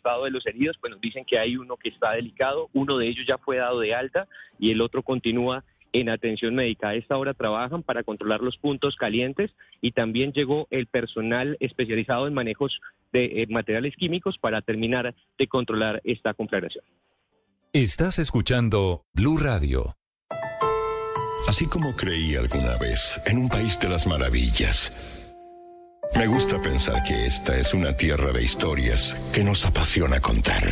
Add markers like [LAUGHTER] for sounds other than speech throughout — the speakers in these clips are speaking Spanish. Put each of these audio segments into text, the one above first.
estado de los heridos, pues nos dicen que hay uno que está delicado, uno de ellos ya fue dado de alta y el otro continúa en atención médica. A esta hora trabajan para controlar los puntos calientes y también llegó el personal especializado en manejos de eh, materiales químicos para terminar de controlar esta conflagración. Estás escuchando Blue Radio. Así como creí alguna vez en un país de las maravillas. Me gusta pensar que esta es una tierra de historias que nos apasiona contar.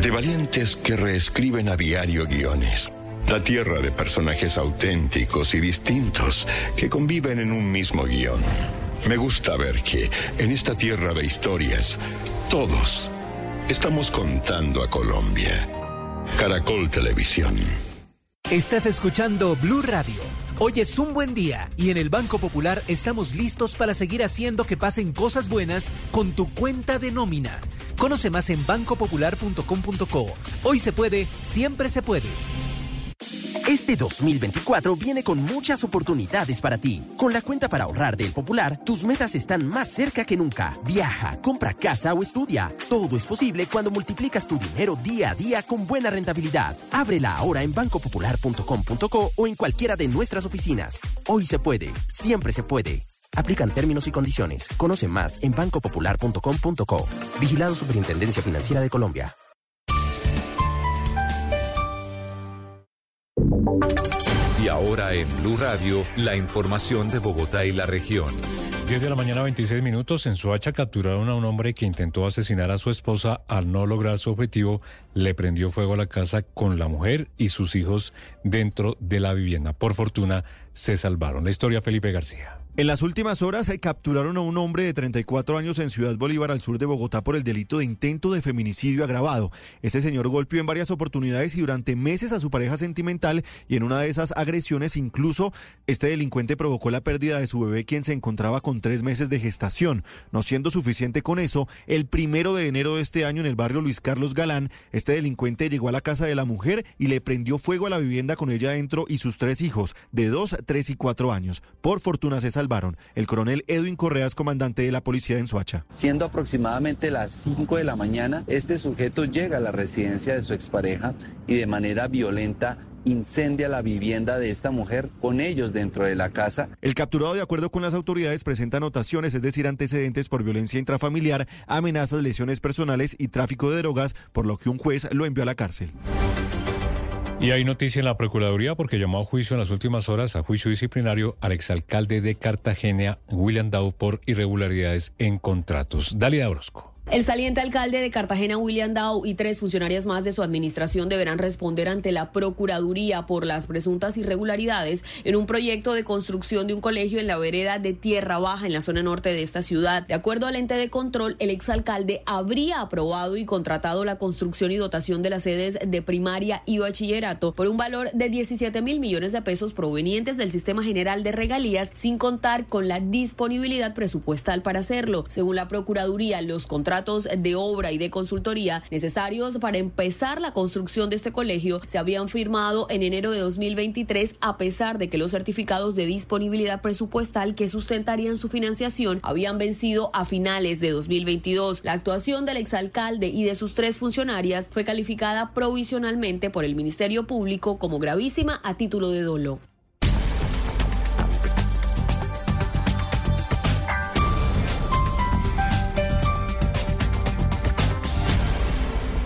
De valientes que reescriben a diario guiones la tierra de personajes auténticos y distintos que conviven en un mismo guion. Me gusta ver que en esta tierra de historias, todos estamos contando a Colombia. Caracol Televisión. Estás escuchando Blue Radio. Hoy es un buen día y en el Banco Popular estamos listos para seguir haciendo que pasen cosas buenas con tu cuenta de nómina. Conoce más en bancopopular.com.co. Hoy se puede, siempre se puede. Este 2024 viene con muchas oportunidades para ti. Con la cuenta para ahorrar del Popular, tus metas están más cerca que nunca. Viaja, compra casa o estudia. Todo es posible cuando multiplicas tu dinero día a día con buena rentabilidad. Ábrela ahora en bancopopular.com.co o en cualquiera de nuestras oficinas. Hoy se puede, siempre se puede. Aplican términos y condiciones. Conoce más en bancopopular.com.co. Vigilado Superintendencia Financiera de Colombia. Y ahora en Blue Radio, la información de Bogotá y la región. 10 de la mañana, 26 minutos. En Soacha capturaron a un hombre que intentó asesinar a su esposa. Al no lograr su objetivo, le prendió fuego a la casa con la mujer y sus hijos dentro de la vivienda. Por fortuna, se salvaron. La historia, Felipe García. En las últimas horas se capturaron a un hombre de 34 años en Ciudad Bolívar, al sur de Bogotá, por el delito de intento de feminicidio agravado. Este señor golpeó en varias oportunidades y durante meses a su pareja sentimental y en una de esas agresiones incluso este delincuente provocó la pérdida de su bebé quien se encontraba con tres meses de gestación. No siendo suficiente con eso, el primero de enero de este año en el barrio Luis Carlos Galán, este delincuente llegó a la casa de la mujer y le prendió fuego a la vivienda con ella adentro y sus tres hijos, de dos, tres y cuatro años. Por fortuna se salvaron. El coronel Edwin Correas, comandante de la policía en Soacha. Siendo aproximadamente las 5 de la mañana, este sujeto llega a la residencia de su expareja y de manera violenta incendia la vivienda de esta mujer con ellos dentro de la casa. El capturado, de acuerdo con las autoridades, presenta anotaciones, es decir, antecedentes por violencia intrafamiliar, amenazas, lesiones personales y tráfico de drogas, por lo que un juez lo envió a la cárcel. Y hay noticia en la Procuraduría porque llamó a juicio en las últimas horas, a juicio disciplinario, al exalcalde de Cartagena, William Dow, por irregularidades en contratos. Dalia Orozco. El saliente alcalde de Cartagena, William Dow, y tres funcionarias más de su administración deberán responder ante la Procuraduría por las presuntas irregularidades en un proyecto de construcción de un colegio en la vereda de Tierra Baja, en la zona norte de esta ciudad. De acuerdo al ente de control, el exalcalde habría aprobado y contratado la construcción y dotación de las sedes de primaria y bachillerato por un valor de 17 mil millones de pesos provenientes del Sistema General de Regalías, sin contar con la disponibilidad presupuestal para hacerlo. Según la Procuraduría, los contratos de obra y de consultoría necesarios para empezar la construcción de este colegio se habían firmado en enero de 2023 a pesar de que los certificados de disponibilidad presupuestal que sustentarían su financiación habían vencido a finales de 2022. La actuación del exalcalde y de sus tres funcionarias fue calificada provisionalmente por el Ministerio Público como gravísima a título de dolo.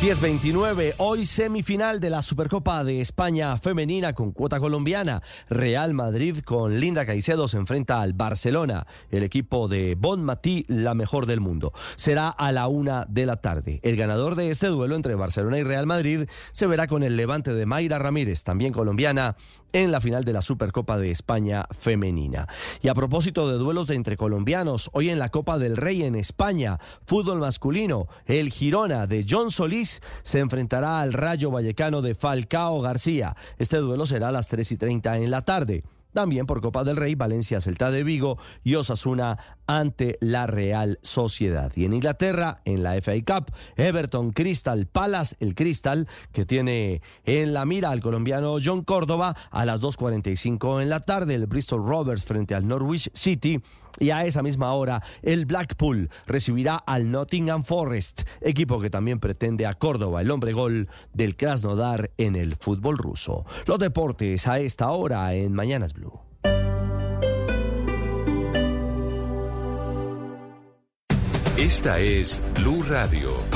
10-29, hoy semifinal de la Supercopa de España femenina con cuota colombiana. Real Madrid con Linda Caicedo se enfrenta al Barcelona, el equipo de Bon Matí, la mejor del mundo. Será a la una de la tarde. El ganador de este duelo entre Barcelona y Real Madrid se verá con el levante de Mayra Ramírez, también colombiana, en la final de la Supercopa de España femenina. Y a propósito de duelos entre colombianos, hoy en la Copa del Rey en España, fútbol masculino, el Girona de John Solís se enfrentará al Rayo Vallecano de Falcao García. Este duelo será a las 3 y 30 en la tarde. También por Copa del Rey, Valencia, Celta de Vigo y Osasuna ante la Real Sociedad. Y en Inglaterra, en la FA Cup, Everton Crystal Palace, el Crystal, que tiene en la mira al colombiano John Córdoba a las 2.45 en la tarde, el Bristol Rovers frente al Norwich City. Y a esa misma hora, el Blackpool recibirá al Nottingham Forest, equipo que también pretende a Córdoba, el hombre gol del Krasnodar en el fútbol ruso. Los deportes a esta hora en Mañanas Blue. Esta es Blue Radio.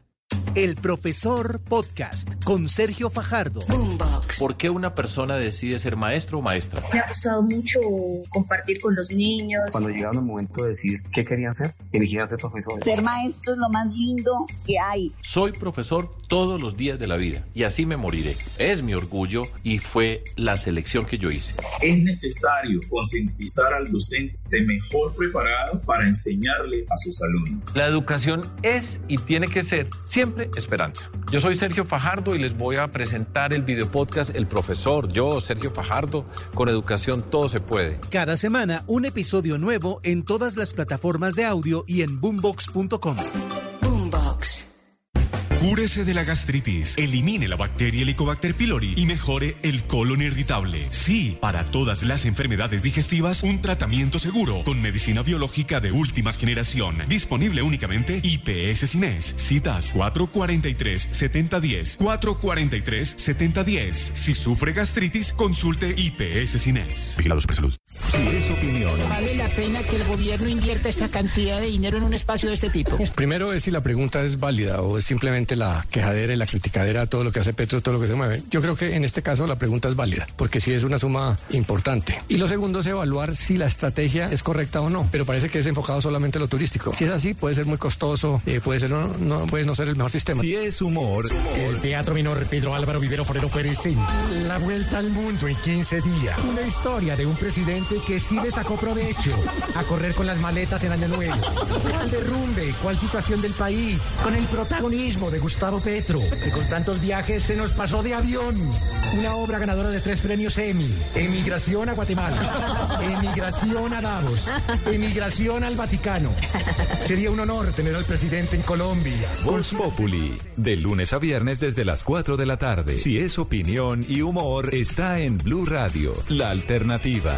El profesor podcast con Sergio Fajardo. ¿Por qué una persona decide ser maestro o maestra? Me ha gustado mucho compartir con los niños. Cuando llegaron el momento de decidir qué querían ser, elegían ser profesores. Ser maestro es lo más lindo que hay. Soy profesor todos los días de la vida y así me moriré. Es mi orgullo y fue la selección que yo hice. Es necesario concientizar al docente mejor preparado para enseñarle a sus alumnos. La educación es y tiene que ser siempre esperanza. Yo soy Sergio Fajardo y les voy a presentar el video podcast El Profesor, yo, Sergio Fajardo, con educación todo se puede. Cada semana un episodio nuevo en todas las plataformas de audio y en boombox.com. Cúrese de la gastritis, elimine la bacteria Helicobacter pylori y mejore el colon irritable. Sí, para todas las enfermedades digestivas, un tratamiento seguro con medicina biológica de última generación. Disponible únicamente IPS Cines. Citas 443-7010. 443-7010. Si sufre gastritis, consulte IPS Cines. Vigilados por salud. Si es opinión. ¿Vale pena que el gobierno invierta esta cantidad de dinero en un espacio de este tipo? Primero es si la pregunta es válida o es simplemente la quejadera y la criticadera, todo lo que hace Petro, todo lo que se mueve. Yo creo que en este caso la pregunta es válida, porque sí es una suma importante. Y lo segundo es evaluar si la estrategia es correcta o no, pero parece que es enfocado solamente a lo turístico. Si es así, puede ser muy costoso, eh, puede, ser no, no, puede no ser el mejor sistema. Si es humor. El Teatro Minor Pedro Álvaro Vivero Forero Pérez en La Vuelta al Mundo en 15 días. Una historia de un presidente que sí le sacó provecho a correr con las maletas en Año Nuevo. ¿Cuál derrumbe? ¿Cuál situación del país? Con el protagonismo de Gustavo Petro, que con tantos viajes se nos pasó de avión. Una obra ganadora de tres premios Emmy. Emigración a Guatemala. Emigración a Davos. Emigración al Vaticano. Sería un honor tener al presidente en Colombia. Voz Populi, de lunes a viernes desde las 4 de la tarde. Si es opinión y humor, está en Blue Radio, la alternativa.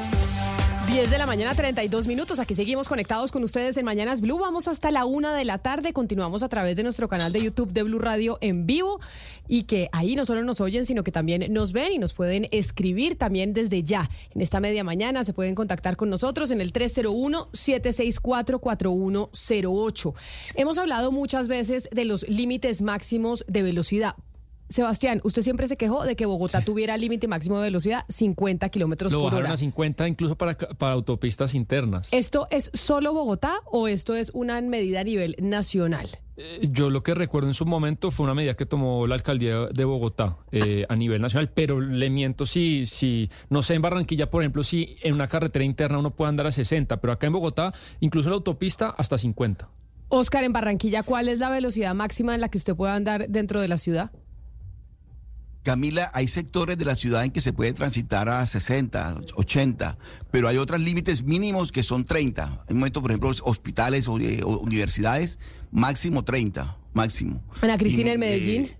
10 de la mañana, 32 minutos. Aquí seguimos conectados con ustedes en Mañanas Blue. Vamos hasta la una de la tarde. Continuamos a través de nuestro canal de YouTube de Blue Radio en vivo. Y que ahí no solo nos oyen, sino que también nos ven y nos pueden escribir también desde ya. En esta media mañana se pueden contactar con nosotros en el 301-764-4108. Hemos hablado muchas veces de los límites máximos de velocidad. Sebastián, usted siempre se quejó de que Bogotá tuviera límite máximo de velocidad 50 kilómetros Lo por bajaron hora. a 50 incluso para, para autopistas internas. ¿Esto es solo Bogotá o esto es una medida a nivel nacional? Eh, Yo lo que recuerdo en su momento fue una medida que tomó la alcaldía de Bogotá eh, a nivel nacional, pero le miento si, si, no sé, en Barranquilla, por ejemplo, si en una carretera interna uno puede andar a 60, pero acá en Bogotá, incluso en la autopista, hasta 50. Oscar, en Barranquilla, ¿cuál es la velocidad máxima en la que usted puede andar dentro de la ciudad? Camila, hay sectores de la ciudad en que se puede transitar a 60, 80, pero hay otros límites mínimos que son 30. En momento, por ejemplo, hospitales o, eh, universidades, máximo 30, máximo. Ana Cristina, en Medellín. eh,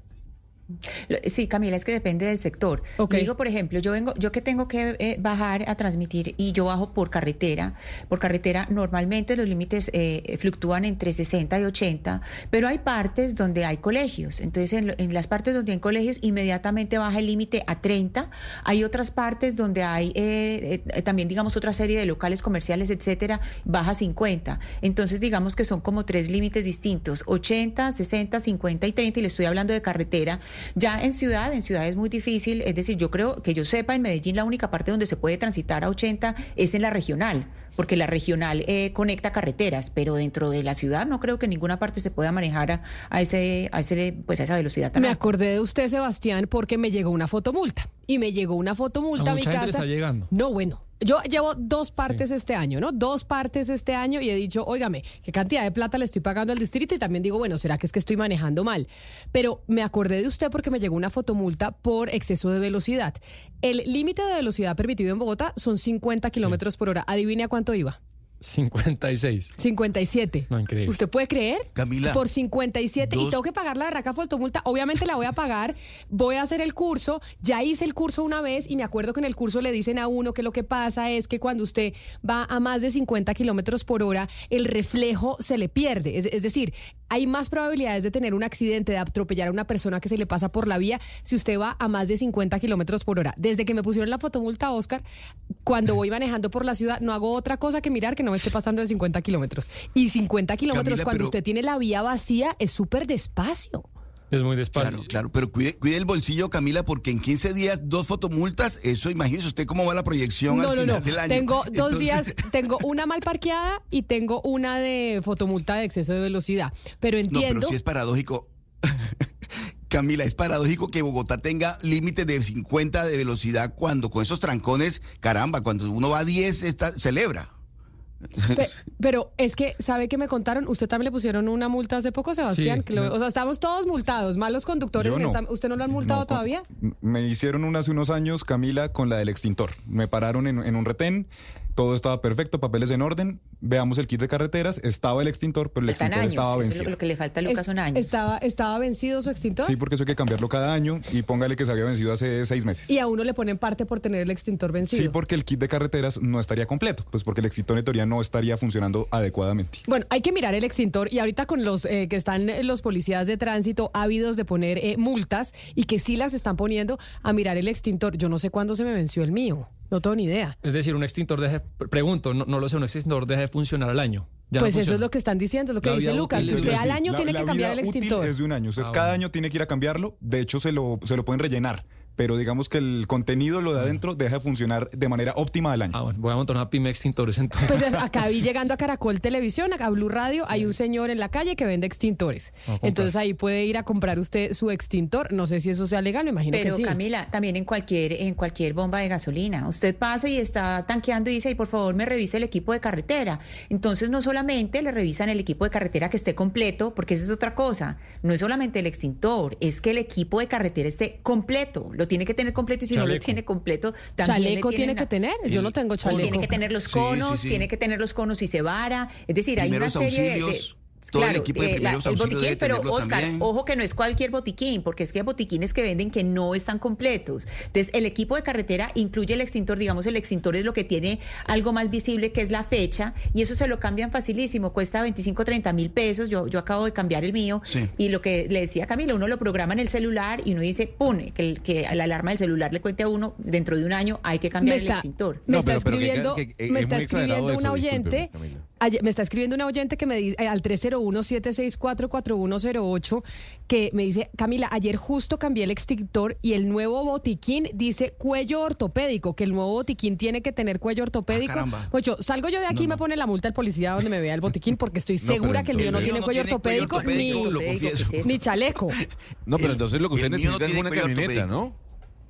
Sí, Camila, es que depende del sector. Yo digo, por ejemplo, yo vengo, yo que tengo que eh, bajar a transmitir y yo bajo por carretera. Por carretera, normalmente los límites eh, fluctúan entre 60 y 80, pero hay partes donde hay colegios. Entonces, en, en las partes donde hay colegios, inmediatamente baja el límite a 30. Hay otras partes donde hay eh, eh, también, digamos, otra serie de locales comerciales, etcétera, baja a 50. Entonces, digamos que son como tres límites distintos: 80, 60, 50 y 30. Y le estoy hablando de carretera. Ya en ciudad, en ciudad es muy difícil, es decir, yo creo que yo sepa, en Medellín la única parte donde se puede transitar a 80 es en la regional porque la regional eh, conecta carreteras, pero dentro de la ciudad no creo que en ninguna parte se pueda manejar a, ese, a ese, pues a esa velocidad. me acordé de usted, Sebastián, porque me llegó una fotomulta y me llegó una fotomulta a, mi casa. está llegando. No, bueno, yo llevo dos partes este año, ¿no? Dos partes este año y he dicho, óigame, ¿qué cantidad de plata le estoy pagando al distrito? Y también digo, bueno, ¿será que es que estoy manejando mal? Pero me acordé de usted porque me llegó una fotomulta por exceso de velocidad. El límite de velocidad permitido en Bogotá son 50 kilómetros por hora. Adivine a cuánto iba. 56. 57. No, increíble. ¿Usted puede creer? Camila. Por 57 y tengo que pagar la raca fotomulta. Obviamente la voy a pagar, voy a hacer el curso. Ya hice el curso una vez y me acuerdo que en el curso le dicen a uno que lo que pasa es que cuando usted va a más de 50 kilómetros por hora, el reflejo se le pierde. Es, es decir, hay más probabilidades de tener un accidente, de atropellar a una persona que se le pasa por la vía si usted va a más de 50 kilómetros por hora. Desde que me pusieron la fotomulta, Oscar, cuando voy manejando por la ciudad, no hago otra cosa que mirar que no me esté pasando de 50 kilómetros. Y 50 kilómetros cuando usted tiene la vía vacía es súper despacio. Es muy despacio. Claro, claro, pero cuide, cuide el bolsillo, Camila, porque en 15 días dos fotomultas, eso imagínese usted cómo va la proyección no, al no, final no. del año. Tengo dos Entonces- días, [LAUGHS] tengo una mal parqueada y tengo una de fotomulta de exceso de velocidad. Pero No, entiendo. pero sí es paradójico. [LAUGHS] Camila, es paradójico que Bogotá tenga límite de 50 de velocidad cuando con esos trancones, caramba, cuando uno va a 10 está, celebra. Pe- [LAUGHS] pero es que, ¿sabe que me contaron? Usted también le pusieron una multa hace poco, Sebastián. Sí, que lo- me- o sea, estamos todos multados, malos conductores. No. esta- ¿Usted no lo han multado No, todavía? Me hicieron una hace unos años, Camila, con la del extintor. Me pararon en, en un retén, todo estaba perfecto, papeles en orden. Veamos el kit de carreteras, estaba el extintor, pero el Están extintor años, estaba eso es vencido. lo que le falta a Lucas Es- son años. Estaba, ¿Estaba vencido su extintor? Sí, porque eso hay que cambiarlo cada año y póngale que se había vencido hace seis meses. Y a uno le ponen parte por tener el extintor vencido. Sí, porque el kit de carreteras no estaría completo, pues porque el extintor en teoría no estaría funcionando adecuadamente. Bueno, hay que mirar el extintor y ahorita con los eh, que están los policías de tránsito ávidos de poner eh, multas y que sí las están poniendo a mirar el extintor. Yo no sé cuándo se me venció el mío, no tengo ni idea. Es decir, un extintor deja, pregunto, no, no lo sé, un extintor deja de funcionar al año. Ya no pues eso es lo que están diciendo, lo que La dice Lucas, que usted al año La- tiene la que cambiar el extintor. Es de un año. Usted Ah, cada bueno. año tiene que ir a cambiarlo. De hecho, se lo, se lo pueden rellenar. Pero digamos que el contenido, lo de adentro, deja de funcionar de manera óptima al año. Ah, bueno, voy a montar una pyme extintores entonces. Pues eh, acá vi llegando a Caracol Televisión, a Blue Radio, hay un señor en la calle que vende extintores. Entonces ahí puede ir a comprar usted su extintor. No sé si eso sea legal, me imagino Pero que sí. Camila, también en cualquier, en cualquier bomba de gasolina. Usted pasa y está tanqueando y dice, y por favor me revise el equipo de carretera. Entonces no solamente le revisan el equipo de carretera que esté completo, porque esa es otra cosa. No es solamente el extintor, es que el equipo de carretera esté completo. Lo tiene que tener completo y si no lo tiene completo, también le Chaleco tiene tienen que tener. Yo no tengo chaleco. Tiene que tener los conos, sí, sí. tiene que tener los conos y se vara. Es decir, hay una serie de... todo el equipo de eh, el auxilios botiquín, debe pero Oscar, también. ojo que no es cualquier botiquín, porque es que hay botiquines que venden que no están completos. Entonces, el equipo de carretera incluye el extintor, digamos, el extintor es lo que tiene algo más visible, que es la fecha, y eso se lo cambian facilísimo, cuesta 25, 30 mil pesos, yo, yo acabo de cambiar el mío, Sí. y lo que le decía Camila, uno lo programa en el celular y uno dice, pone, que, el- que la alarma del celular le cuente a uno, dentro de un año hay que cambiar Me el está- extintor. Me No, está pero- pero que- escribiendo, que- que es me está escribiendo eso, una oyente, me está escribiendo una oyente que me dice eh, al 301-764-4108 que me dice, Camila, ayer justo cambié el extintor y el nuevo botiquín dice cuello ortopédico, que el nuevo botiquín tiene que tener cuello ortopédico. Ah. Ocho, salgo yo de aquí y me pone la multa el policía donde me vea el botiquín porque estoy [LAUGHS] No, segura que el mío no tiene cuello no tiene cuello ortopédico, lo ni, ni chaleco. [LAUGHS] No, pero El- entonces lo que usted necesita es una camioneta. ¿no?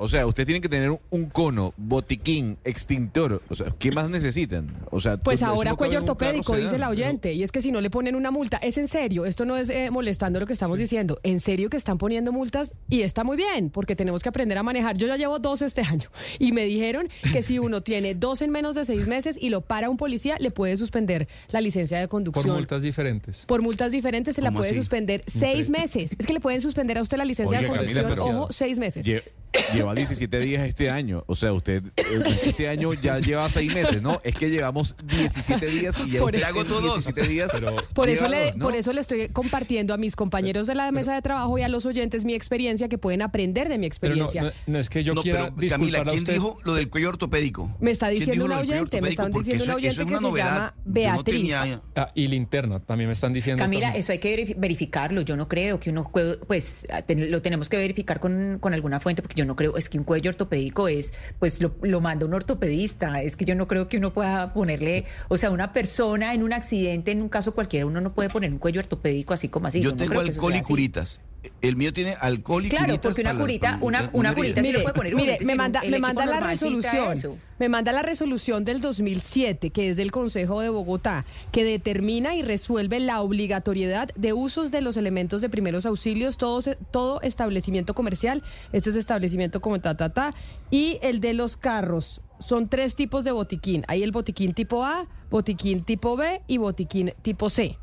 O sea, usted tiene que tener un- cono, botiquín, extintor. O sea, ¿qué más necesitan? O sea, Pues ahora no cuello ortopédico, dice la ¿no? oyente. Y es que si no le ponen una multa, es en serio, esto no es eh, molestando lo que estamos diciendo. En serio que están poniendo multas y está muy bien, porque tenemos que aprender a manejar. Yo ya llevo dos este [LAUGHS] año y me dijeron que si uno tiene dos en menos de seis meses y lo para un policía, le puede suspender la licencia de Por conducción. multas diferentes. Por multas diferentes se la ¿Cómo puede así? suspender seis meses. Es que le pueden suspender a usted la licencia Oiga, de Camila, conducción, pero- ojo, seis meses. Lle- lleva 17 días este año. O sea, usted eh, este año ya lleva seis meses, ¿no? Es que llevamos 17 días y ya Por usted hago todos 17 días. Por eso, le, por eso le estoy compartiendo a mis compañeros de la mesa de trabajo y a los oyentes mi experiencia que pueden aprender de mi Pero no, experiencia. no, no es que yo No, quiera pero disculpar Camila, a ¿quién usted. dijo lo del cuello ortopédico? Me está ¿Quién diciendo un oyente, me están diciendo un oyente eso es que una se novedad. llama Beatriz. tenía- Ah, y linterna, también me están diciendo. Camila, también. eso hay que verif- verificarlo. Yo no creo que uno, pues, lo tenemos que verificar con, con alguna fuente, porque yo no creo, es que un cuello ortopédico es, pues, lo, lo manda un ortopedista. Es que yo no creo que uno pueda ponerle, o sea, una persona en un accidente, en un caso cualquiera, uno no puede poner un cuello ortopédico así como así. Yo no tengo eso alcohol y curitas. El mío tiene alcohol y Claro, curitas. porque una la- curita, una, la una herida. curita se le puede poner Mire, es me manda, me manda la resolución. eso. Me manda la resolución del 2007, que es del Consejo de Bogotá, que determina y resuelve la obligatoriedad de usos de los elementos de primeros auxilios, todo, se- todo establecimiento comercial, esto es establecimiento como ta, ta, ta, y el de los carros. Son tres tipos de botiquín. Hay el botiquín tipo A, botiquín tipo B y botiquín tipo C.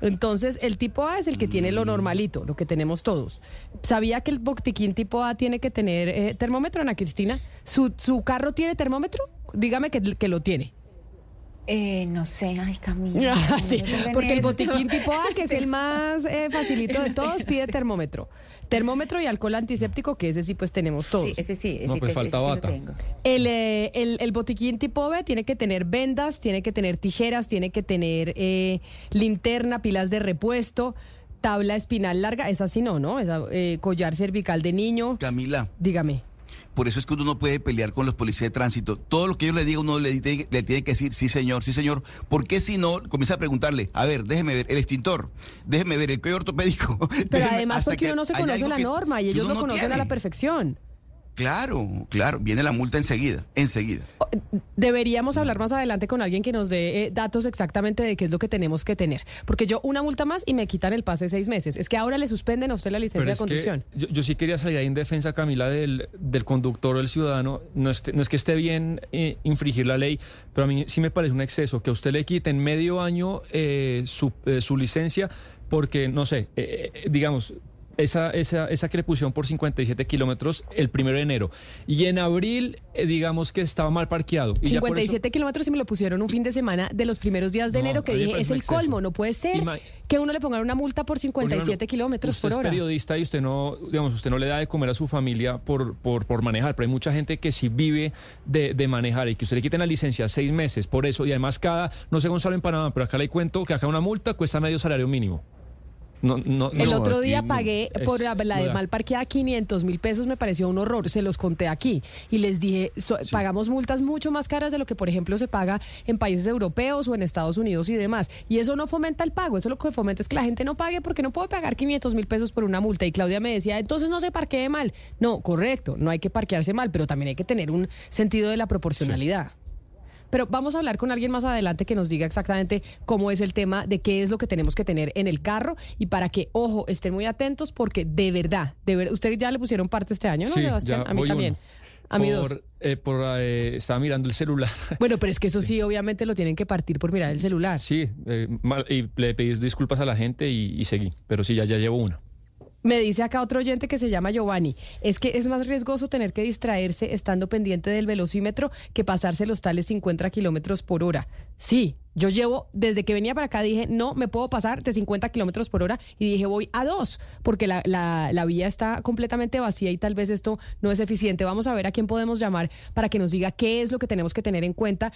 Entonces, el tipo A es el que tiene lo normalito, lo que tenemos todos. ¿Sabía que el botiquín tipo A tiene que tener eh, termómetro, Ana Cristina? ¿Su, ¿Su carro tiene termómetro? Dígame que, que lo tiene. Eh, no sé, ay, Camila. [LAUGHS] Ah, sí, porque el botiquín tipo A, que es el [LAUGHS] más eh, facilito de todos, [LAUGHS] pide termómetro. Termómetro y alcohol antiséptico, que ese sí pues tenemos todos. Sí, ese sí, ese, No, pues ese falta sí lo bata. tengo. El, eh, el, el botiquín tipo B tiene que tener vendas, tiene que tener tijeras, tiene que tener eh, linterna, pilas de repuesto, tabla espinal larga, esa sí no, ¿no? Esa, eh, collar cervical de niño. Camila, Dígame. Por eso es que uno no puede pelear con los policías de tránsito. Todo lo que ellos le digan, uno le, tiene- le tiene que decir, sí señor, sí señor. Porque si no, comienza a preguntarle, a ver, déjeme ver el extintor, déjeme ver el cuello ortopédico. [LAUGHS] Pero déjeme- además porque que uno no se conoce la que- norma y ellos lo no conocen a la perfección. Claro, claro, viene la multa enseguida, enseguida. Deberíamos hablar más adelante con alguien que nos dé eh, datos exactamente de qué es lo que tenemos que tener. Porque yo una multa más y me quitan el pase seis meses. Es que ahora le suspenden a usted la licencia Pero de conducción. yo, yo sí quería salir ahí en defensa, Camila, del, del conductor o del ciudadano. No, esté- no es que esté bien eh, infringir la ley, pero a mí sí me parece un exceso que a usted le quiten medio año eh, su, eh, su licencia porque, no sé, eh, digamos... Esa, esa, esa que le pusieron por 57 kilómetros el primero de enero. Y en abril, eh, digamos que estaba mal parqueado. Y ya por eso- 57 kilómetros y me lo pusieron un fin de semana de los primeros días de No, enero que dije, es el exceso. colmo, no puede ser Ima- que uno le ponga una multa por Porque uno 57 no- kilómetros usted por hora. es periodista y usted no, digamos, usted no le da de comer a su familia por, por, por manejar, pero hay mucha gente que sí vive de, de manejar y que usted le quiten la licencia seis meses por eso y además cada, no sé Gonzalo en Panamá, pero acá le cuento que acá una multa cuesta medio salario mínimo. No, no, El no, otro día pagué es- por la, la de mal parqueada 500 mil pesos, me pareció un horror, se los conté aquí y les dije, so- pagamos multas mucho más caras de lo que por ejemplo se paga en países europeos o en Estados Unidos y demás. Y eso no fomenta el pago, eso lo que fomenta es que la gente no pague porque no puede pagar 500 mil pesos por una multa. Y Claudia me decía, entonces no se parquee mal. No, correcto, no hay que parquearse mal, pero también hay que tener un sentido de la proporcionalidad. Pero vamos a hablar con alguien más adelante que nos diga exactamente cómo es el tema de qué es lo que tenemos que tener en el carro y para que, ojo, estén muy atentos porque de verdad, de ver, usted ya le pusieron parte este año, ¿no, Sí, Sebastián? A mí también. uno. A mí por, dos. eh, por, eh, estaba mirando el celular. [LAUGHS] Bueno, pero es que eso sí, obviamente lo tienen que partir por mirar el celular. Sí, eh, mal- y le pedí disculpas a la gente y, y seguí, pero sí, ya, ya llevo una. Me dice acá otro oyente que se llama Giovanni, es que es más riesgoso tener que distraerse estando pendiente del velocímetro que pasarse los tales 50 kilómetros por hora. Sí, yo llevo, desde que venía para acá dije, no me puedo pasar de 50 kilómetros por hora y dije, voy a dos, porque la, la, vía está completamente vacía y tal vez esto no es eficiente. Vamos a ver a quién podemos llamar para que nos diga qué es lo que tenemos que tener en cuenta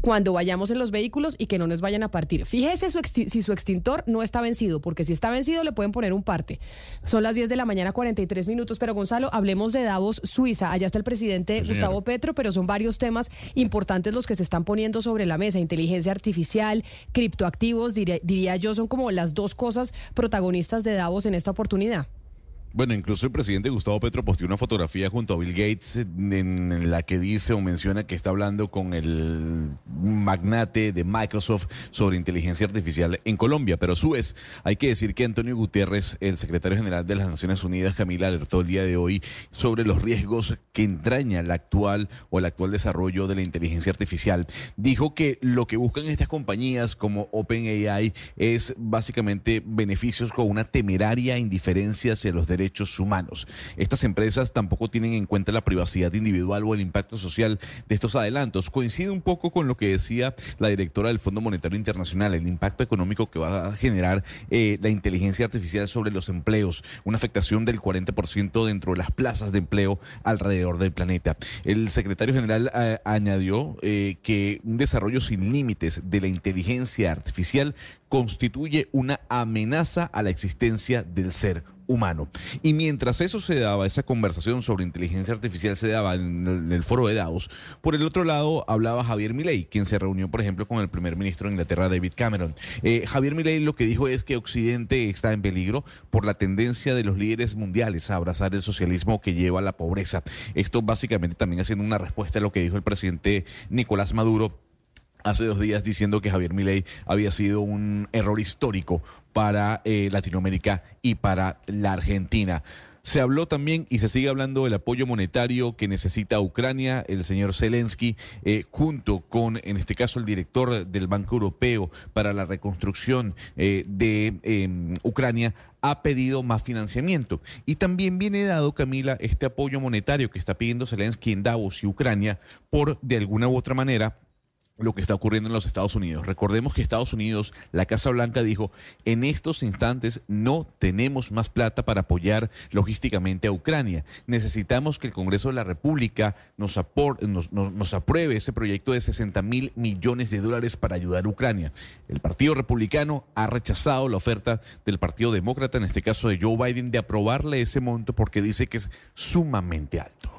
cuando vayamos en los vehículos y que no nos vayan a partir. Fíjese su si su extintor no está vencido, porque si está vencido le pueden poner un parte. Son las 10 de la mañana, 43 minutos. Pero Gonzalo, hablemos de Davos, Suiza. Allá está el presidente Sí. Gustavo Petro, pero son varios temas importantes los que se están poniendo sobre la mesa. Inteligencia artificial, criptoactivos, diría, diría yo, son como las dos cosas protagonistas de Davos en esta oportunidad. Bueno, incluso el presidente Gustavo Petro posteó una fotografía junto a Bill Gates en la que dice o menciona que está hablando con el magnate de Microsoft sobre inteligencia artificial en Colombia. Pero a su vez, hay que decir que Antonio Gutiérrez, el secretario general de las Naciones Unidas, Camila, alertó el día de hoy sobre los riesgos que entraña la actual o el actual desarrollo de la inteligencia artificial. Dijo que lo que buscan estas compañías como OpenAI es básicamente beneficios con una temeraria indiferencia hacia los derechos derechos humanos. Estas empresas tampoco tienen en cuenta la privacidad individual o el impacto social de estos adelantos. Coincide un poco con lo que decía la directora del Fondo Monetario Internacional, el impacto económico que va a generar eh, la inteligencia artificial sobre los empleos, una afectación del 40% dentro de las plazas de empleo alrededor del planeta. El secretario general eh, añadió eh, que un desarrollo sin límites de la inteligencia artificial constituye una amenaza a la existencia del ser humano. Y mientras eso se daba, esa conversación sobre inteligencia artificial se daba en el, foro de Davos, por el otro lado hablaba Javier Milei, quien se reunió, por ejemplo, con el primer ministro de Inglaterra, David Cameron. Eh, Javier Milei lo que dijo es que Occidente está en peligro por la tendencia de los líderes mundiales a abrazar el socialismo que lleva a la pobreza. Esto básicamente también haciendo una respuesta a lo que dijo el presidente Nicolás Maduro hace dos días diciendo que Javier Milei había sido un error histórico para eh, Latinoamérica y para la Argentina. Se habló también y se sigue hablando del apoyo monetario que necesita Ucrania, el señor Zelensky, eh, junto con, en este caso, el director del Banco Europeo para la reconstrucción eh, de em, Ucrania, ha pedido más financiamiento. Y también viene dado, Camila, este apoyo monetario que está pidiendo Zelensky en Davos y Ucrania por, de alguna u otra manera, lo que está ocurriendo en los Estados Unidos. Recordemos que Estados Unidos, la Casa Blanca dijo, en estos instantes no tenemos más plata para apoyar logísticamente a Ucrania. Necesitamos que el Congreso de la República nos, nos, apruebe ese proyecto de 60 mil millones de dólares para ayudar a Ucrania. El Partido Republicano ha rechazado la oferta del Partido Demócrata, en este caso de Joe Biden, de aprobarle ese monto porque dice que es sumamente alto.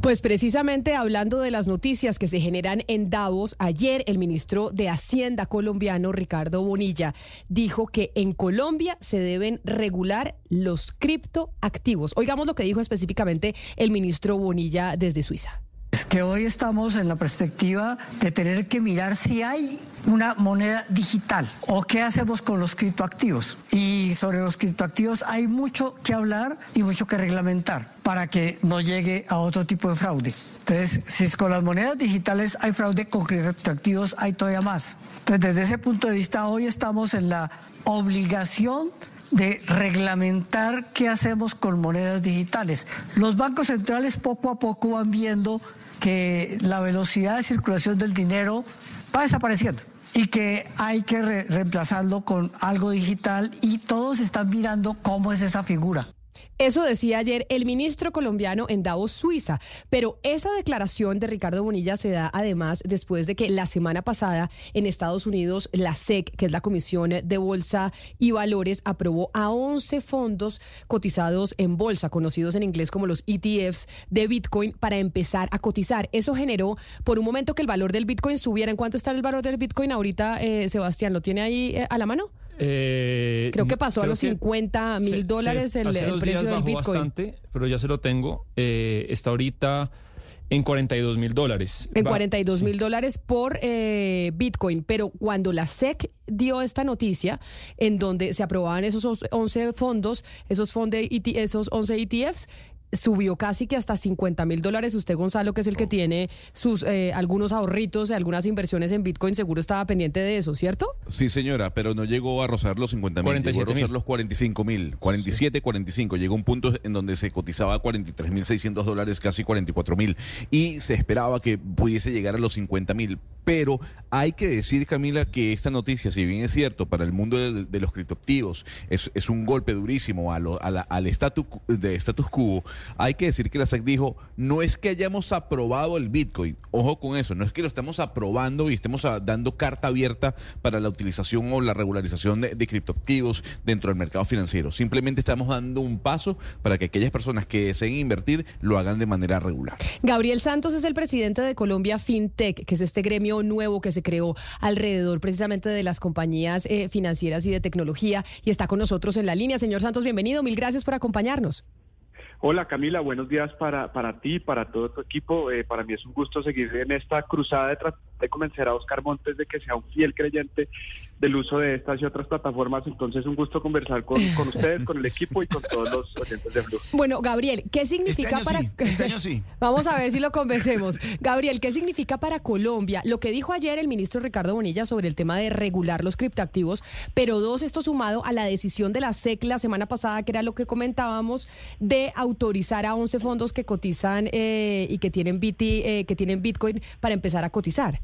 Pues precisamente hablando de las noticias que se generan en Davos ayer, el ministro de Hacienda colombiano, Ricardo Bonilla, dijo que en Colombia se deben regular los criptoactivos. Oigamos lo que dijo específicamente el ministro Bonilla desde Suiza. Es que hoy estamos en la perspectiva de tener que mirar si hay una moneda digital o qué hacemos con los criptoactivos. Y sobre los criptoactivos hay mucho que hablar y mucho que reglamentar para que no llegue a otro tipo de fraude. Entonces, si con las monedas digitales hay fraude, con criptoactivos hay todavía más. Entonces, desde ese punto de vista, hoy estamos en la obligación de reglamentar qué hacemos con monedas digitales. Los bancos centrales poco a poco van viendo que la velocidad de circulación del dinero va desapareciendo y que hay que reemplazarlo con algo digital y todos están mirando cómo es esa figura. Eso decía ayer el ministro colombiano en Davos, Suiza. Pero esa declaración de Ricardo Bonilla se da además después de que la semana pasada en Estados Unidos la SEC, que es la Comisión de Bolsa y Valores, aprobó a 11 fondos cotizados en bolsa, conocidos en inglés como los ETFs de Bitcoin, para empezar a cotizar. Eso generó por un momento que el valor del Bitcoin subiera. ¿En cuánto está el valor del Bitcoin ahorita, eh, Sebastián? ¿Lo tiene ahí eh, a la mano? Eh, creo que pasó a los 50 mil dólares el, precio del Bitcoin. bastante, pero ya se lo tengo. Eh, está ahorita en 42 mil dólares. En 42 mil dólares por eh, Bitcoin. Pero cuando la SEC dio esta noticia, en donde se aprobaban esos 11 fondos, esos, fondos esos 11 ETFs, subió casi que hasta 50 mil dólares. Usted, Gonzalo, que es el que tiene sus eh, algunos ahorritos, algunas inversiones en Bitcoin, seguro estaba pendiente de eso, ¿cierto? Sí, señora, pero no llegó a rozar los 50 mil, llegó a rozar los 45 mil, 47, 45. Llegó un punto en donde se cotizaba 43 mil 600 dólares, casi 44 mil, y se esperaba que pudiese llegar a los 50 mil. Pero hay que decir, Camila, que esta noticia, si bien es cierto, para el mundo de, los criptoactivos es, es, un golpe durísimo a al estatus de status quo, hay que decir que la SEC dijo, no es que hayamos aprobado el Bitcoin, ojo con eso, no es que lo estemos aprobando y estemos dando carta abierta para la utilización o la regularización de, criptoactivos dentro del mercado financiero. Simplemente estamos dando un paso para que aquellas personas que deseen invertir lo hagan de manera regular. Gabriel Santos es el presidente de Colombia FinTech, que es este gremio nuevo que se creó alrededor precisamente de las compañías eh, financieras y de tecnología y está con nosotros en la línea. Señor Santos, bienvenido. Mil gracias por acompañarnos. Hola Camila, buenos días para, para ti, para todo tu equipo. Eh, para mí es un gusto seguir en esta cruzada de tratar de convencer a Oscar Montes de que sea un fiel creyente del uso de estas y otras plataformas. Entonces, un gusto conversar con, con ustedes, con el equipo y con todos los oyentes de Blue. Bueno, Gabriel, ¿qué significa Este para... año sí, este año sí. [LAUGHS] Vamos a ver si lo convencemos. Gabriel, ¿qué significa para Colombia lo que dijo ayer el ministro Ricardo Bonilla sobre el tema de regular los criptoactivos? Pero dos, esto sumado a la decisión de la SEC la semana pasada, que era lo que comentábamos, de autorizar a 11 fondos que cotizan eh, y que tienen, BT, eh, que tienen Bitcoin para empezar a cotizar.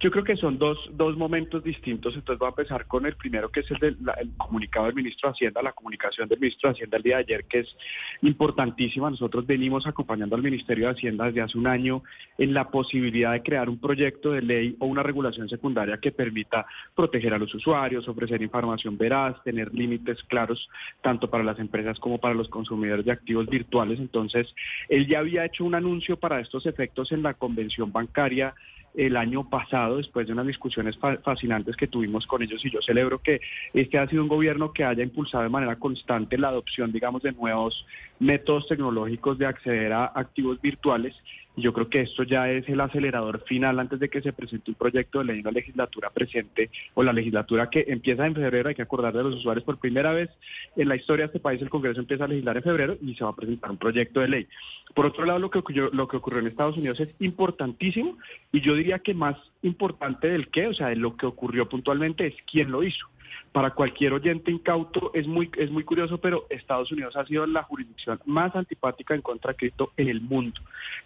Yo creo que son dos, dos momentos distintos, entonces voy a empezar con el primero, que es el del el comunicado del ministro de Hacienda, la comunicación del ministro de Hacienda el día de ayer, que es importantísima. Nosotros venimos acompañando al Ministerio de Hacienda desde hace un año en la posibilidad de crear un proyecto de ley o una regulación secundaria que permita proteger a los usuarios, ofrecer información veraz, tener límites claros tanto para las empresas como para los consumidores de activos virtuales. Entonces, él ya había hecho un anuncio para estos efectos en la convención bancaria el año pasado, después de unas discusiones fa- fascinantes que tuvimos con ellos, y yo celebro que este ha sido un gobierno que haya impulsado de manera constante la adopción, digamos, de nuevos métodos tecnológicos de acceder a activos virtuales. Y yo creo que esto ya es el acelerador final antes de que se presente un proyecto de ley en la legislatura presente o la legislatura que empieza en febrero. Hay que acordar de los usuarios por primera vez en la historia de este país. El Congreso empieza a legislar en febrero y se va a presentar un proyecto de ley. Por otro lado, lo que lo que ocurrió en Estados Unidos es importantísimo y yo diría que más importante del qué, o sea, de lo que ocurrió puntualmente es quién lo hizo. Para cualquier oyente incauto es muy, es muy curioso, pero Estados Unidos ha sido la jurisdicción más antipática en contra de cripto en el mundo.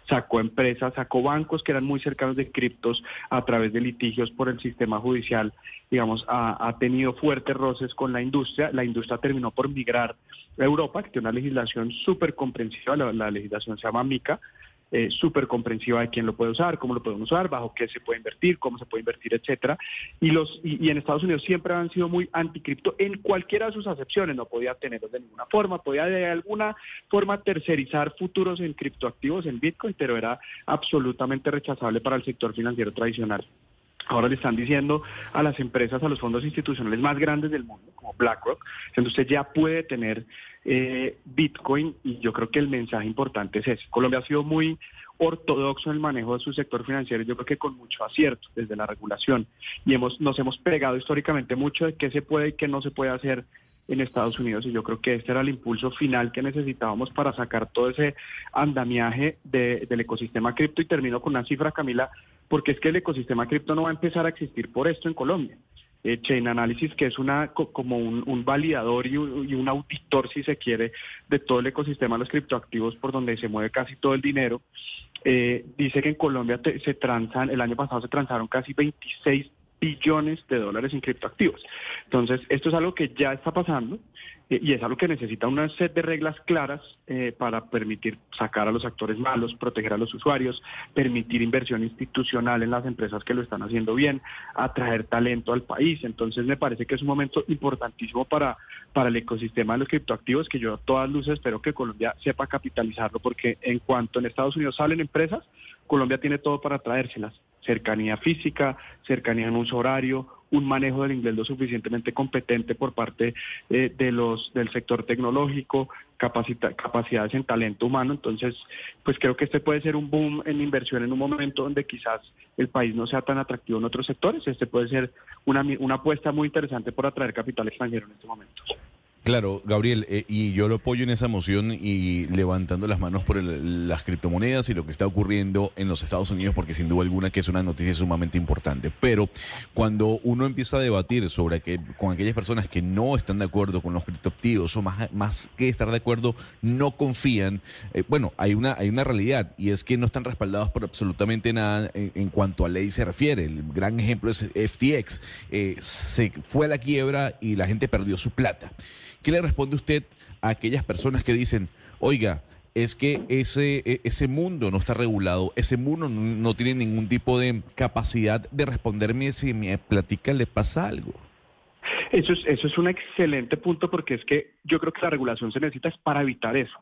Sacó empresas, sacó bancos que eran muy cercanos de criptos a través de litigios por el sistema judicial. Digamos, ha, tenido fuertes roces con la industria. La industria terminó por migrar a Europa, que tiene una legislación súper comprensiva. La legislación se llama MICA eh, súper comprensiva de quién lo puede usar, cómo lo pueden usar, bajo qué se puede invertir, cómo se puede invertir, etcétera. Y los y, y en Estados Unidos siempre han sido muy anticripto en cualquiera de sus acepciones, no podía tenerlos de ninguna forma, podía de alguna forma tercerizar futuros en criptoactivos en Bitcoin, pero era absolutamente rechazable para el sector financiero tradicional. Ahora le están diciendo a las empresas, a los fondos institucionales más grandes del mundo, como BlackRock, que usted ya puede tener eh, Bitcoin y yo creo que el mensaje importante es ese. Colombia ha sido muy ortodoxo en el manejo de su sector financiero, yo creo que con mucho acierto desde la regulación y hemos nos hemos pegado históricamente mucho de qué se puede y qué no se puede hacer en Estados Unidos y yo creo que este era el impulso final que necesitábamos para sacar todo ese andamiaje de- del ecosistema cripto y termino con una cifra, Camila, porque es que el ecosistema cripto no va a empezar a existir por esto en Colombia. Eh, Chain Analysis, que es una co- como un, un validador y un, y un auditor, si se quiere, de todo el ecosistema de los criptoactivos por donde se mueve casi todo el dinero, eh, dice que en Colombia te- se transan, el año pasado se transaron casi 26 billones de dólares en criptoactivos. Entonces, esto es algo que ya está pasando eh, y es algo que necesita una set de reglas claras eh, para permitir sacar a los actores malos, proteger a los usuarios, permitir inversión institucional en las empresas que lo están haciendo bien, atraer talento al país. Entonces, me parece que es un momento importantísimo para, para el ecosistema de los criptoactivos que yo a todas luces espero que Colombia sepa capitalizarlo porque en cuanto en Estados Unidos salen empresas, Colombia tiene todo para traérselas cercanía física, cercanía en uso horario, un manejo del inglés lo suficientemente competente por parte eh, de los del sector tecnológico, capacidades en talento humano. Entonces, pues creo que este puede ser un boom en inversión en un momento donde quizás el país no sea tan atractivo en otros sectores. Este puede ser una, una apuesta muy interesante por atraer capital extranjero en este momento. Claro, Gabriel, eh, y yo lo apoyo en esa moción y levantando las manos por el- las criptomonedas y lo que está ocurriendo en los Estados Unidos, porque sin duda alguna que es una noticia sumamente importante. Pero cuando uno empieza a debatir sobre que con aquellas personas que no están de acuerdo con los criptoactivos o más, más que estar de acuerdo, no confían, eh, bueno, hay una, hay una realidad y es que no están respaldados por absolutamente nada en, cuanto a ley se refiere. El gran ejemplo es FTX. Eh, se fue a la quiebra y la gente perdió su plata. ¿Qué le responde usted a aquellas personas que dicen, oiga, es que ese, e- ese mundo no está regulado, ese mundo no, tiene ningún tipo de capacidad de responderme si mi platica le pasa algo? Eso es, eso es un excelente punto porque es que yo creo que la regulación se necesita es para evitar eso.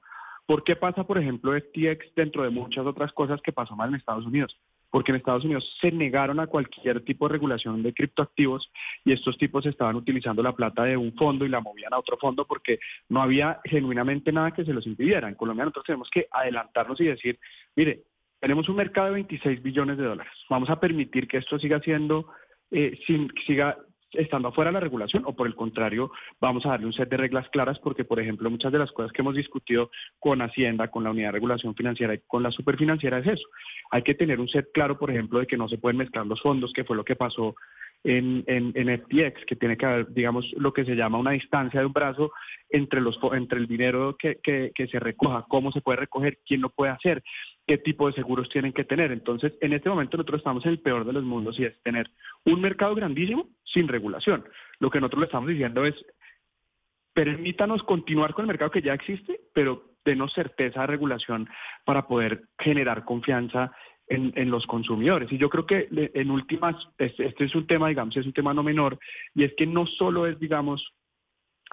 ¿Por qué pasa, por ejemplo, FTX dentro de muchas otras cosas que pasó mal en Estados Unidos? Porque en Estados Unidos se negaron a cualquier tipo de regulación de criptoactivos y estos tipos estaban utilizando la plata de un fondo y la movían a otro fondo porque no había genuinamente nada que se los impidiera. En Colombia nosotros tenemos que adelantarnos y decir, mire, tenemos un mercado de 26 billones de dólares. Vamos a permitir que esto siga siendo, eh, sin, siga estando afuera de la regulación o por el contrario vamos a darle un set de reglas claras porque, por ejemplo, muchas de las cosas que hemos discutido con Hacienda, con la Unidad de Regulación Financiera y con la Superfinanciera es eso. Hay que tener un set claro, por ejemplo, de que no se pueden mezclar los fondos, que fue lo que pasó en, en, en, FTX, que tiene que haber, digamos, lo que se llama una distancia de un brazo entre, los, entre el dinero que, que, que, se recoja, cómo se puede recoger, quién lo puede hacer, qué tipo de seguros tienen que tener. Entonces, en este momento nosotros estamos en el peor de los mundos y es tener un mercado grandísimo sin regulación. Lo que nosotros le estamos diciendo es, permítanos continuar con el mercado que ya existe, pero denos certeza de regulación para poder generar confianza en, los consumidores. Y yo creo que en últimas, este, es un tema, digamos, es un tema no menor, y es que no solo es, digamos,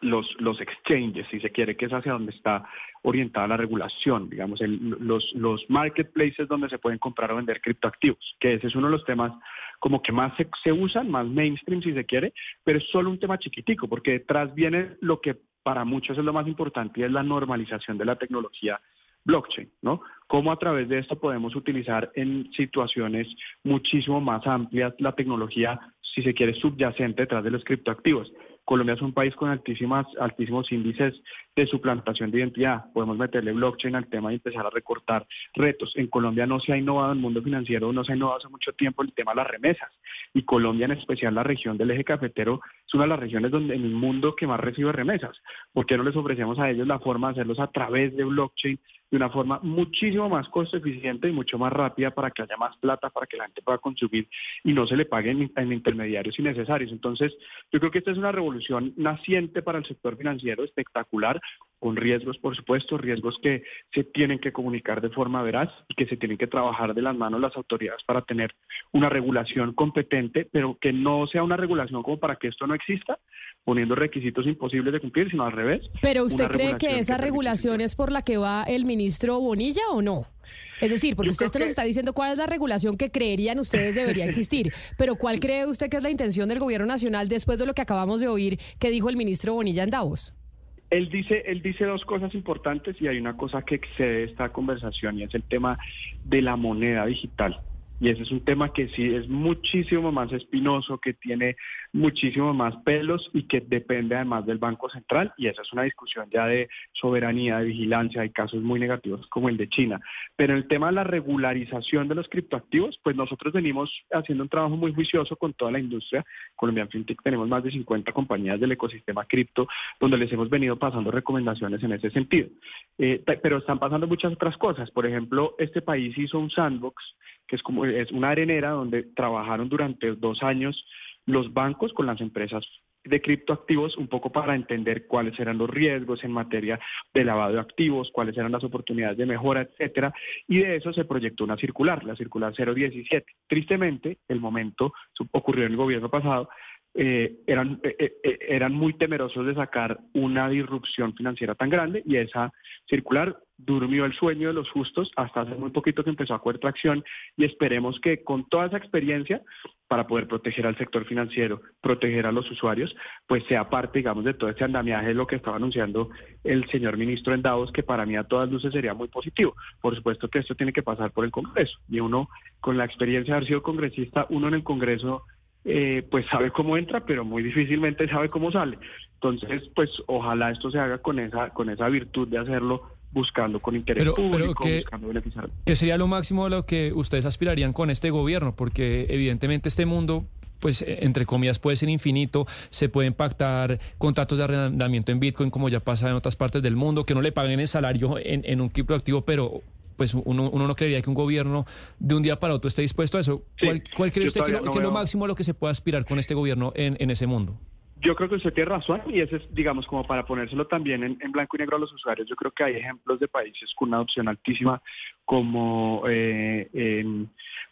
los, los exchanges, si se quiere, que es hacia donde está orientada la regulación, digamos, los, los marketplaces donde se pueden comprar o vender criptoactivos, que ese es uno de los temas como que más se, se usan, más mainstream si se quiere, pero es solo un tema chiquitico, porque detrás viene lo que para muchos es lo más importante y es la normalización de la tecnología blockchain, ¿no? Cómo a través de esto podemos utilizar en situaciones muchísimo más amplias la tecnología, si se quiere, subyacente detrás de los criptoactivos. Colombia es un país con altísimas, altísimos índices de suplantación de identidad. Podemos meterle blockchain al tema y empezar a recortar retos. En Colombia no se ha innovado en el mundo financiero, no se ha innovado hace mucho tiempo el tema de las remesas. Y Colombia, en especial la región del eje cafetero, es una de las regiones donde en el mundo que más recibe remesas. ¿Por qué no les ofrecemos a ellos la forma de hacerlos a través de blockchain de una forma muchísimo más costo eficiente y mucho más rápida para que haya más plata, para que la gente pueda consumir y no se le paguen en intermediarios innecesarios. Entonces, yo creo que esta es una revolución naciente para el sector financiero espectacular, con riesgos, por supuesto, riesgos que se tienen que comunicar de forma veraz y que se tienen que trabajar de las manos las autoridades para tener una regulación competente, pero que no sea una regulación como para que esto no exista, poniendo requisitos imposibles de cumplir, sino al revés. Pero usted cree que esa regulación es por la que va el ministro Bonilla o no? Es decir, porque usted nos está diciendo cuál es la regulación que creerían ustedes debería [LAUGHS] existir, pero ¿cuál cree usted que es la intención del gobierno nacional después de lo que acabamos de oír que dijo el ministro Bonilla en Davos? Él dice, él dice dos cosas importantes y hay una cosa que excede esta conversación y es el tema de la moneda digital. Y ese es un tema que sí es muchísimo más espinoso, que tiene muchísimo más pelos y que depende además del Banco Central. Y esa es una discusión ya de soberanía, de vigilancia. Hay casos muy negativos como el de China. Pero el tema de la regularización de los criptoactivos, pues nosotros venimos haciendo un trabajo muy juicioso con toda la industria. Colombian FinTech tenemos más de 50 compañías del ecosistema cripto donde les hemos venido pasando recomendaciones en ese sentido. Eh, pero están pasando muchas otras cosas. Por ejemplo, este país hizo un sandbox que es como es una arenera donde trabajaron durante dos años los bancos con las empresas de criptoactivos un poco para entender cuáles eran los riesgos en materia de lavado de activos, cuáles eran las oportunidades de mejora, etcétera, y de eso se proyectó una circular, la circular 017. Tristemente, el momento ocurrió en el gobierno pasado, eh, eran, eh, eh, eran muy temerosos de sacar una disrupción financiera tan grande y esa circular durmió el sueño de los justos hasta hace muy poquito que empezó a coger tracción y esperemos que con toda esa experiencia para poder proteger al sector financiero, proteger a los usuarios, pues sea parte, digamos, de todo este andamiaje de lo que estaba anunciando el señor ministro en Davos, que para mí a todas luces sería muy positivo. Por supuesto que esto tiene que pasar por el Congreso y uno, con la experiencia de haber sido congresista, uno en el Congreso eh, pues sabe cómo entra, pero muy difícilmente sabe cómo sale. Entonces, pues ojalá esto se haga con esa, con esa virtud de hacerlo buscando con interés público, buscando beneficiar. ¿Qué sería lo máximo de lo que ustedes aspirarían con este gobierno? Porque evidentemente este mundo pues eh, entre comillas puede ser infinito, se pueden pactar contratos de arrendamiento en Bitcoin como ya pasa en otras partes del mundo, que no le paguen el salario en, en un criptoactivo, pero pues uno, uno, no creería que un gobierno de un día para otro esté dispuesto a eso. ¿Cuál, cree usted que, es lo máximo a lo que se puede aspirar con este gobierno en, en ese mundo? Yo creo que usted tiene razón y ese es, digamos, como para ponérselo también en, blanco y negro a los usuarios. Yo creo que hay ejemplos de países con una adopción altísima como eh,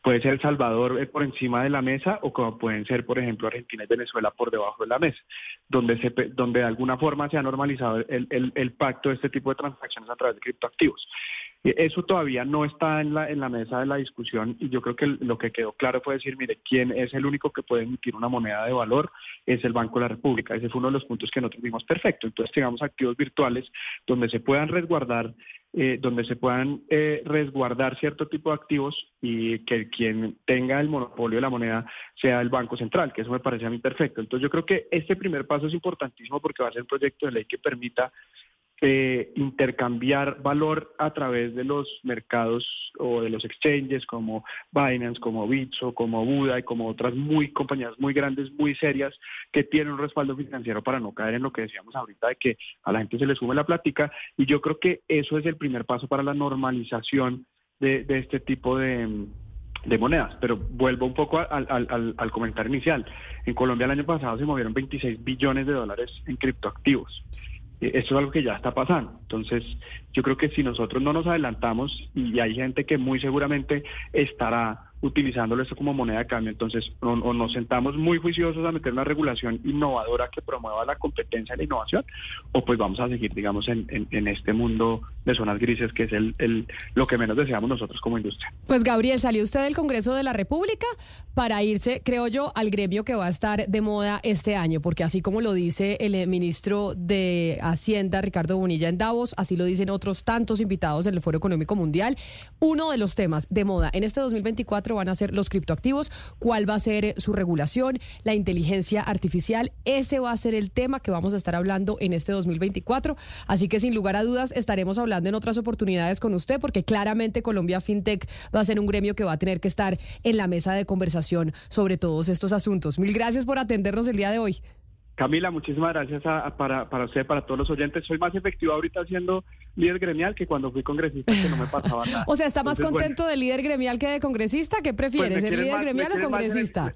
puede ser El Salvador eh, por encima de la mesa o como pueden ser, por ejemplo, Argentina y Venezuela por debajo de la mesa, donde, se, donde de alguna forma se ha normalizado el, el, el pacto de este tipo de transacciones a través de criptoactivos. Eso todavía no está en la, en la mesa de la discusión y yo creo que lo que quedó claro fue decir, mire, quién es el único que puede emitir una moneda de valor es el Banco de la República. Ese fue uno de los puntos que nosotros vimos perfecto. Entonces tengamos activos virtuales donde se puedan resguardar eh, donde se puedan eh, resguardar cierto tipo de activos y que quien tenga el monopolio de la moneda sea el Banco Central, que eso me parece a mí perfecto. Entonces yo creo que este primer paso es importantísimo porque va a ser un proyecto de ley que permita eh, intercambiar valor a través de los mercados o de los exchanges como Binance, como Bitso, como Buda y como otras muy compañías muy grandes, muy serias que tienen un respaldo financiero para no caer en lo que decíamos ahorita de que a la gente se le sube la plática y yo creo que eso es el primer paso para la normalización de, este tipo de, monedas. Pero vuelvo un poco al, comentario inicial. En Colombia el año pasado se movieron 26 billones de dólares en criptoactivos. Eh, eso es algo que ya está pasando. Entonces, yo creo que si nosotros no nos adelantamos y hay gente que muy seguramente estará utilizándolo esto como moneda de cambio. Entonces, o, nos sentamos muy juiciosos a meter una regulación innovadora que promueva la competencia y la innovación, o pues vamos a seguir, digamos, en, este mundo de zonas grises, que es el, lo que menos deseamos nosotros como industria. Pues, Gabriel, salió usted del Congreso de la República para irse, creo yo, al gremio que va a estar de moda este año, porque así como lo dice el eh, ministro de Hacienda, Ricardo Bonilla, en Davos, así lo dicen otros tantos invitados en el Foro Económico Mundial, uno de los temas de moda en este 2024 van a ser los criptoactivos, cuál va a ser eh, su regulación, la inteligencia artificial. Ese va a ser el tema que vamos a estar hablando en este 2024. Así que sin lugar a dudas estaremos hablando en otras oportunidades con usted porque claramente Colombia FinTech va a ser un gremio que va a tener que estar en la mesa de conversación sobre todos estos asuntos. Mil gracias por atendernos el día de hoy. Camila, muchísimas gracias para, para usted, para todos los oyentes. Soy más efectivo ahorita siendo líder gremial que cuando fui congresista, que no me pasaba [LAUGHS] nada. o sea, ¿está más contento de líder gremial que de congresista? ¿Qué pues ser líder gremial o congresista?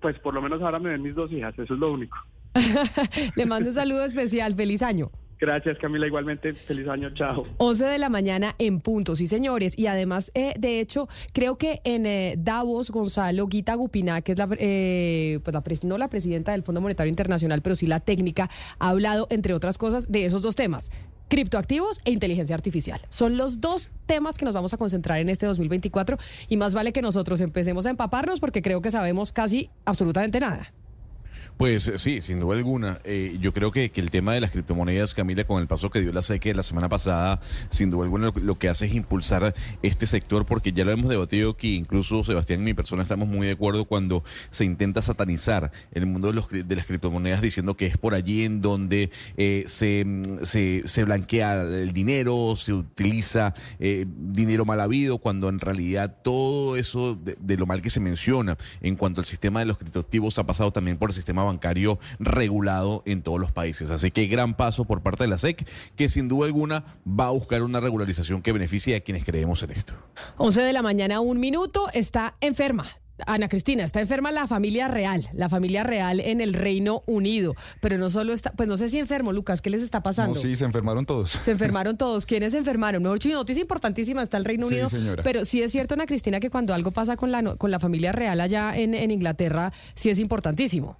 pues por lo menos ahora me ven mis dos hijas, eso es lo único. [LAUGHS] Le mando un saludo especial, feliz año. Gracias, Camila. Igualmente, feliz año. Chao. 11 de la mañana en punto, sí, señores. Y además, eh, de hecho, creo que en eh, Davos, Gonzalo Guita Gupina, que es la, eh, pues la no la presidenta del Fondo Monetario Internacional, pero sí la técnica, ha hablado, entre otras cosas, de esos dos temas criptoactivos e inteligencia artificial. Son los dos temas que nos vamos a concentrar en este 2024 y más vale que nosotros empecemos a empaparnos porque creo que sabemos casi absolutamente nada. Pues eh, sí, sin duda alguna. Eh, yo creo que, que, el tema de las criptomonedas, Camila, con el paso que dio la SEC la semana pasada, sin duda alguna lo, que hace es impulsar este sector, porque ya lo hemos debatido aquí, incluso Sebastián y mi persona estamos muy de acuerdo cuando se intenta satanizar el mundo de, los, de las criptomonedas diciendo que es por allí en donde eh, se, se, se, blanquea el dinero, se utiliza dinero mal habido, cuando en realidad todo eso de, de lo mal que se menciona en cuanto al sistema de los criptoactivos ha pasado también por el sistema bancario regulado en todos los países. Así que gran paso por parte de la SEC, que sin duda alguna va a buscar una regularización que beneficie a quienes creemos en esto. 11 de la mañana, un minuto, está enferma. Ana Cristina, está enferma la familia real, la familia real en el Reino Unido, pero no solo está, pues no sé si enfermo, Lucas, ¿qué les está pasando? No, sí, se enfermaron todos. Se enfermaron todos. ¿Quiénes se enfermaron? No, noticia importantísima, está el Reino Unido. Señora. Pero sí es cierto, Ana Cristina, que cuando algo pasa con la, con la familia real allá en, en Inglaterra, sí es importantísimo.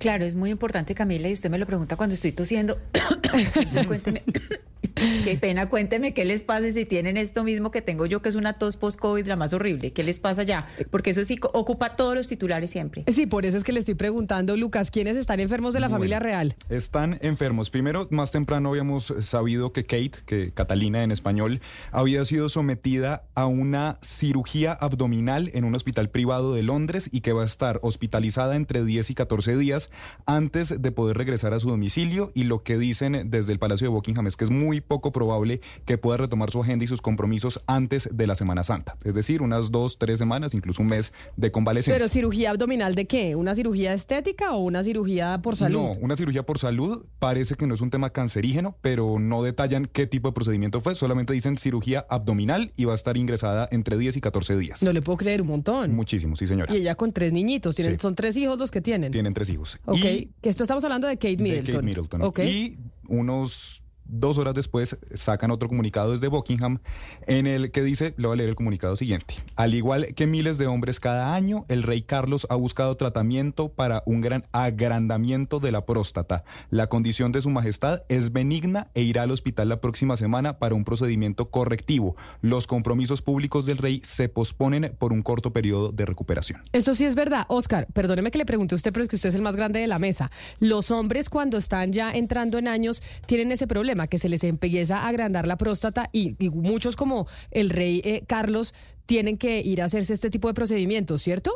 Claro, es muy importante, Camila, y usted me lo pregunta cuando estoy tosiendo. [COUGHS] Entonces, cuénteme. [COUGHS] Qué pena, cuénteme qué les pasa si tienen esto mismo que tengo yo, que es una tos post-COVID, la más horrible. ¿Qué les pasa ya? Porque eso sí ocupa todos los titulares siempre. Sí, por eso es que le estoy preguntando, Lucas, ¿quiénes están enfermos de la familia real? Están enfermos. Primero, más temprano habíamos sabido que Kate, que Catalina en español, había sido sometida a una cirugía abdominal en un hospital privado de Londres y que va a estar hospitalizada entre 10 y 14 días antes de poder regresar a su domicilio. Y lo que dicen desde el Palacio de Buckingham es que es muy poco probable que pueda retomar su agenda y sus compromisos antes de la Semana Santa. Es decir, unas dos, tres semanas, incluso un mes de convalecencia. ¿Pero cirugía abdominal de qué? ¿Una cirugía estética o una cirugía por salud? No, una cirugía por salud. Parece que no es un tema cancerígeno, pero no detallan qué tipo de procedimiento fue. Solamente dicen cirugía abdominal y va a estar ingresada entre 10 y 14 días. No le puedo creer un montón. Muchísimo, sí, señora. Y ella con tres niñitos. Tienen, Son tres hijos los que tienen. Tienen tres hijos. Ok, que esto estamos hablando de Kate Middleton. De Kate Middleton. Okay. Y unos dos horas después sacan otro comunicado desde Buckingham en el que dice, le voy a leer el comunicado siguiente, al igual que miles de hombres cada año, el rey Carlos ha buscado tratamiento para un gran agrandamiento de la próstata. La condición de su majestad es benigna e irá al hospital la próxima semana para un procedimiento correctivo. Los compromisos públicos del rey se posponen por un corto periodo de recuperación. Eso sí es verdad. Oscar, perdóneme que le pregunte a usted, pero es que usted es el más grande de la mesa. Los hombres cuando están ya entrando en años tienen ese problema Que se les empieza a agrandar la próstata y, y muchos como el rey eh, Carlos tienen que ir a hacerse este tipo de procedimientos, ¿cierto?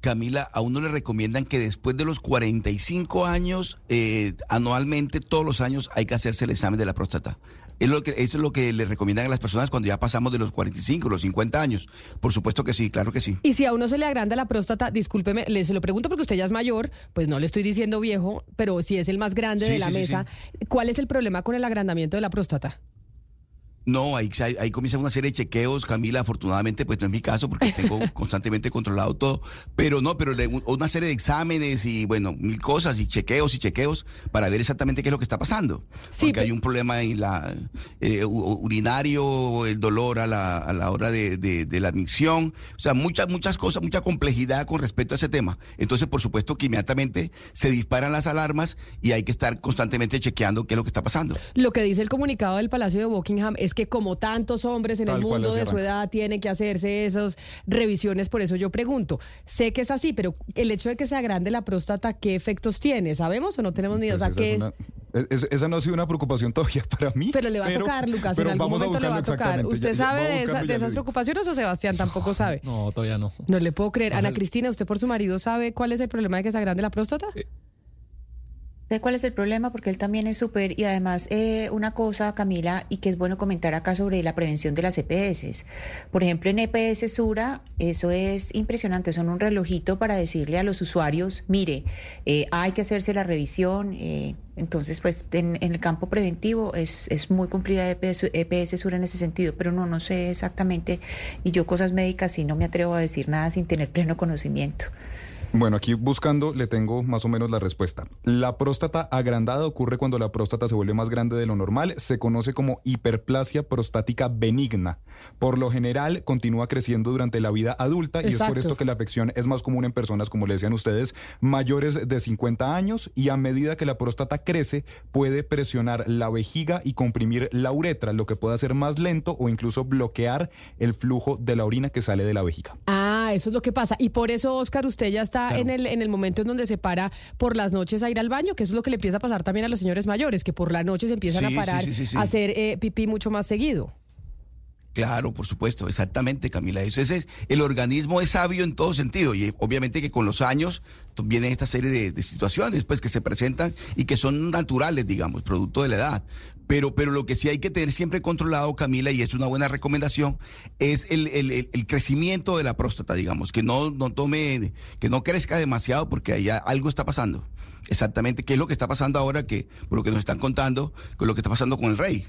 Camila, a uno le recomiendan que después de los 45 años, eh, anualmente, todos los años, hay que hacerse el examen de la próstata. Es lo que, eso es lo que le recomiendan a las personas cuando ya pasamos de los 45, los 50 años. Por supuesto que sí, claro que sí. Y si a uno se le agranda la próstata, discúlpeme, le se lo pregunto porque usted ya es mayor, pues no le estoy diciendo viejo, pero si es el más grande Sí, de la sí, sí, mesa, ¿cuál es el problema con el agrandamiento de la próstata? No, ahí, ahí comienza una serie de chequeos, Camila, afortunadamente, pues no es mi caso porque [LAUGHS] tengo constantemente controlado todo, pero no, pero una serie de exámenes y bueno, mil cosas y chequeos y chequeos para ver exactamente qué es lo que está pasando. porque hay un problema en la eh, urinario, el dolor a la, a la hora de, de- de la admisión, o sea, muchas, muchas cosas, mucha complejidad con respecto a ese tema. Entonces, por supuesto que inmediatamente se disparan las alarmas y hay que estar constantemente chequeando qué es lo que está pasando. Lo que dice el comunicado del Palacio de Buckingham es que como tantos hombres en Tal el mundo de su edad tienen que hacerse esas revisiones, por eso yo pregunto, sé que es así, pero el hecho de que se agrande la próstata, ¿qué efectos tiene? ¿Sabemos o no tenemos ni idea? O sea, Pues esa, ¿qué es es? una, es- esa no ha sido una preocupación todavía [LAUGHS] para mí. Pero le va a tocar, Lucas, en algún vamos a momento le va a tocar. ¿Usted Ya- sabe de, esa- de esas preocupaciones o Sebastián tampoco sabe? No, todavía no. No le puedo creer. Ana. Cristina, ¿usted por su marido sabe cuál es el problema de que se agrande la próstata? ¿Sabe cuál es el problema? Porque él también es súper, y además eh, una cosa, Camila, y que es bueno comentar acá sobre la prevención de las EPS. Por ejemplo, en EPS Sura, eso es impresionante, son un relojito para decirle a los usuarios, mire, eh, hay que hacerse la revisión. eh, entonces, pues en, en el campo preventivo es, es muy cumplida EPS, EPS Sura en ese sentido, pero no, no sé exactamente, y yo cosas médicas sí no me atrevo a decir nada sin tener pleno conocimiento. Bueno, aquí buscando le tengo más o menos la respuesta. La próstata agrandada ocurre cuando la próstata se vuelve más grande de lo normal. Se conoce como hiperplasia prostática benigna. Por lo general, continúa creciendo durante la vida adulta y es por esto que la afección es más común en personas, como le decían ustedes, mayores de 50 años y a medida que la próstata crece, puede presionar la vejiga y comprimir la uretra, lo que puede hacer más lento o incluso bloquear el flujo de la orina que sale de la vejiga. Ah, eso es lo que pasa. Y por eso, Oscar, usted ya está en, el, en el momento en donde se para por las noches a ir al baño, que eso es lo que le empieza a pasar también a los señores mayores, que por la noche se empiezan Sí, a parar sí, sí, sí. a hacer eh, pipí mucho más seguido. Claro, por supuesto, exactamente, Camila. Eso es, es- el organismo es sabio en todo sentido y obviamente que con los años t- viene esta serie de, de situaciones pues que se presentan y que son naturales, digamos, producto de la edad. Pero, pero lo que sí hay que tener siempre controlado, Camila, y es una buena recomendación, es el, el- el- crecimiento de la próstata, digamos, que no, no tome, que no crezca demasiado porque allá algo está pasando. Exactamente, ¿qué es lo que está pasando ahora que, por lo que nos están contando, con lo que está pasando con el rey?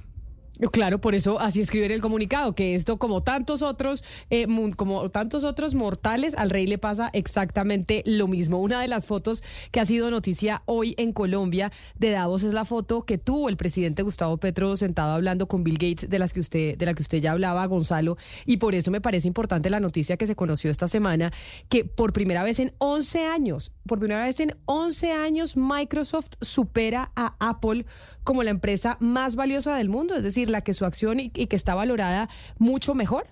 Claro, por eso así escribe en el comunicado, que esto como tantos otros, eh, como tantos otros mortales, al rey le pasa exactamente lo mismo. Una de las fotos que ha sido noticia hoy en Colombia de Davos es la foto que tuvo el presidente Gustavo Petro sentado hablando con Bill Gates, de las que usted, de la que usted ya hablaba, Gonzalo, y por eso me parece importante la noticia que se conoció esta semana, que por primera vez en 11 años, por primera vez en 11 años, Microsoft supera a Apple como la empresa más valiosa del mundo, es decir, la que su acción y, que está valorada mucho mejor.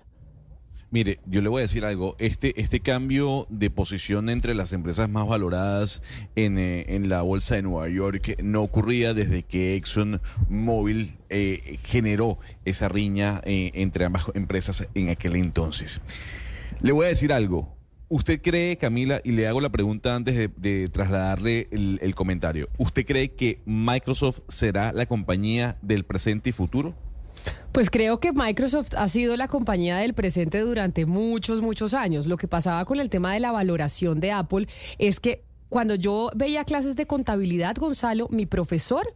Mire, yo le voy a decir algo. Este, este cambio de posición entre las empresas más valoradas en, eh, en la bolsa de Nueva York no ocurría desde que ExxonMobil eh, generó esa riña eh, entre ambas empresas en aquel entonces. Le voy a decir algo. ¿Usted cree, Camila, y le hago la pregunta antes de, trasladarle el comentario, ¿usted cree que Microsoft será la compañía del presente y futuro? Pues creo que Microsoft ha sido la compañía del presente durante muchos, muchos años. Lo que pasaba con el tema de la valoración de Apple es que cuando yo veía clases de contabilidad, Gonzalo, mi profesor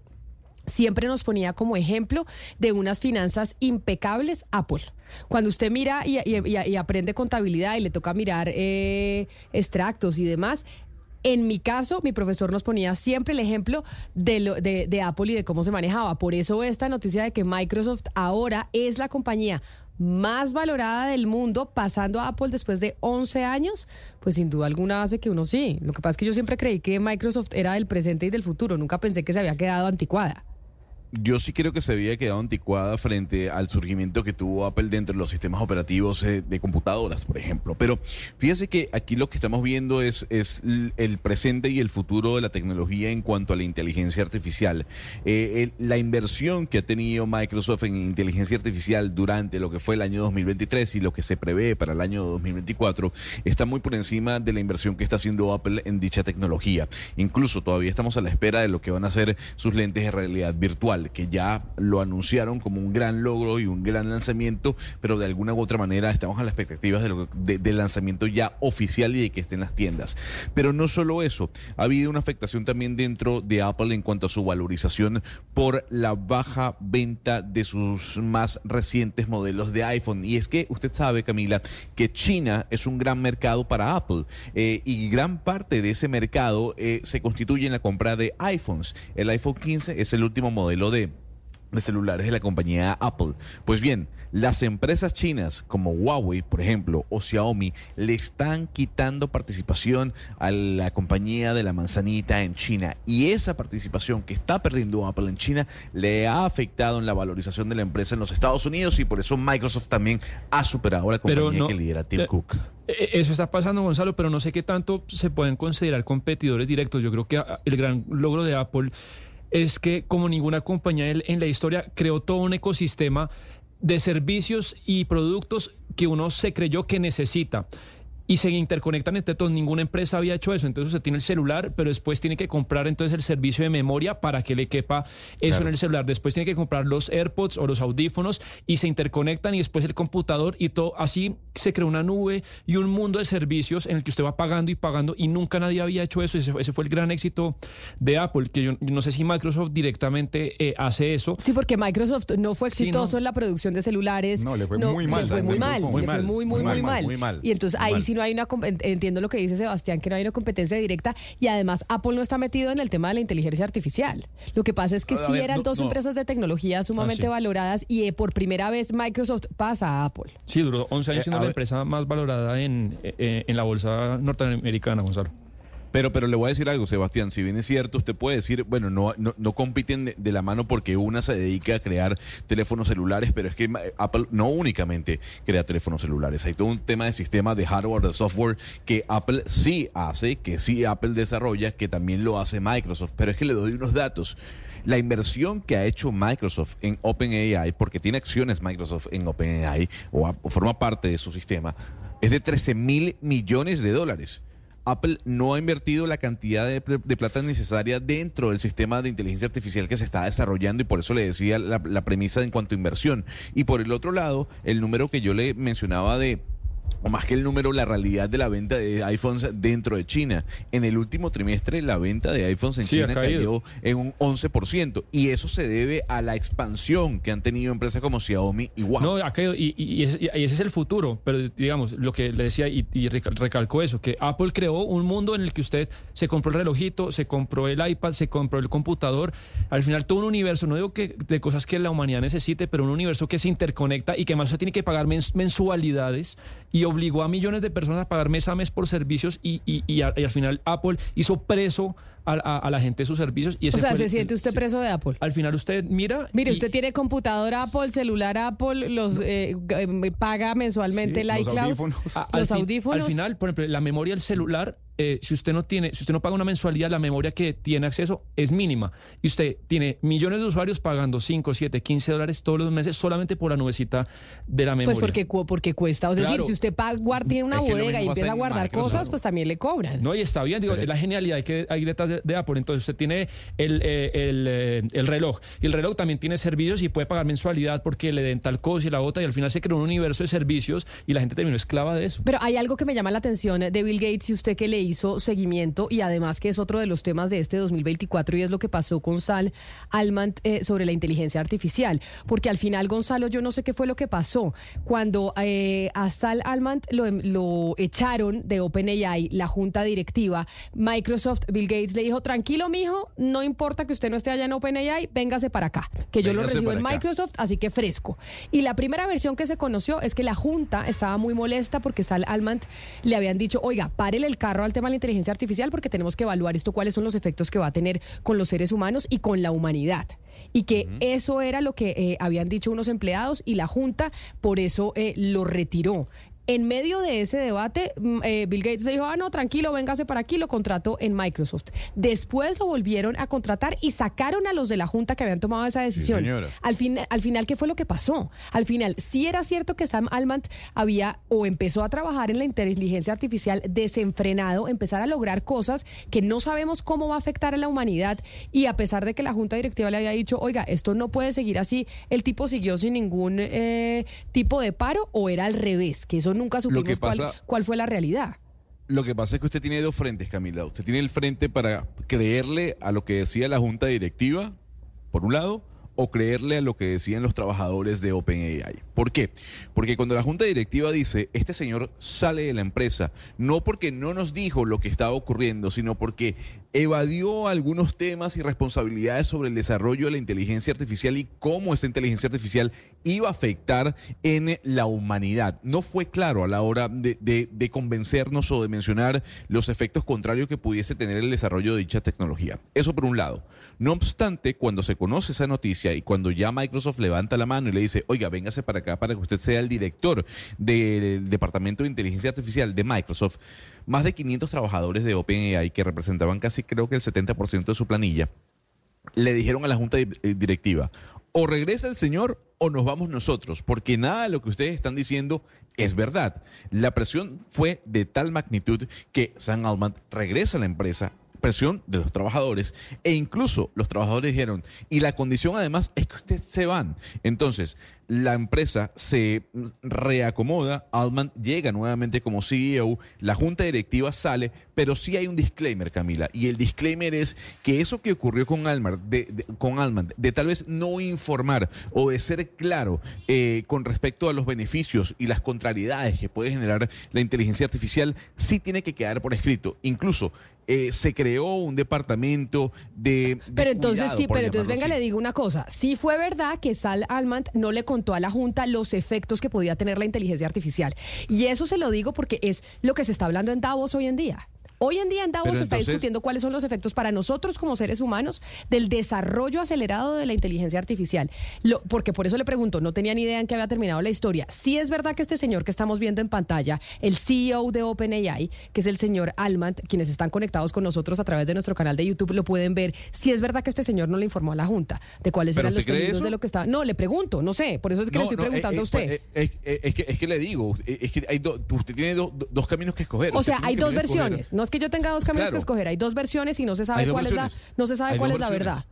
siempre nos ponía como ejemplo de unas finanzas impecables Apple. Cuando usted mira y, aprende contabilidad y le toca mirar eh, extractos y demás, en mi caso, mi profesor nos ponía siempre el ejemplo de, lo- de, de Apple y de cómo se manejaba. Por eso esta noticia de que Microsoft ahora es la compañía más valorada del mundo, pasando a Apple después de 11 años, pues sin duda alguna hace que uno sí. Lo que pasa es que yo siempre creí que Microsoft era del presente y del futuro. Nunca pensé que se había quedado anticuada. Yo sí creo que se había quedado anticuada frente al surgimiento que tuvo Apple dentro de los sistemas operativos eh, de computadoras, por ejemplo. Pero fíjese que aquí lo que estamos viendo es, el presente y el futuro de la tecnología en cuanto a la inteligencia artificial. Eh, la inversión que ha tenido Microsoft en inteligencia artificial durante lo que fue el año 2023 y lo que se prevé para el año 2024 está muy por encima de la inversión que está haciendo Apple en dicha tecnología. Incluso todavía estamos a la espera de lo que van a ser sus lentes de realidad virtual, que ya lo anunciaron como un gran logro y un gran lanzamiento, pero de alguna u otra manera estamos a la expectativa de del lanzamiento ya oficial y de que esté en las tiendas. Pero no solo eso, ha habido una afectación también dentro de Apple en cuanto a su valorización por la baja venta de sus más recientes modelos de iPhone. Y es que usted sabe, Camila, que China es un gran mercado para Apple eh, y gran parte de ese mercado eh, se constituye en la compra de iPhones. El iPhone 15 es el último modelo de, de celulares de la compañía Apple. Pues bien, las empresas chinas como Huawei, por ejemplo, o Xiaomi, le están quitando participación a la compañía de la manzanita en China. Y esa participación que está perdiendo Apple en China le ha afectado en la valorización de la empresa en los Estados Unidos y por eso Microsoft también ha superado a la compañía que lidera Tim Cook. Eh, eso está pasando, Gonzalo, pero no sé qué tanto se pueden considerar competidores directos. Yo creo que ah, el gran logro de Apple es que como ninguna compañía en la historia creó todo un ecosistema de servicios y productos que uno se creyó que necesita y se interconectan entre todos. Ninguna empresa había hecho eso. Entonces usted tiene el celular, pero después tiene que comprar entonces el servicio de memoria para que le quepa eso en el celular. Después tiene que comprar los AirPods o los audífonos y se interconectan y después el computador y todo. Así se creó una nube y un mundo de servicios en el que usted va pagando y pagando y nunca nadie había hecho eso. Ese, ese fue el gran éxito de Apple, que yo, no sé si Microsoft directamente eh, hace eso. Sí, porque Microsoft no fue exitoso en la producción de celulares. No, le fue muy mal. Le fue muy mal. Muy, mal, muy, muy, muy, mal. Y entonces ahí sí no hay una entiendo lo que dice Sebastián, que no hay una competencia directa y además Apple no está metido en el tema de la inteligencia artificial. Lo que pasa es que sí eran dos empresas de tecnología sumamente ah, valoradas y eh, por primera vez Microsoft pasa a Apple. Sí, duró 11 años eh, siendo la empresa más valorada en, eh, en la bolsa norteamericana, Gonzalo. Pero, pero le voy a decir algo, Sebastián. Si bien es cierto, usted puede decir, bueno, no, no, compiten de, la mano porque una se dedica a crear teléfonos celulares, pero es que Apple no únicamente crea teléfonos celulares. Hay todo un tema de sistema de hardware, de software que Apple sí hace, que sí Apple desarrolla, que también lo hace Microsoft. Pero es que le doy unos datos. La inversión que ha hecho Microsoft en OpenAI, porque tiene acciones Microsoft en OpenAI o forma parte de su sistema, es de 13 mil millones de dólares. Apple no ha invertido la cantidad de, plata necesaria dentro del sistema de inteligencia artificial que se está desarrollando y por eso le decía la, la premisa en cuanto a inversión. Y por el otro lado, el número que yo le mencionaba de o más que el número, la realidad de la venta de iPhones dentro de China. En el último trimestre, la venta de iPhones en China cayó en un 11%. Y eso se debe a la expansión que han tenido empresas como Xiaomi y Huawei. No, ha caído, y, ese, es el futuro. Pero digamos, lo que le decía y, recalcó eso, que Apple creó un mundo en el que usted se compró el relojito, se compró el iPad, se compró el computador. Al final, todo un universo, no digo que de cosas que la humanidad necesite, pero un universo que se interconecta y que más usted tiene que pagar mensualidades y obligó a millones de personas a pagar mes a mes por servicios y, y, al final Apple hizo preso a, la gente de sus servicios. Y o sea, ¿se siente usted preso de Apple? Al final usted mira... Mire, usted tiene computador Apple, celular Apple, los eh, eh, paga mensualmente el iCloud. Los audífonos. los audífonos. al final, por ejemplo, la memoria del celular eh, si usted no tiene, si usted no paga una mensualidad, la memoria que tiene acceso es mínima. Y usted tiene millones de usuarios pagando 5, 7, 15 dólares todos los meses solamente por la nubecita de la memoria. Pues porque, porque cuesta. O sea, decir, si usted paga, tiene una bodega y empieza a guardar cosas, pues también le cobran. No, y está bien, digo, es la genialidad que hay detrás de, Apple. Entonces usted tiene el, eh, eh, el, reloj. Y el reloj también tiene servicios y puede pagar mensualidad porque le den tal cosa y la otra. Y al final se creó un universo de servicios y la gente terminó esclava de eso. Pero hay algo que me llama la atención de Bill Gates y usted que le hizo seguimiento y además que es otro de los temas de este 2024 y es lo que pasó con Sal Almant eh, sobre la inteligencia artificial. Porque al final, Gonzalo, yo no sé qué fue lo que pasó. Cuando eh, a Sal Almant lo, lo echaron de OpenAI, la junta directiva, Microsoft, Bill Gates le dijo, tranquilo, mijo, no importa que usted no esté allá en OpenAI, véngase para acá, que yo lo recibo en Microsoft, así que fresco. Y la primera versión que se conoció es que la junta estaba muy molesta porque Sal Almant le habían dicho, oiga, párele el carro al al tema de la inteligencia artificial porque tenemos que evaluar esto, cuáles son los efectos que va a tener con los seres humanos y con la humanidad. Y que eso era lo que eh, habían dicho unos empleados y la Junta por eso eh, lo retiró. En medio de ese debate, mm, eh, Bill Gates dijo, ah, no, tranquilo, véngase para aquí, lo contrató en Microsoft. Después lo volvieron a contratar y sacaron a los de la Junta que habían tomado esa decisión. al, fin, al final, ¿qué fue lo que pasó? Al final, sí era cierto que Sam Almant había o empezó a trabajar en la inteligencia artificial desenfrenado, empezar a lograr cosas que no sabemos cómo va a afectar a la humanidad y a pesar de que la Junta Directiva le había dicho, oiga, esto no puede seguir así, el tipo siguió sin ningún eh, tipo de paro o era al revés, que eso nunca supimos cuál, fue la realidad. Lo que pasa es que usted tiene dos frentes, Camila. Usted tiene el frente para creerle a lo que decía la junta directiva, por un lado, o creerle a lo que decían los trabajadores de OpenAI. ¿Por qué? Porque cuando la junta directiva dice, este señor sale de la empresa, no porque no nos dijo lo que estaba ocurriendo, sino porque evadió algunos temas y responsabilidades sobre el desarrollo de la inteligencia artificial y cómo esta inteligencia artificial iba a afectar en la humanidad. No fue claro a la hora de, de convencernos o de mencionar los efectos contrarios que pudiese tener el desarrollo de dicha tecnología. Eso por un lado. No obstante, cuando se conoce esa noticia y cuando ya Microsoft levanta la mano y le dice, oiga, véngase para acá para que usted sea el director del Departamento de Inteligencia Artificial de Microsoft, más de 500 trabajadores de OpenAI que representaban casi creo que el 70% de su planilla, le dijeron a la junta eh, directiva, o regresa el señor o nos vamos nosotros, porque nada de lo que ustedes están diciendo es verdad. La presión fue de tal magnitud que Sam Altman regresa a la empresa presión de los trabajadores e incluso los trabajadores dijeron, y la condición además es que ustedes se van. Entonces, la empresa se reacomoda, Altman llega nuevamente como CEO, la junta directiva sale, pero sí hay un disclaimer, Camila, y el disclaimer es que eso que ocurrió con Altman, de, con Altman, de tal vez no informar o de ser claro eh, con respecto a los beneficios y las contrariedades que puede generar la inteligencia artificial, sí tiene que quedar por escrito. Incluso eh, se creó un departamento de... pero entonces sí, pero entonces venga, le digo una cosa. Sí fue verdad que Sal Almant no le contó a la Junta los efectos que podía tener la inteligencia artificial. Y eso se lo digo porque es lo que se está hablando en Davos hoy en día. Hoy en día en Davos se está discutiendo cuáles son los efectos para nosotros como seres humanos del desarrollo acelerado de la inteligencia artificial. porque por eso le pregunto, no tenía ni idea en que había terminado la historia. Si es verdad que este señor que estamos viendo en pantalla, el CEO de OpenAI, que es el señor Almant, quienes están conectados con nosotros a través de nuestro canal de YouTube lo pueden ver. Si es verdad que este señor no le informó a la Junta de cuáles eran los peligros de lo que estaba. No, le pregunto, no sé, por eso es que le estoy preguntando a usted. es, que, es, que, le digo, es que hay usted tiene dos caminos que escoger. O sea, hay dos versiones. No es que yo tenga dos caminos que escoger, hay dos versiones y no se sabe cuál es la, no se sabe cuál es la verdad.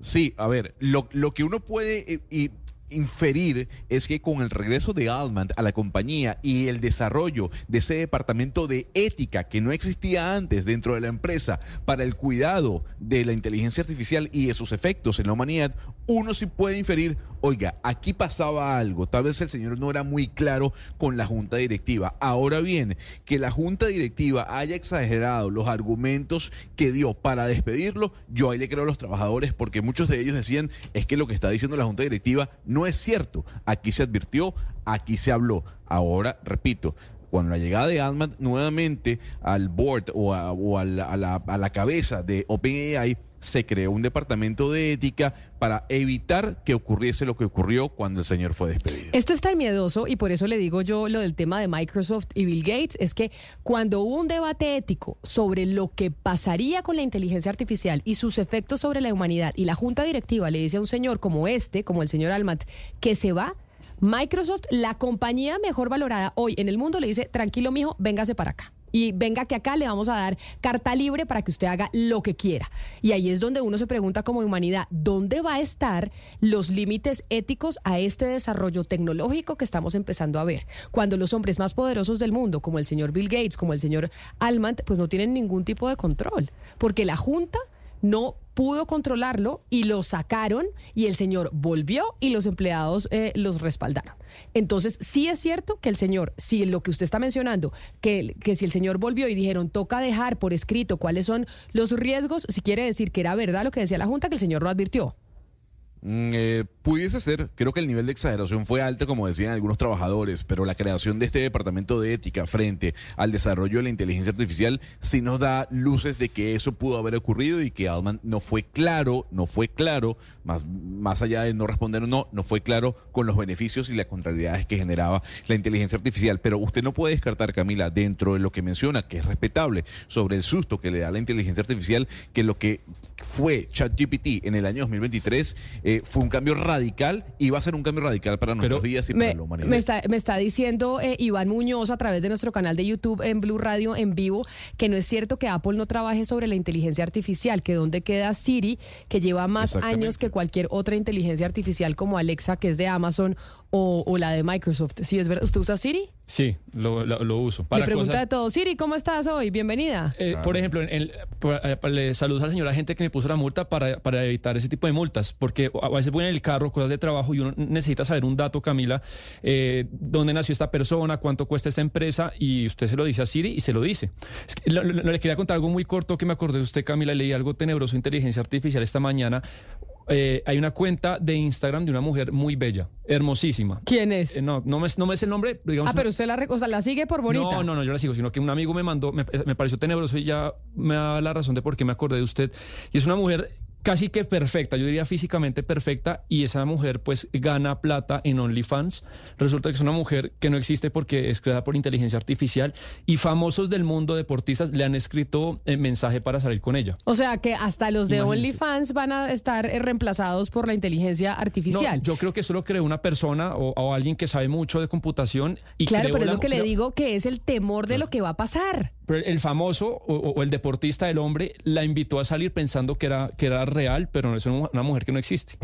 Sí, a ver, lo, lo que uno puede eh, inferir es que con el regreso de Altman a la compañía y el desarrollo de ese departamento de ética que no existía antes dentro de la empresa para el cuidado de la inteligencia artificial y de sus efectos en la humanidad, uno sí puede inferir, oiga, aquí pasaba algo, tal vez el señor no era muy claro con la junta directiva. Ahora bien, que la junta directiva haya exagerado los argumentos que dio para despedirlo, yo ahí le creo a los trabajadores porque muchos de ellos decían, es que lo que está diciendo la junta directiva es cierto. Aquí se advirtió, aquí se habló. Ahora, repito, cuando la llegada de Altman nuevamente al board o, a, la, a la cabeza de OpenAI, se creó un departamento de ética para evitar que ocurriese lo que ocurrió cuando el señor fue despedido. Esto es tan miedoso y por eso le digo yo lo del tema de Microsoft y Bill Gates, es que cuando hubo un debate ético sobre lo que pasaría con la inteligencia artificial y sus efectos sobre la humanidad y la junta directiva le dice a un señor como este, como el señor Almat, que se va, Microsoft, la compañía mejor valorada hoy en el mundo, le dice, tranquilo mijo, véngase para acá y venga que acá le vamos a dar carta libre para que usted haga lo que quiera. Y ahí es donde uno se pregunta como humanidad, ¿dónde va a estar los límites éticos a este desarrollo tecnológico que estamos empezando a ver? Cuando los hombres más poderosos del mundo, como el señor Bill Gates, como el señor Almant, pues no tienen ningún tipo de control, porque la Junta no pudo controlarlo y lo sacaron y el señor volvió y los empleados eh, los respaldaron. Entonces, sí es cierto que el señor, si lo que usted está mencionando, que, que si el señor volvió y dijeron toca dejar por escrito cuáles son los riesgos, si quiere decir que era verdad lo que decía la Junta, que el señor no advirtió. Mm, eh, pudiese ser, creo que el nivel de exageración fue alto, como decían algunos trabajadores, pero la creación de este departamento de ética frente al desarrollo de la inteligencia artificial sí nos da luces de que eso pudo haber ocurrido y que Altman no fue claro, no fue claro, más, más allá de no responder o no, no fue claro con los beneficios y las contrariedades que generaba la inteligencia artificial. Pero usted no puede descartar, Camila, dentro de lo que menciona, que es respetable, sobre el susto que le da la inteligencia artificial, que lo que fue ChatGPT en el año 2023 eh, fue un cambio radical y va a ser un cambio radical para nuestros días y para la humanidad. Me está, me está diciendo eh, Iván Muñoz a través de nuestro canal de YouTube en Blue Radio en vivo que no es cierto que Apple no trabaje sobre la inteligencia artificial, que donde queda Siri, que lleva más años que cualquier otra inteligencia artificial como Alexa, que es de Amazon, o, la de Microsoft. ¿Sí es verdad? ¿Usted usa Siri? Sí, lo, lo, uso. Para Le pregunta de todo. Siri, ¿cómo estás hoy? Bienvenida. Eh, por ejemplo, en, eh, le saludos a la señora gente que me puso la multa para, para evitar ese tipo de multas, porque a veces voy en el carro, cosas de trabajo, y uno necesita saber un dato, Camila, eh, dónde nació esta persona, cuánto cuesta esta empresa, y usted se lo dice a Siri y se lo dice. le quería contar algo muy corto que me acordé de usted, Camila, leí algo tenebroso de inteligencia artificial esta mañana. Eh, hay una cuenta de Instagram de una mujer muy bella, hermosísima. ¿Quién es? Eh, no, no me, no me el nombre. Digamos, ah, pero usted la, o sea, la sigue por bonita. No, no, no, yo la sigo, sino que un amigo me mandó, me, me pareció tenebroso y ya me da la razón de por qué me acordé de usted. Y es una mujer casi que perfecta, yo diría físicamente perfecta, y esa mujer pues gana plata en OnlyFans. Resulta que es una mujer que no existe porque es creada por inteligencia artificial y famosos del mundo deportistas le han escrito el eh, mensaje para salir con ella. O sea que hasta los de OnlyFans van a estar eh, reemplazados por la inteligencia artificial. yo creo que eso lo creó una persona o, alguien que sabe mucho de computación. Y claro, pero es lo que le digo que es el temor de lo que va a pasar. Pero el famoso o, el deportista del hombre la invitó a salir pensando que era, que era real, pero no es una mujer que no existe.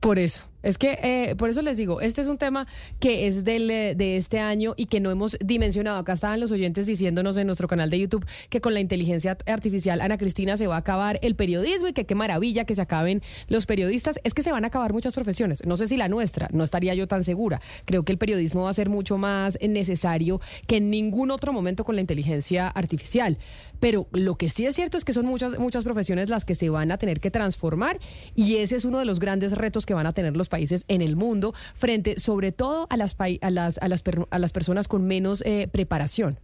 Por eso. Es que eh, por eso les digo, este es un tema que es del, eh, de este año y que no hemos dimensionado. Acá estaban los oyentes diciéndonos en nuestro canal de YouTube que con la inteligencia artificial, Ana Cristina, se va a acabar el periodismo y que qué maravilla que se acaben los periodistas. Es que se van a acabar muchas profesiones. No sé si la nuestra, no estaría yo tan segura. Creo que el periodismo va a ser mucho más necesario que en ningún otro momento con la inteligencia artificial. Pero lo que sí es cierto es que son muchas, muchas profesiones las que se van a tener que transformar y ese es uno de los grandes retos que van a tener los países en el mundo frente sobre todo a las, a las, a las, a las personas con menos eh, preparación.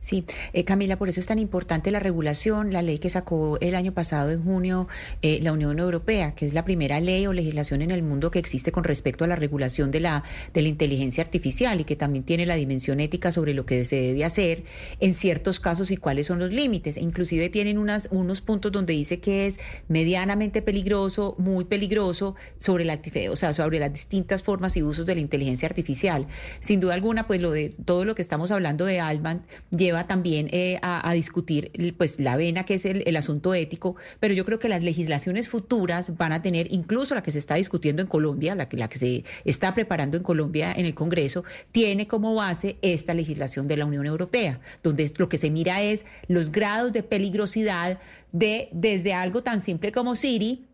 Sí, eh, Camila, por eso es tan importante la regulación, la ley que sacó el año pasado en junio eh, la Unión Europea, que es la primera ley o legislación en el mundo que existe con respecto a la regulación de la, de la inteligencia artificial y que también tiene la dimensión ética sobre lo que se debe hacer en ciertos casos y cuáles son los límites. Inclusive tienen unas, unos puntos donde dice que es medianamente peligroso, muy peligroso sobre la, o sea, sobre las distintas formas y usos de la inteligencia artificial. Sin duda alguna, pues lo de todo lo que estamos hablando de Alman lleva también eh, a, discutir pues la vena que es el, asunto ético, pero yo creo que las legislaciones futuras van a tener, incluso la que se está discutiendo en Colombia, la que, la que se está preparando en Colombia en el Congreso, tiene como base esta legislación de la Unión Europea, donde lo que se mira es los grados de peligrosidad de desde algo tan simple como Siri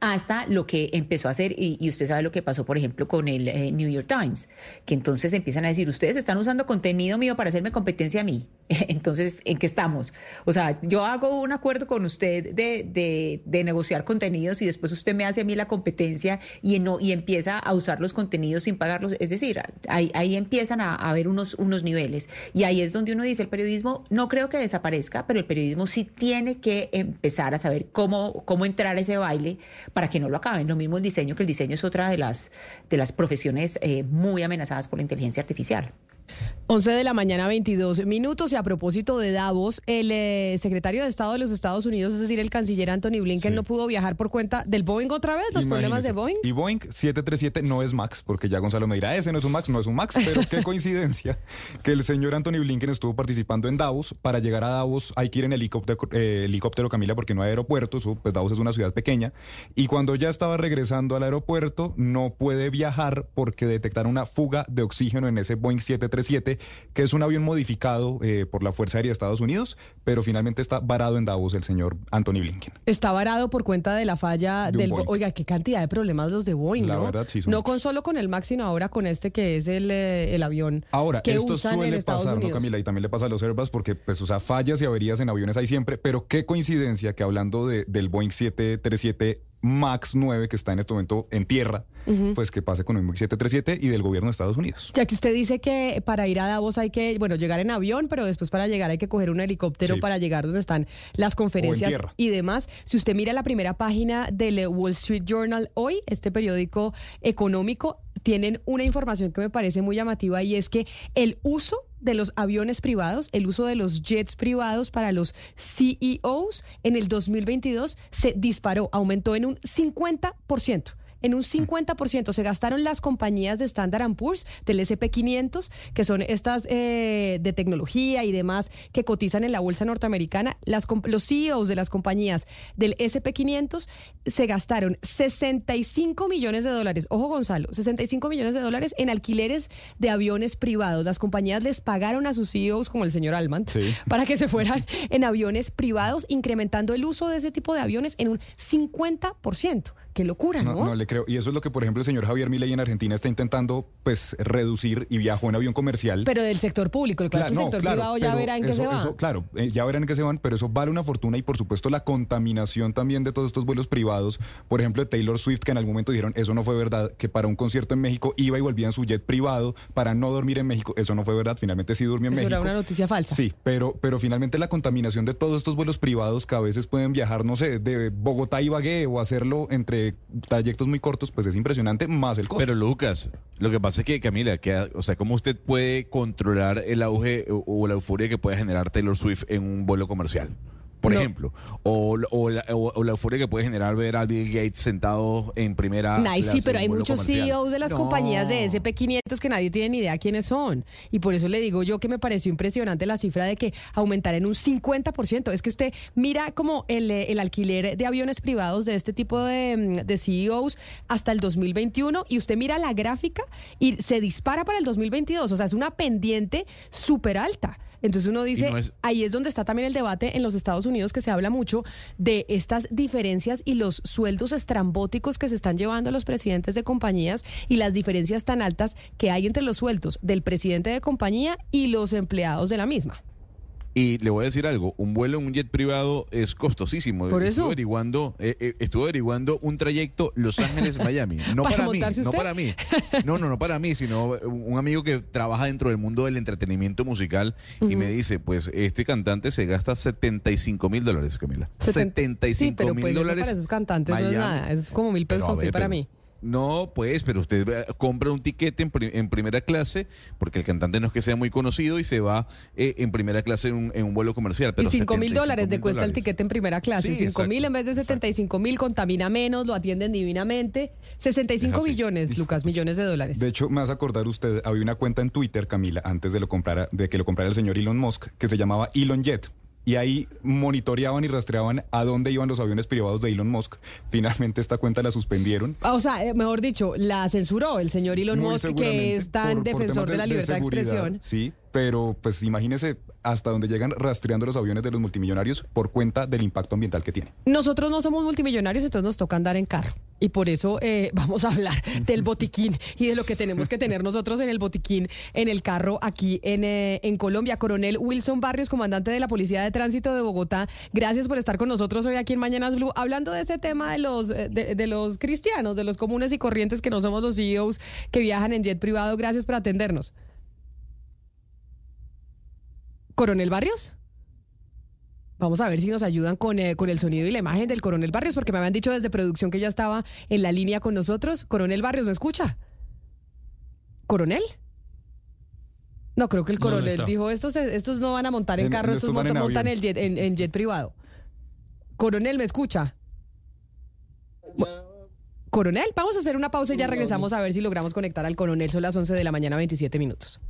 hasta lo que empezó a hacer, y, usted sabe lo que pasó, por ejemplo, con el eh, New York Times, que entonces empiezan a decir, ustedes están usando contenido mío para hacerme competencia a mí. [LAUGHS] Entonces, ¿en qué estamos? O sea, yo hago un acuerdo con usted de, de, negociar contenidos y después usted me hace a mí la competencia y, no, y empieza a usar los contenidos sin pagarlos. Es decir, ahí, ahí empiezan a, haber unos, unos niveles. Y ahí es donde uno dice, el periodismo no creo que desaparezca, pero el periodismo sí tiene que empezar a saber cómo, cómo entrar a ese baile para que no lo acaben. Lo mismo el diseño, que el diseño es otra de las, de las profesiones eh, muy amenazadas por la inteligencia artificial. 11 de la mañana, 22 minutos. Y a propósito de Davos, el eh, secretario de Estado de los Estados Unidos, es decir, el canciller Anthony Blinken, no pudo viajar por cuenta del Boeing otra vez, los problemas de Boeing. Y Boeing 737 no es Max, porque ya Gonzalo me dirá, ese no es un Max, no es un Max, pero qué [LAUGHS] coincidencia que el señor Anthony Blinken estuvo participando en Davos. Para llegar a Davos hay que ir en helicóptero, eh, helicóptero Camila, porque no hay aeropuerto, pues Davos es una ciudad pequeña. Y cuando ya estaba regresando al aeropuerto, no puede viajar porque detectaron una fuga de oxígeno en ese Boeing 737 que es un avión modificado eh, por la Fuerza Aérea de Estados Unidos, pero finalmente está varado en Davos el señor Anthony Blinken. Está varado por cuenta de la falla del... Oiga, qué cantidad de problemas los de Boeing, la verdad, sí. No con solo con el Max, sino ahora con este que es el, eh, el avión Ahora, que esto suele pasar, ¿no, Camila? Y también le pasa a los Airbus porque, pues, o sea, fallas y averías en aviones hay siempre, pero qué coincidencia que hablando de, del Boeing 737 MAX 9 que está en este momento en tierra, pues que pase con un 737 y del gobierno de Estados Unidos. Ya que usted dice que para ir a Davos hay que, bueno, llegar en avión, pero después para llegar hay que coger un helicóptero para llegar donde están las conferencias y demás. Si usted mira la primera página del Wall Street Journal hoy, este periódico económico, tienen una información que me parece muy llamativa y es que el uso de los aviones privados, el uso de los jets privados para los CEOs en el 2022 se disparó, aumentó en un 50% en un 50%. Se gastaron las compañías de Standard Poor's, del SP500, que son estas eh, de tecnología y demás que cotizan en la bolsa norteamericana. Las, los CEOs de las compañías del SP500 se gastaron 65 millones de dólares. Ojo, Gonzalo, 65 millones de dólares en alquileres de aviones privados. Las compañías les pagaron a sus CEOs, como el señor Alman, [LAUGHS] para que se fueran en aviones privados, incrementando el uso de ese tipo de aviones en un 50%. Qué locura, ¿no? No, le creo. Y eso es lo que, por ejemplo, el señor Javier Milei en Argentina está intentando, pues, reducir y viajó en avión comercial. Pero del sector público, el claro, sector privado ya verá en qué se va. claro, eh, ya verán en qué se van, pero eso vale una fortuna y, por supuesto, la contaminación también de todos estos vuelos privados. Por ejemplo, de Taylor Swift, que en algún momento dijeron, eso no fue verdad, que para un concierto en México iba y volvía en su jet privado para no dormir en México. Eso no fue verdad, finalmente sí durmió en eso México. era una noticia falsa. Sí, pero, pero finalmente la contaminación de todos estos vuelos privados que a veces pueden viajar, no sé, de Bogotá a Ibagué o hacerlo entre trayectos muy cortos, pues es impresionante, más el costo. Pero Lucas, lo que pasa es que, Camila, que, o sea, ¿cómo usted puede controlar el auge o la euforia que puede generar Taylor Swift en un vuelo comercial? Por ejemplo. O, la, euforia que puede generar ver a Bill Gates sentado en primera. Ay, sí, pero hay muchos CEOs de las compañías de SP500 que nadie tiene ni idea quiénes son. Y por eso le digo yo que me pareció impresionante la cifra de que aumentar en un 50%. Es que usted mira como el, el alquiler de aviones privados de este tipo de, de CEOs hasta el 2021 y usted mira la gráfica y se dispara para el 2022. O sea, es una pendiente súper alta. Entonces uno dice, ahí es donde está también el debate en los Estados Unidos que se habla mucho de estas diferencias y los sueldos estrambóticos que se están llevando los presidentes de compañías y las diferencias tan altas que hay entre los sueldos del presidente de compañía y los empleados de la misma. Y le voy a decir algo, un vuelo en un jet privado es costosísimo. Por eso. Estuve averiguando, eh, eh, estuve averiguando un trayecto Los Ángeles-Miami. [LAUGHS] No para, mí, no para mí. [LAUGHS] No, no, no para mí, sino un amigo que trabaja dentro del mundo del entretenimiento musical y me dice, pues este cantante se gasta 75 mil dólares, Camila. 75 mil pues dólares. para esos cantantes no es nada, es como mil pesos para mí. No, pues, pero usted compra un tiquete en, primera clase, porque el cantante no es que sea muy conocido y se va eh, en primera clase en un, vuelo comercial. Pero y 5 mil dólares le cuesta el tiquete en primera clase. 5 mil en vez de 75 mil, contamina menos, lo atienden divinamente. 65 billones, [LAUGHS] Lucas, millones de dólares. De hecho, me vas a acordar usted, había una cuenta en Twitter, Camila, antes de, lo comprara, de que lo comprara el señor Elon Musk, que se llamaba Elon Jet y ahí monitoreaban y rastreaban a dónde iban los aviones privados de Elon Musk. [LAUGHS] Finalmente esta cuenta la suspendieron. Ah, o sea, eh, mejor dicho, la censuró el señor Elon Musk, que es tan defensor de, la libertad de, expresión. Sí, pero pues imagínese hasta donde llegan rastreando los aviones de los multimillonarios por cuenta del impacto ambiental que tiene. Nosotros no somos multimillonarios, entonces nos toca andar en carro. Y por eso eh, [LAUGHS] vamos a hablar del botiquín y de lo que tenemos que tener nosotros en el botiquín, en el carro aquí en, eh, en Colombia. Coronel Wilson Barrios, comandante de la Policía de Tránsito de Bogotá, gracias por estar con nosotros hoy aquí en Mañanas Blue, hablando de ese tema de los, eh, de los cristianos, de los comunes y corrientes que no somos los CEOs que viajan en jet privado. Gracias por atendernos. Coronel Barrios. Vamos a ver si nos ayudan con, eh, con el sonido y la imagen del Coronel Barrios, porque me habían dicho desde producción que ya estaba en la línea con nosotros. Coronel Barrios, ¿me escucha? ¿Coronel? No, creo que el coronel dijo, estos, estos no van a montar en, carro, estos, montan, en, jet, en, jet privado. Coronel, ¿me escucha? Coronel, vamos a hacer una pausa y ya regresamos a ver si logramos conectar al coronel. Son las 11 de la mañana, 27 minutos.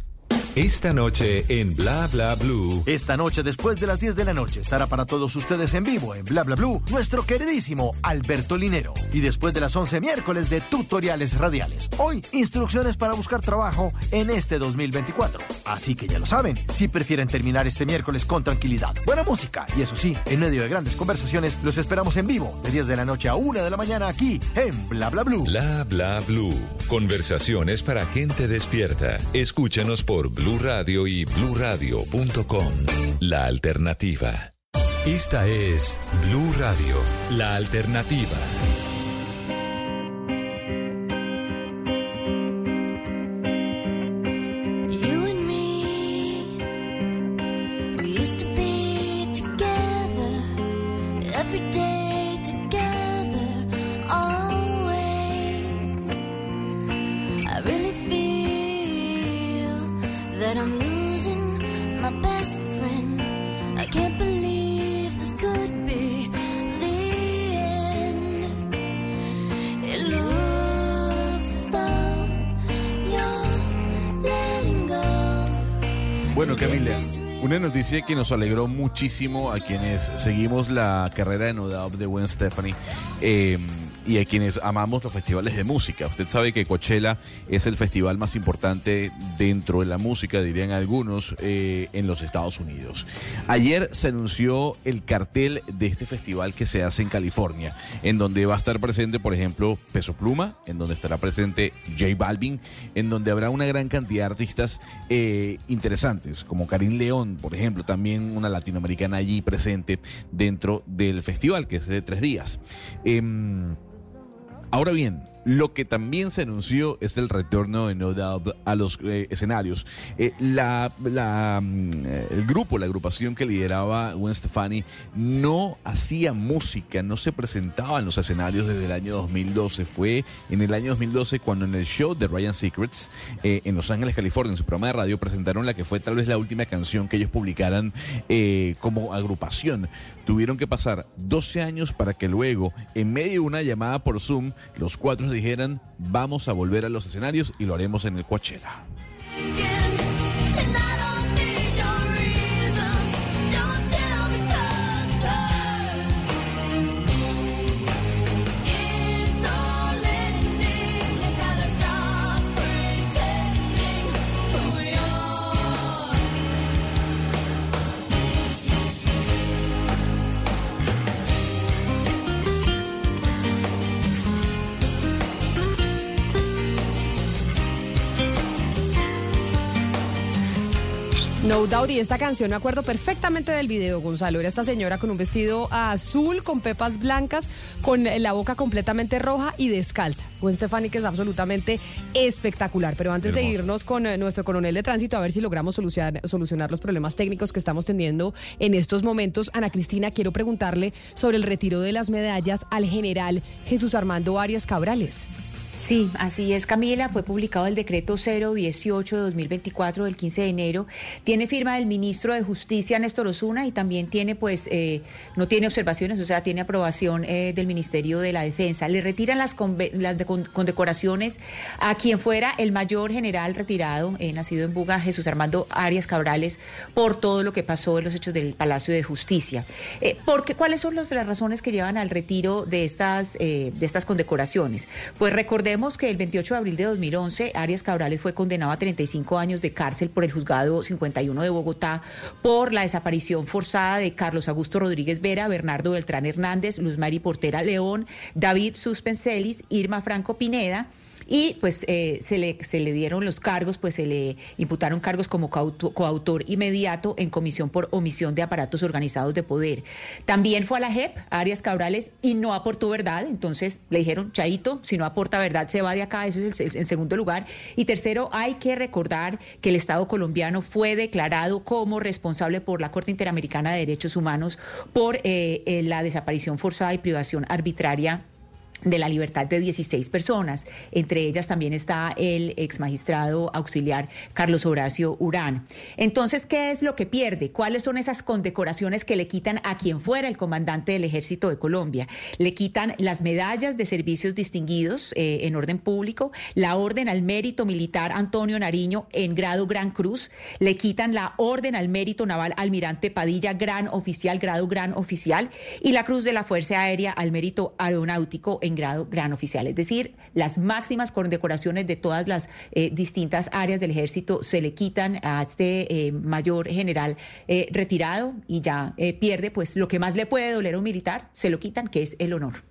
Esta noche en Bla Bla Blue. Esta noche, después de las 10 de la noche, estará para todos ustedes en vivo en Bla Bla Blue nuestro queridísimo Alberto Linero. Y después de las 11 miércoles de tutoriales radiales. Hoy, instrucciones para buscar trabajo en este 2024. Así que ya lo saben, si prefieren terminar este miércoles con tranquilidad, buena música y eso sí, en medio de grandes conversaciones, los esperamos en vivo de 10 de la noche a 1 de la mañana aquí en Bla Bla Blue. Bla Bla Blue. Conversaciones para gente despierta. Escúchanos por Blue Blue Radio y bluradio.com. La alternativa. Esta es Blue Radio, la alternativa. Noticia que nos alegró muchísimo a quienes seguimos la carrera de No de Gwen Stephanie. eh, y a quienes amamos los festivales de música. Usted sabe que Coachella es el festival más importante dentro de la música, dirían algunos, eh, en los Estados Unidos. Ayer se anunció el cartel de este festival que se hace en California, en donde va a estar presente, por ejemplo, Peso Pluma, en donde estará presente J Balvin, en donde habrá una gran cantidad de artistas eh, interesantes, como Karim León, por ejemplo, también una latinoamericana allí presente dentro del festival, que es de tres días. Em, Ahora bien, lo que también se anunció es el retorno de No Doubt a los eh, escenarios. Eh, mm, eh, el grupo, la agrupación que lideraba Gwen Stefani, no hacía música, no se presentaba en los escenarios desde el año 2012. Fue en el año 2012 cuando en el show de Ryan Secrets en Los Ángeles, California, en su programa de radio, presentaron la que fue tal vez la última canción que ellos publicaran como agrupación. Tuvieron que pasar 12 años para que luego, en medio de una llamada por Zoom, los cuatro dijeran, vamos a volver a los escenarios y lo haremos en el Coachella. No Doubt y esta canción me acuerdo perfectamente del video, Gonzalo. Era esta señora con un vestido azul, con pepas blancas, con la boca completamente roja y descalza. Gwen Stefani que es absolutamente espectacular. Pero antes de irnos con eh, nuestro coronel de tránsito a ver si logramos solucionar, solucionar los problemas técnicos que estamos teniendo en estos momentos, Ana Cristina, quiero preguntarle sobre el retiro de las medallas al general Jesús Armando Arias Cabrales. Sí, así es, Camila. Fue publicado el decreto 018 de 2024 del 15 de enero. Tiene firma del ministro de Justicia, Néstor Osuna, y también tiene, pues, eh, no tiene observaciones, o sea, tiene aprobación eh, del Ministerio de la Defensa. Le retiran las, las de- con- condecoraciones a quien fuera el mayor general retirado, eh, nacido en Buga, Jesús Armando Arias Cabrales, por todo lo que pasó en los hechos del Palacio de Justicia. Eh, porque, ¿Cuáles son los- las razones que llevan al retiro de estas, eh, de estas condecoraciones? Pues recordemos que el 28 de abril de 2011, Arias Cabrales fue condenado a 35 años de cárcel por el juzgado 51 de Bogotá por la desaparición forzada de Carlos Augusto Rodríguez Vera, Bernardo Beltrán Hernández, Luz Mari Portera León, David Suspenselis, Irma Franco Pineda. Y pues eh, se, le, se le dieron los cargos, pues se le imputaron cargos como coauto- coautor inmediato en comisión por omisión de aparatos organizados de poder. También fue a la JEP, Arias Cabrales, y no aportó verdad. Entonces le dijeron, Chaito, si no aporta verdad, se va de acá. Ese es el, segundo lugar. Y tercero, hay que recordar que el Estado colombiano fue declarado como responsable por la Corte Interamericana de Derechos Humanos por eh, eh, la desaparición forzada y privación arbitraria de la libertad de 16 personas. Entre ellas también está el ex magistrado auxiliar Carlos Horacio Urán. Entonces, ¿qué es lo que pierde? ¿Cuáles son esas condecoraciones que le quitan a quien fuera el comandante del ejército de Colombia? Le quitan las medallas de servicios distinguidos eh, en orden público, la orden al mérito militar Antonio Nariño en grado Gran Cruz, le quitan la orden al mérito naval Almirante Padilla Gran Oficial, grado Gran Oficial, y la Cruz de la Fuerza Aérea al mérito aeronáutico en grado Gran Oficial. Es decir, las máximas condecoraciones de todas las eh, distintas áreas del ejército se le quitan a este eh, mayor general eh, retirado y ya pierde pues lo que más le puede doler a un militar, se lo quitan, que es el honor.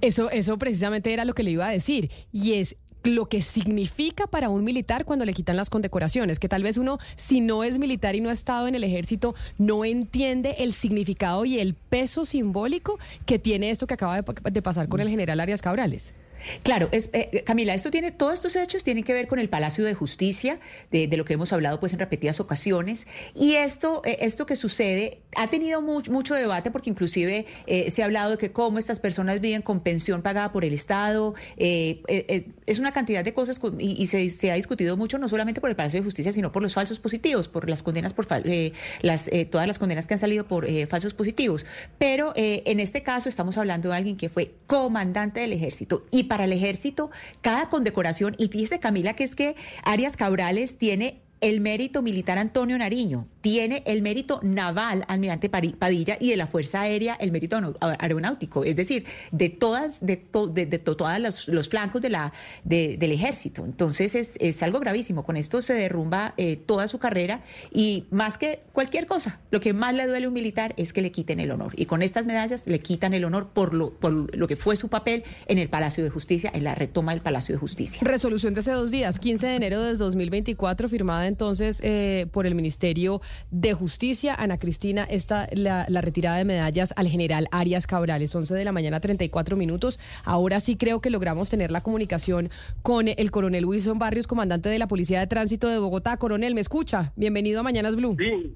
Eso, eso precisamente era lo que le iba a decir. Y es lo que significa para un militar cuando le quitan las condecoraciones, que tal vez uno, si no es militar y no ha estado en el ejército, no entiende el significado y el peso simbólico que tiene esto que acaba de, pasar con el general Arias Cabrales. Claro, es, eh, Camila, esto tiene, todos estos hechos tienen que ver con el Palacio de Justicia, de, lo que hemos hablado pues en repetidas ocasiones, y esto, eh, esto que sucede ha tenido mucho, debate porque inclusive eh, se ha hablado de que cómo estas personas viven con pensión pagada por el Estado, eh, eh, eh, es una cantidad de cosas y, se, ha discutido mucho no solamente por el Palacio de Justicia, sino por los falsos positivos, por las condenas por eh, las eh, todas las condenas que han salido por eh, falsos positivos. Pero eh, en este caso estamos hablando de alguien que fue comandante del ejército y el ejército cada condecoración. Y fíjese Camila que es que Arias Cabrales tiene el mérito militar Antonio Nariño, tiene el mérito naval Almirante Padilla y de la Fuerza Aérea el mérito aero- aeronáutico, es decir, de todas, de, to- de, de to- todas los, los flancos de la, de- del ejército. Entonces es, es algo gravísimo. Con esto se derrumba eh, toda su carrera y más que cualquier cosa, lo que más le duele a un militar es que le quiten el honor. Y con estas medallas le quitan el honor por lo, por lo que fue su papel en el Palacio de Justicia, en la retoma del Palacio de Justicia. Resolución de hace dos días, 15 de enero de 2024, firmada entonces eh, por el Ministerio de Justicia. Ana Cristina, esta, la, retirada de medallas al general Arias Cabrales, 11 de la mañana, 34 minutos. Ahora sí creo que logramos tener la comunicación con el coronel Wilson Barrios, comandante de la Policía de Tránsito de Bogotá. Coronel, ¿me escucha? Bienvenido a Mañanas Blue. Sí,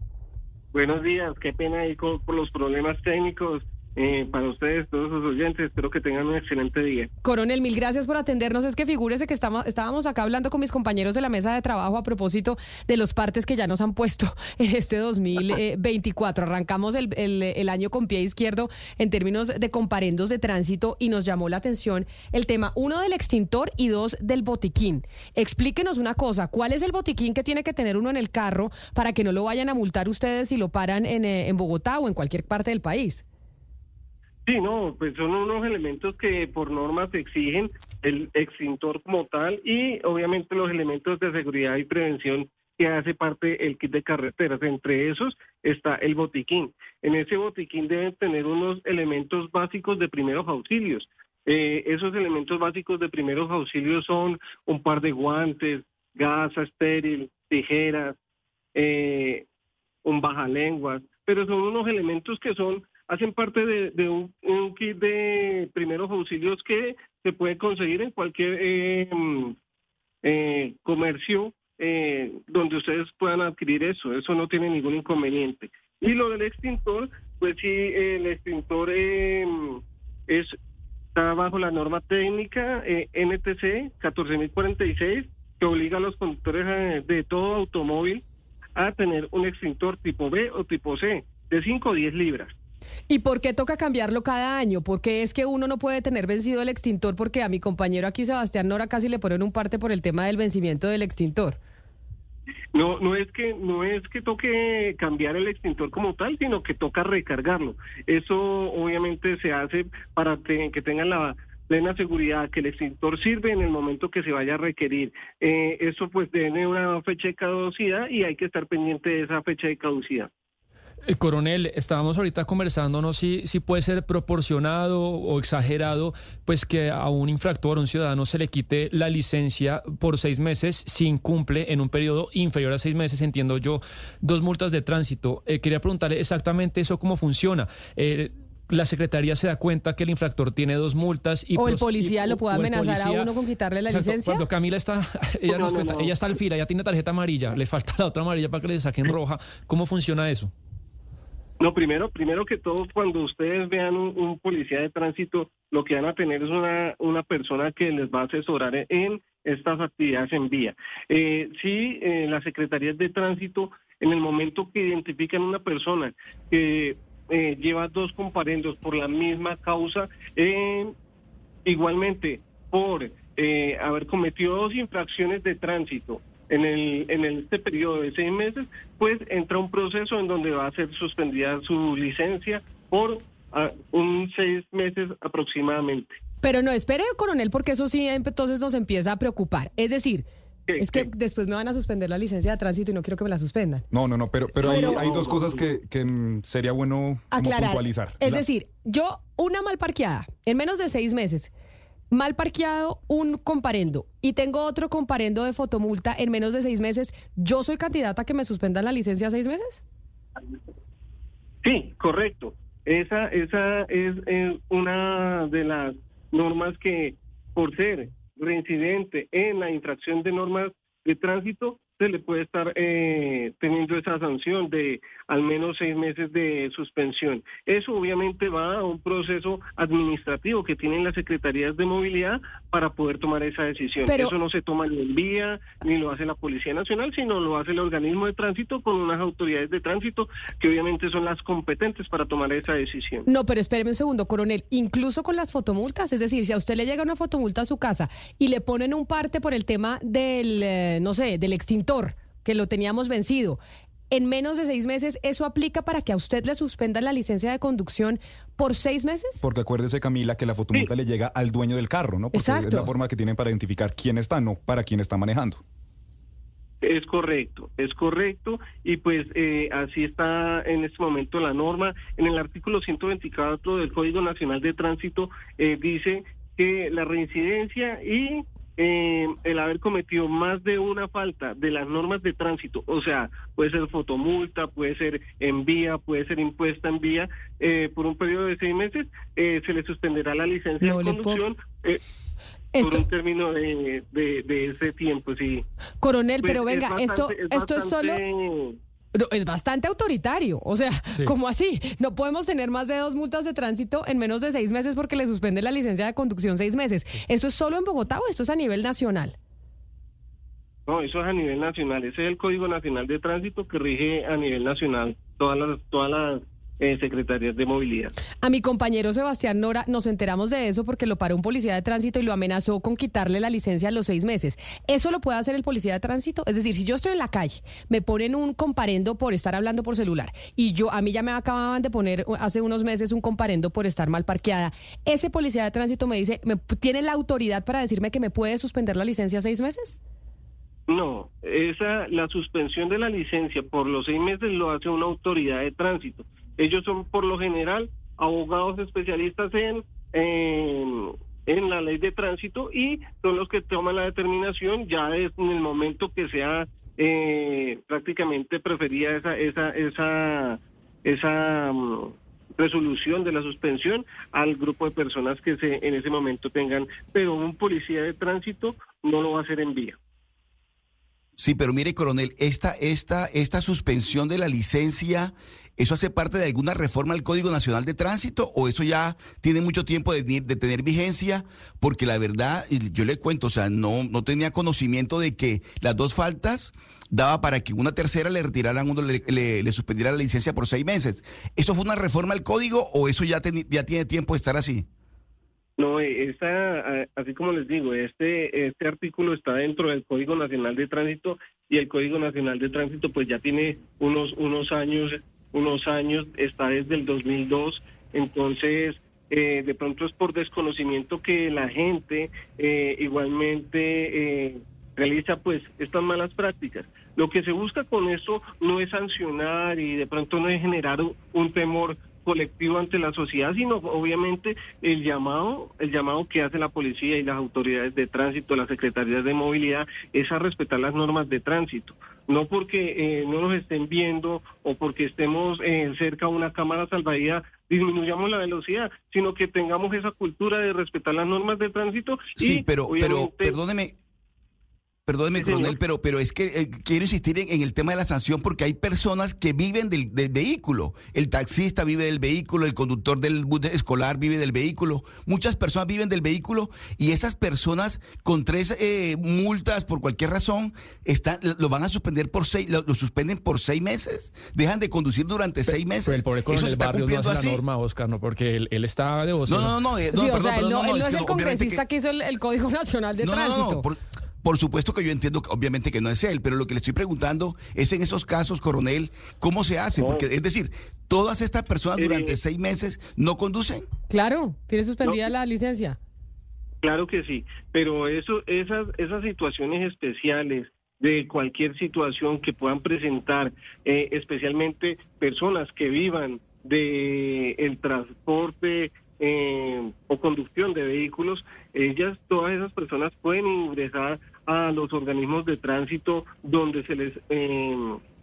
buenos días. Qué pena ahí por los problemas técnicos. Eh, para ustedes, todos los oyentes, espero que tengan un excelente día. Coronel, mil gracias por atendernos. Es que figúrese que estamos, estábamos acá hablando con mis compañeros de la mesa de trabajo a propósito de los partes que ya nos han puesto [LAUGHS] en este 2024. Arrancamos el, el- el año con pie izquierdo en términos de comparendos de tránsito y nos llamó la atención el tema, uno del extintor y dos del botiquín. Explíquenos una cosa, ¿cuál es el botiquín que tiene que tener uno en el carro para que no lo vayan a multar ustedes si lo paran en, eh, en Bogotá o en cualquier parte del país? Sí, no, pues son unos elementos que por norma se exigen, el extintor como tal y obviamente los elementos de seguridad y prevención que hace parte el kit de carreteras. Entre esos está el botiquín. En ese botiquín deben tener unos elementos básicos de primeros auxilios. Eh, esos elementos básicos de primeros auxilios son un par de guantes, gasa estéril, tijeras, eh, un bajalenguas, pero son unos elementos que son hacen parte de, un, kit de primeros auxilios que se puede conseguir en cualquier eh, mm, eh, comercio eh, donde ustedes puedan adquirir eso. Eso no tiene ningún inconveniente. Y lo del extintor, pues sí, el extintor eh, es está bajo la norma técnica NTC 14046 que obliga a los conductores de todo automóvil a tener un extintor tipo B o tipo C de 5 o 10 libras. ¿Y por qué toca cambiarlo cada año? Porque es que uno no puede tener vencido el extintor porque a mi compañero aquí, Sebastián Nora, casi le ponen un parte por el tema del vencimiento del extintor. No, no es que no es que toque cambiar el extintor como tal, sino que toca recargarlo. Eso obviamente se hace para que tengan la plena seguridad que el extintor sirve en el momento que se vaya a requerir. Eh, eso pues tiene una fecha de caducidad y hay que estar pendiente de esa fecha de caducidad. Eh, Coronel, estábamos ahorita conversando, no si, si puede ser proporcionado o exagerado, pues que a un infractor, a un ciudadano, se le quite la licencia por seis meses si incumple en un periodo inferior a seis meses, entiendo yo, dos multas de tránsito. Eh, quería preguntarle exactamente eso cómo funciona. Eh, la secretaría se da cuenta que el infractor tiene dos multas y o el policía y- lo puede amenazar a uno con quitarle la Exacto, licencia. Cuando Camila está, [LAUGHS] ella No, nos no, cuenta, no. ella está al fila, ya tiene tarjeta amarilla, le falta la otra amarilla para que le saquen [CLEARS THROAT] roja. ¿Cómo funciona eso? No, primero, primero que todo, cuando ustedes vean un, policía de tránsito, lo que van a tener es una, una persona que les va a asesorar en, estas actividades en vía. Eh, sí, eh, las secretarías de tránsito, en el momento que identifican una persona que eh, lleva dos comparendos por la misma causa, eh, igualmente por haber cometido dos infracciones de tránsito en el en el- este periodo de seis meses, pues entra un proceso en donde va a ser suspendida su licencia por ah, un seis meses aproximadamente. Pero no, espere, coronel, porque eso sí entonces nos empieza a preocupar. Es decir, es que después me van a suspender la licencia de tránsito y no quiero que me la suspendan. No, no, no, pero, pero, hay, Pero- hay dos cosas que, que, sería bueno Aclarar. puntualizar. Es La- decir, yo, una mal parqueada, en menos de seis meses, mal parqueado un comparendo y tengo otro comparendo de fotomulta en menos de seis meses, ¿yo soy candidata a que me suspendan la licencia seis meses? Sí, correcto. Esa esa es, una de las normas que por ser reincidente en la infracción de normas de tránsito, se le puede estar eh, teniendo esa sanción de al menos seis meses de suspensión. Eso obviamente va a un proceso administrativo que tienen las secretarías de movilidad para poder tomar esa decisión. Pero- Eso no se toma ni en vía, ni lo hace la Policía Nacional, sino lo hace el organismo de tránsito con unas autoridades de tránsito que obviamente son las competentes para tomar esa decisión. No, pero espéreme un segundo, coronel. Incluso con las fotomultas, es decir, si a usted le llega una fotomulta a su casa y le ponen un parte por el tema del, eh, no sé, del extintor, que lo teníamos vencido, en menos de seis meses, ¿eso aplica para que a usted le suspendan la licencia de conducción por seis meses? Porque acuérdese, Camila, que la fotomulta le llega al dueño del carro, ¿no? Porque es Exacto. la forma que tienen para identificar quién está, no para quién está manejando. Es correcto, es correcto y pues eh, así está en este momento la norma. En el artículo 124 del Código Nacional de Tránsito eh, dice que la reincidencia y eh, el haber cometido más de una falta de las normas de tránsito, o sea, puede ser fotomulta, puede ser en vía, puede ser impuesta en vía, eh, por un periodo de seis meses, eh, se le suspenderá la licencia No de conducción. eh, por un término de, de, de ese tiempo, sí. Coronel, Pues pero es venga, esto, esto es solo... No, es bastante autoritario. O sea, Sí. ¿cómo así? No podemos tener más de dos multas de tránsito en menos de seis meses porque le suspende la licencia de conducción seis meses. ¿Eso es solo en Bogotá o esto es a nivel nacional? No, eso es a nivel nacional. Ese es el Código Nacional de Tránsito que rige a nivel nacional todas las, todas las eh, secretarías de movilidad. A mi compañero Sebastián Nora nos enteramos de eso porque lo paró un policía de tránsito y lo amenazó con quitarle la licencia a los seis meses. ¿Eso lo puede hacer el policía de tránsito? Es decir, si yo estoy en la calle, me ponen un comparendo por estar hablando por celular y yo a mí ya me acababan de poner hace unos meses un comparendo por estar mal parqueada. Ese policía de tránsito me dice, ¿me, ¿tiene la autoridad para decirme que me puede suspender la licencia seis meses? No, esa la suspensión de la licencia por los seis meses lo hace una autoridad de tránsito. Ellos son por lo general abogados especialistas en, en, la ley de tránsito y son los que toman la determinación ya en el momento que sea eh, prácticamente preferida esa esa esa esa mm, resolución de la suspensión al grupo de personas que se en ese momento tengan, pero un policía de tránsito no lo va a hacer en vía. Sí, pero mire, coronel, esta, esta, esta suspensión de la licencia, ¿eso hace parte de alguna reforma al Código Nacional de Tránsito o eso ya tiene mucho tiempo de, tener vigencia? Porque la verdad, yo le cuento, o sea, no, no tenía conocimiento de que las dos faltas daba para que una tercera le retiraran uno, le, le, le suspendiera la licencia por seis meses. ¿Eso fue una reforma al código o eso ya, ya tiene tiempo de estar así? No, eh, esta, así como les digo, este, este artículo está dentro del Código Nacional de Tránsito y el Código Nacional de Tránsito pues ya tiene unos, unos años, unos años, está desde el 2002, entonces eh, de pronto es por desconocimiento que la gente eh, igualmente eh, realiza pues estas malas prácticas. Lo que se busca con eso no es sancionar y de pronto no es generar un, un temor colectivo ante la sociedad, sino obviamente el llamado, el llamado que hace la policía y las autoridades de tránsito, las secretarías de movilidad, es a respetar las normas de tránsito. No porque eh, no nos estén viendo o porque estemos eh, cerca a una cámara salvavidas disminuyamos la velocidad, sino que tengamos esa cultura de respetar las normas de tránsito. Sí, y pero, pero perdóneme, perdóneme, Sí, señor. coronel, pero, pero es que eh, quiero insistir en, en el tema de la sanción porque hay personas que viven del, del vehículo. El taxista vive del vehículo, el conductor del bus escolar vive del vehículo. Muchas personas viven del vehículo y esas personas con tres eh, multas por cualquier razón están, lo van a suspender por seis, lo, lo suspenden por seis meses. Dejan de conducir durante seis meses. Pero el pobre Eso coronel está Barrios no cumpliendo hace la así. norma, Oscar, no, porque él, él está de vocero. No, no, no, eh, no, sí, o perdón, sea, él no, no, él es no es que el congresista que- que... hizo el, el Código [LAUGHS] Nacional de No, no, no, Tránsito. no, por, por supuesto que yo entiendo, que, obviamente, que no es él, pero lo que le estoy preguntando es en esos casos, coronel, ¿cómo se hace? Porque, es decir, todas estas personas Eh, durante seis meses no conducen. Claro, tiene suspendida la licencia. Claro que sí, pero eso, esas, esas situaciones especiales de cualquier situación que puedan presentar, eh, especialmente personas que vivan de el transporte eh, o conducción de vehículos, ellas, todas esas personas pueden ingresar a los organismos de tránsito donde se les eh,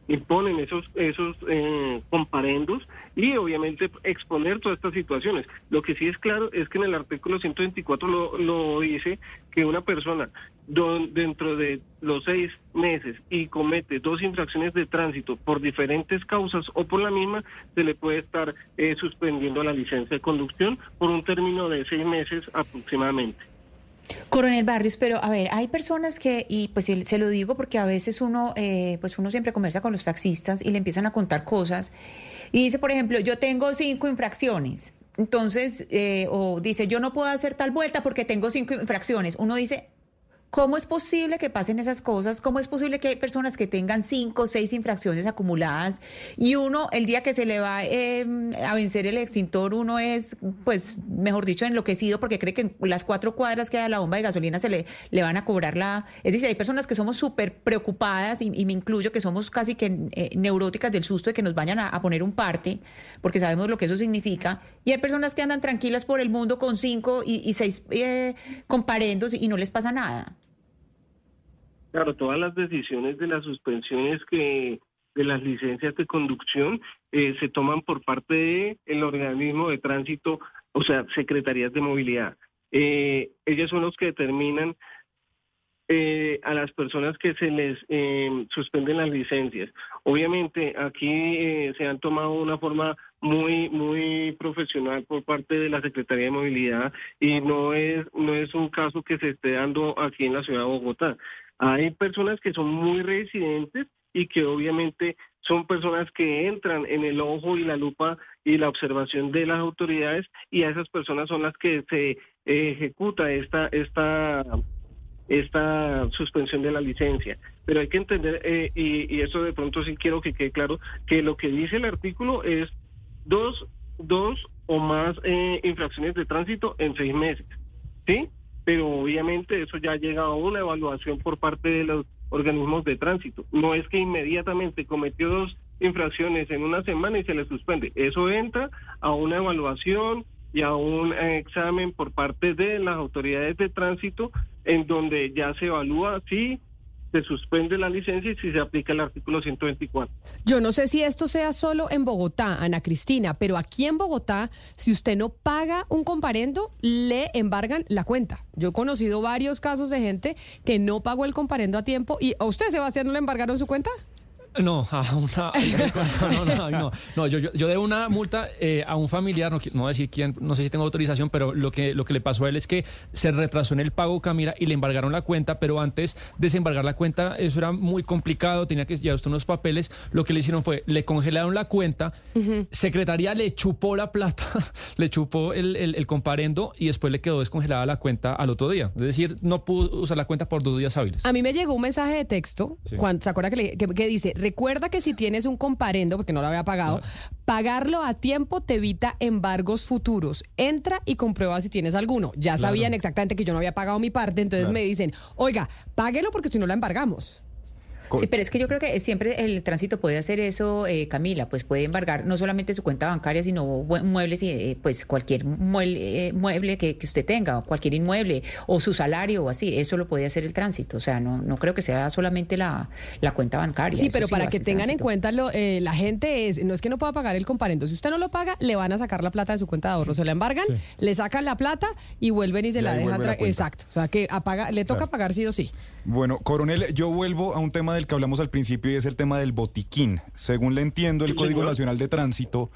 imponen esos esos eh, comparendos y obviamente exponer todas estas situaciones. Lo que sí es claro es que en el artículo 124 lo, lo dice que una persona don- dentro de los seis meses y comete dos infracciones de tránsito por diferentes causas o por la misma, se le puede estar eh, suspendiendo la licencia de conducción por un término de seis meses aproximadamente. Coronel Barrios, pero a ver, hay personas que, y pues se lo digo porque a veces uno, eh, pues uno siempre conversa con los taxistas y le empiezan a contar cosas y dice, por ejemplo, yo tengo cinco infracciones. Entonces, eh, o dice, yo no puedo hacer tal vuelta porque tengo cinco infracciones. Uno dice, ¿Cómo es posible que pasen esas cosas? ¿Cómo es posible que hay personas que tengan cinco o seis infracciones acumuladas y uno, el día que se le va eh, a vencer el extintor, uno es, pues, mejor dicho, enloquecido porque cree que en las cuatro cuadras que da la bomba de gasolina se le, le van a cobrar la... Es decir, hay personas que somos súper preocupadas y, me incluyo que somos casi que eh, neuróticas del susto de que nos vayan a, poner un parte porque sabemos lo que eso significa y hay personas que andan tranquilas por el mundo con cinco y, y seis eh, comparendos y no les pasa nada. Claro, todas las decisiones de las suspensiones que de las licencias de conducción eh, se toman por parte del organismo de tránsito, o sea, secretarías de movilidad. Eh, ellos son los que determinan eh, a las personas que se les eh, suspenden las licencias. Obviamente aquí eh, se han tomado una forma muy muy profesional por parte de la Secretaría de Movilidad y no es no es un caso que se esté dando aquí en la ciudad de Bogotá. Hay personas que son muy residentes y que obviamente son personas que entran en el ojo y la lupa y la observación de las autoridades y a esas personas son las que se ejecuta esta esta esta suspensión de la licencia. Pero hay que entender, eh, y, y eso de pronto sí quiero que quede claro, que lo que dice el artículo es dos, dos o más eh, infracciones de tránsito en seis meses, ¿sí? Pero obviamente eso ya llega a una evaluación por parte de los organismos de tránsito. No es que inmediatamente cometió dos infracciones en una semana y se le suspende. Eso entra a una evaluación y a un eh, examen por parte de las autoridades de tránsito en donde ya se evalúa si se suspende la licencia y si se aplica el artículo 124. Yo no sé si esto sea solo en Bogotá, Ana Cristina, pero aquí en Bogotá, si usted no paga un comparendo, le embargan la cuenta. Yo he conocido varios casos de gente que no pagó el comparendo a tiempo y a usted, Sebastián, no le embargaron su cuenta. No, [LAUGHS] a una, [LAUGHS] no, no, no, no, yo, yo, yo debo una multa eh, a un familiar, no, voy a decir quién, no sé si tengo autorización, pero lo que, lo que le pasó a él es que se retrasó en el pago, Camila, y le embargaron la cuenta, pero antes de desembargar la cuenta, eso era muy complicado, tenía que llevar usted unos papeles, lo que le hicieron fue, le congelaron la cuenta, Secretaría le chupó la plata, [LAUGHS] le chupó el, el, el comparendo y después le quedó descongelada la cuenta al otro día, es decir, no pudo usar la cuenta por dos días hábiles. A mí me llegó un mensaje de texto, Sí. cuando, ¿se acuerda que, le- que- que dice, recuerda que si tienes un comparendo, porque no lo había pagado, pagarlo a tiempo te evita embargos futuros. Entra y comprueba si tienes alguno. Ya Claro. sabían exactamente que yo no había pagado mi parte, entonces Claro. me dicen, oiga, páguelo porque si no la embargamos. Sí, pero es que yo creo que siempre el tránsito puede hacer eso, eh, Camila, pues puede embargar no solamente su cuenta bancaria, sino muebles y eh, pues cualquier mueble, eh, mueble que, que usted tenga, o cualquier inmueble, o su salario o así, eso lo puede hacer el tránsito. O sea, no, no creo que sea solamente la, la cuenta bancaria. Sí, eso pero para que tengan en cuenta, lo, eh, la gente es, no es que no pueda pagar el comparendo. Si usted no lo paga, le van a sacar la plata de su cuenta de ahorro. Se la embargan, Sí. le sacan la plata y vuelven y se Y la dejan. la. Exacto. O sea, que apaga, le toca Claro. pagar sí o sí. Bueno, coronel, yo vuelvo a un tema del que hablamos al principio y es el tema del botiquín. Según le entiendo, el Código. Nacional de Tránsito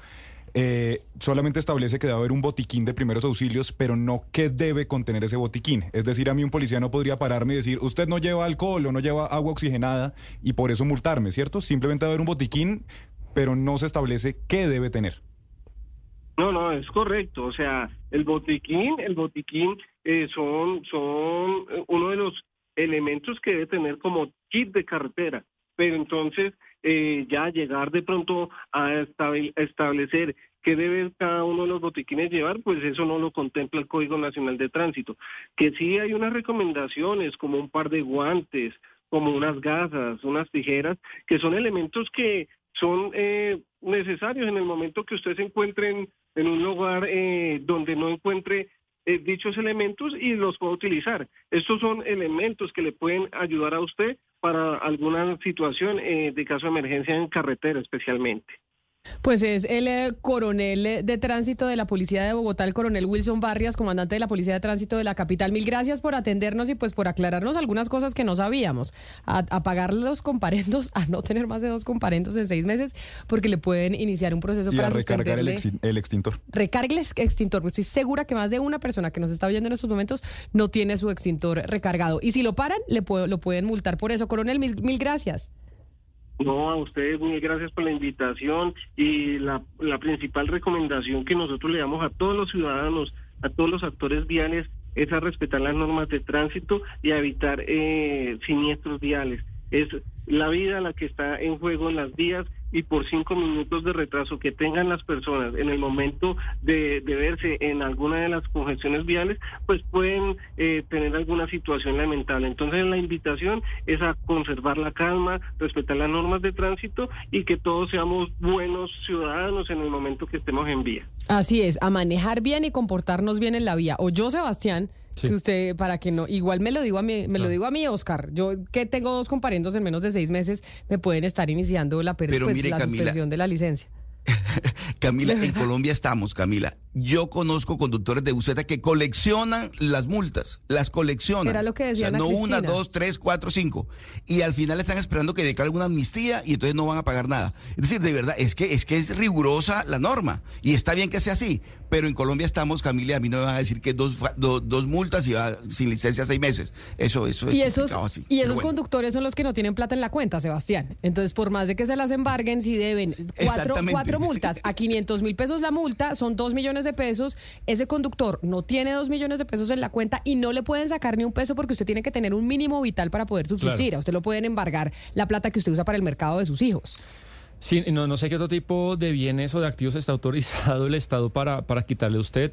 eh, solamente establece que debe haber un botiquín de primeros auxilios, pero no qué debe contener ese botiquín. Es decir, a mí un policía no podría pararme y decir, usted no lleva alcohol o no lleva agua oxigenada y por eso multarme, ¿cierto? Simplemente debe haber un botiquín, pero no se establece qué debe tener. No, no, es correcto. O sea, el botiquín, el botiquín eh, son, son eh, uno de los elementos que debe tener como kit de carretera. Pero entonces eh, ya llegar de pronto a establecer qué debe cada uno de los botiquines llevar, pues eso no lo contempla el Código Nacional de Tránsito. Que sí hay unas recomendaciones como un par de guantes, como unas gasas, unas tijeras, que son elementos que son eh, necesarios en el momento que usted se encuentre en, en un lugar eh, donde no encuentre eh, dichos elementos y los pueda utilizar. Estos son elementos que le pueden ayudar a usted para alguna situación eh, de caso de emergencia en carretera especialmente. Pues es el eh, coronel eh, de tránsito de la Policía de Bogotá, el coronel Wilson Barrias, comandante de la Policía de Tránsito de la capital. Mil gracias por atendernos y pues por aclararnos algunas cosas que no sabíamos. A, a pagar los comparendos, [LAUGHS] a no tener más de dos comparendos en seis meses, porque le pueden iniciar un proceso Y para a recargar el, extin- el extintor. Recargue el ex- extintor. Pues Estoy segura que más de una persona que nos está oyendo en estos momentos no tiene su extintor recargado. Y si lo paran, le puedo- lo pueden multar por eso. Coronel, mil, mil gracias. No, a ustedes mil gracias por la invitación y la, la principal recomendación que nosotros le damos a todos los ciudadanos, a todos los actores viales, es a respetar las normas de tránsito y a evitar eh, siniestros viales. Es la vida la que está en juego en las vías y por cinco minutos de retraso que tengan las personas en el momento de, de verse en alguna de las congestiones viales, pues pueden eh, tener alguna situación lamentable. Entonces la invitación es a conservar la calma, respetar las normas de tránsito y que todos seamos buenos ciudadanos en el momento que estemos en vía. Así es, a manejar bien y comportarnos bien en la vía. O yo, Sebastián, Sí. que usted, para que no, igual me lo digo a mí, me lo digo a mí, Oscar. Yo que tengo dos comparendos en menos de seis meses, me pueden estar iniciando la, Pero pues, la Camila, suspensión de la licencia. [LAUGHS] Camila, ¿De en? [LAUGHS] Colombia estamos, Camila. Yo conozco conductores de buseta que coleccionan las multas, las coleccionan. Era lo que decía O sea, no una, dos, tres, cuatro, cinco. Y al final están esperando que declare una amnistía y entonces no van a pagar nada. Es decir, de verdad, es que es que es rigurosa la norma. Y está bien que sea así. Pero en Colombia estamos, Camila, a mí no me van a decir que dos, fa- do- dos multas y va sin licencia seis meses. Eso, eso es Y esos, complicado así. y esos bueno. conductores son los que no tienen plata en la cuenta, Sebastián. Entonces, por más de que se las embarguen, si deben cuatro, cuatro [LAUGHS] multas a 500 mil pesos la multa, son dos millones de pesos. Ese conductor no tiene dos millones de pesos en la cuenta y no le pueden sacar ni un peso porque usted tiene que tener un mínimo vital para poder subsistir. Claro. A usted lo pueden embargar la plata que usted usa para el mercado de sus hijos. Sí, no, no sé qué otro tipo de bienes o de activos está autorizado el Estado para, para quitarle a usted,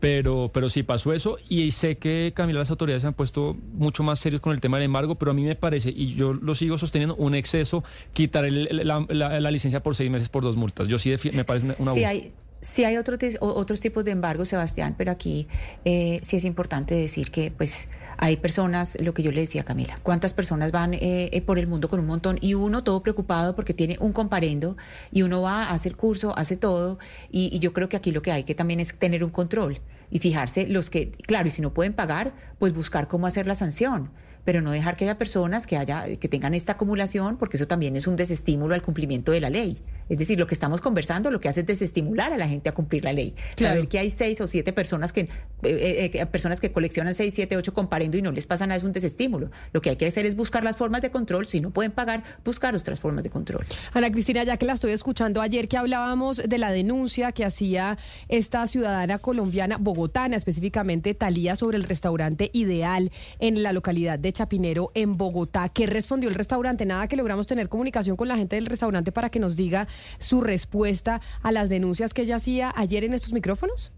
pero, pero sí pasó eso y sé que, Camila, las autoridades se han puesto mucho más serios con el tema del embargo, pero a mí me parece, y yo lo sigo sosteniendo, un exceso quitar el- la, la- la licencia por seis meses por dos multas. Yo sí me parece una Sí hay, sí hay otro otros tipos de embargo, Sebastián, pero aquí eh, sí es importante decir que pues hay personas, lo que yo le decía a Camila, cuántas personas van eh, eh, por el mundo con un montón y uno todo preocupado porque tiene un comparendo y uno va, hace el curso, hace todo y, y yo creo que aquí lo que hay que también es tener un control y fijarse los que, claro, y si no pueden pagar, pues buscar cómo hacer la sanción pero no dejar que haya personas que haya que tengan esta acumulación porque eso también es un desestímulo al cumplimiento de la ley. Es decir, lo que estamos conversando lo que hace es desestimular a la gente a cumplir la ley. Claro. Saber que hay seis o siete personas que, eh, eh, que- personas que coleccionan seis, siete, ocho comparendo y no les pasa nada es un desestímulo. Lo que hay que hacer es buscar las formas de control. Si no pueden pagar, buscar otras formas de control. Ana Cristina, ya que la estoy escuchando ayer que hablábamos de la denuncia que hacía esta ciudadana colombiana, bogotana específicamente, Talía, sobre el restaurante Ideal en la localidad de Chapinero, en Bogotá. ¿Qué respondió el restaurante? Nada que logramos tener comunicación con la gente del restaurante para que nos diga su respuesta a las denuncias que ella hacía ayer en estos micrófonos.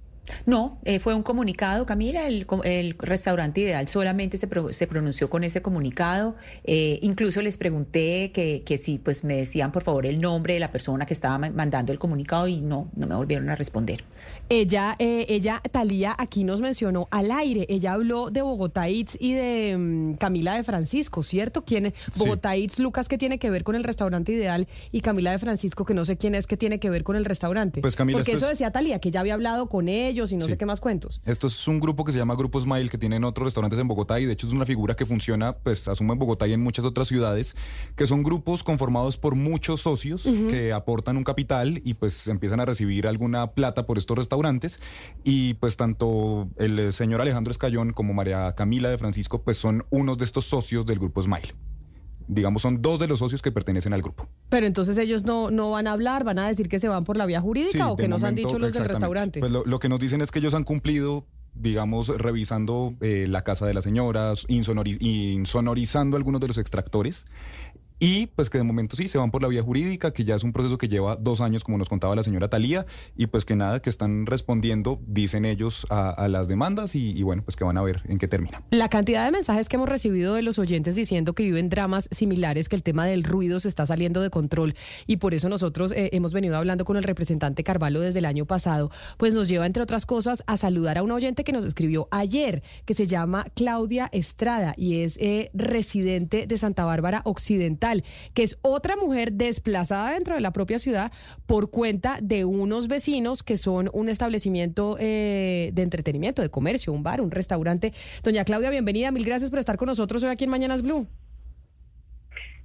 No, eh, fue un comunicado, Camila, el, el restaurante ideal solamente se, pro- se pronunció con ese comunicado. Eh, incluso les pregunté que, que si pues me decían por favor el nombre de la persona que estaba ma- mandando el comunicado y no, no me volvieron a responder. Ella, eh, ella, Talía, aquí nos mencionó al aire. Ella habló de Bogotá Eats y de mm, Camila de Francisco, ¿cierto? ¿Quién, Sí. Bogotá Eats, Lucas, que tiene que ver con el restaurante ideal y Camila de Francisco, que no sé quién es, que tiene que ver con el restaurante. Pues, Camila, Porque eso es- decía Talía, que ya había hablado con ellos y no Sí. sé qué más cuentos. Esto es un grupo que se llama Grupo Smile, que tienen otros restaurantes en Bogotá y de hecho es una figura que funciona, pues asumo en Bogotá y en muchas otras ciudades, que son grupos conformados por muchos socios que aportan un capital y pues empiezan a recibir alguna plata por estos restaurantes y pues tanto el señor Alejandro Escayón como María Camila de Francisco pues son unos de estos socios del Grupo Smile. Digamos, son dos de los socios que pertenecen al grupo. Pero entonces ellos no, no van a hablar, van a decir que se van por la vía jurídica Sí, o que nos han dicho los del restaurante. Pues lo, lo que nos dicen es que ellos han cumplido, digamos, revisando eh, la casa de las señoras, insonori- insonorizando algunos de los extractores y pues que de momento sí se van por la vía jurídica, que ya es un proceso que lleva dos años, como nos contaba la señora Talía, y pues que nada, que están respondiendo, dicen ellos, a, las demandas y, y bueno, pues que van a ver en qué termina. La cantidad de mensajes que hemos recibido de los oyentes diciendo que viven dramas similares, que el tema del ruido se está saliendo de control y por eso nosotros eh, hemos venido hablando con el representante Carvalho desde el año pasado, pues nos lleva, entre otras cosas, a saludar a una oyente que nos escribió ayer, que se llama Claudia Estrada y es eh, residente de Santa Bárbara Occidental, que es otra mujer desplazada dentro de la propia ciudad por cuenta de unos vecinos que son un establecimiento eh, de entretenimiento, de comercio, un bar, un restaurante. Doña Claudia, bienvenida, mil gracias por estar con nosotros hoy aquí en Mañanas Blue.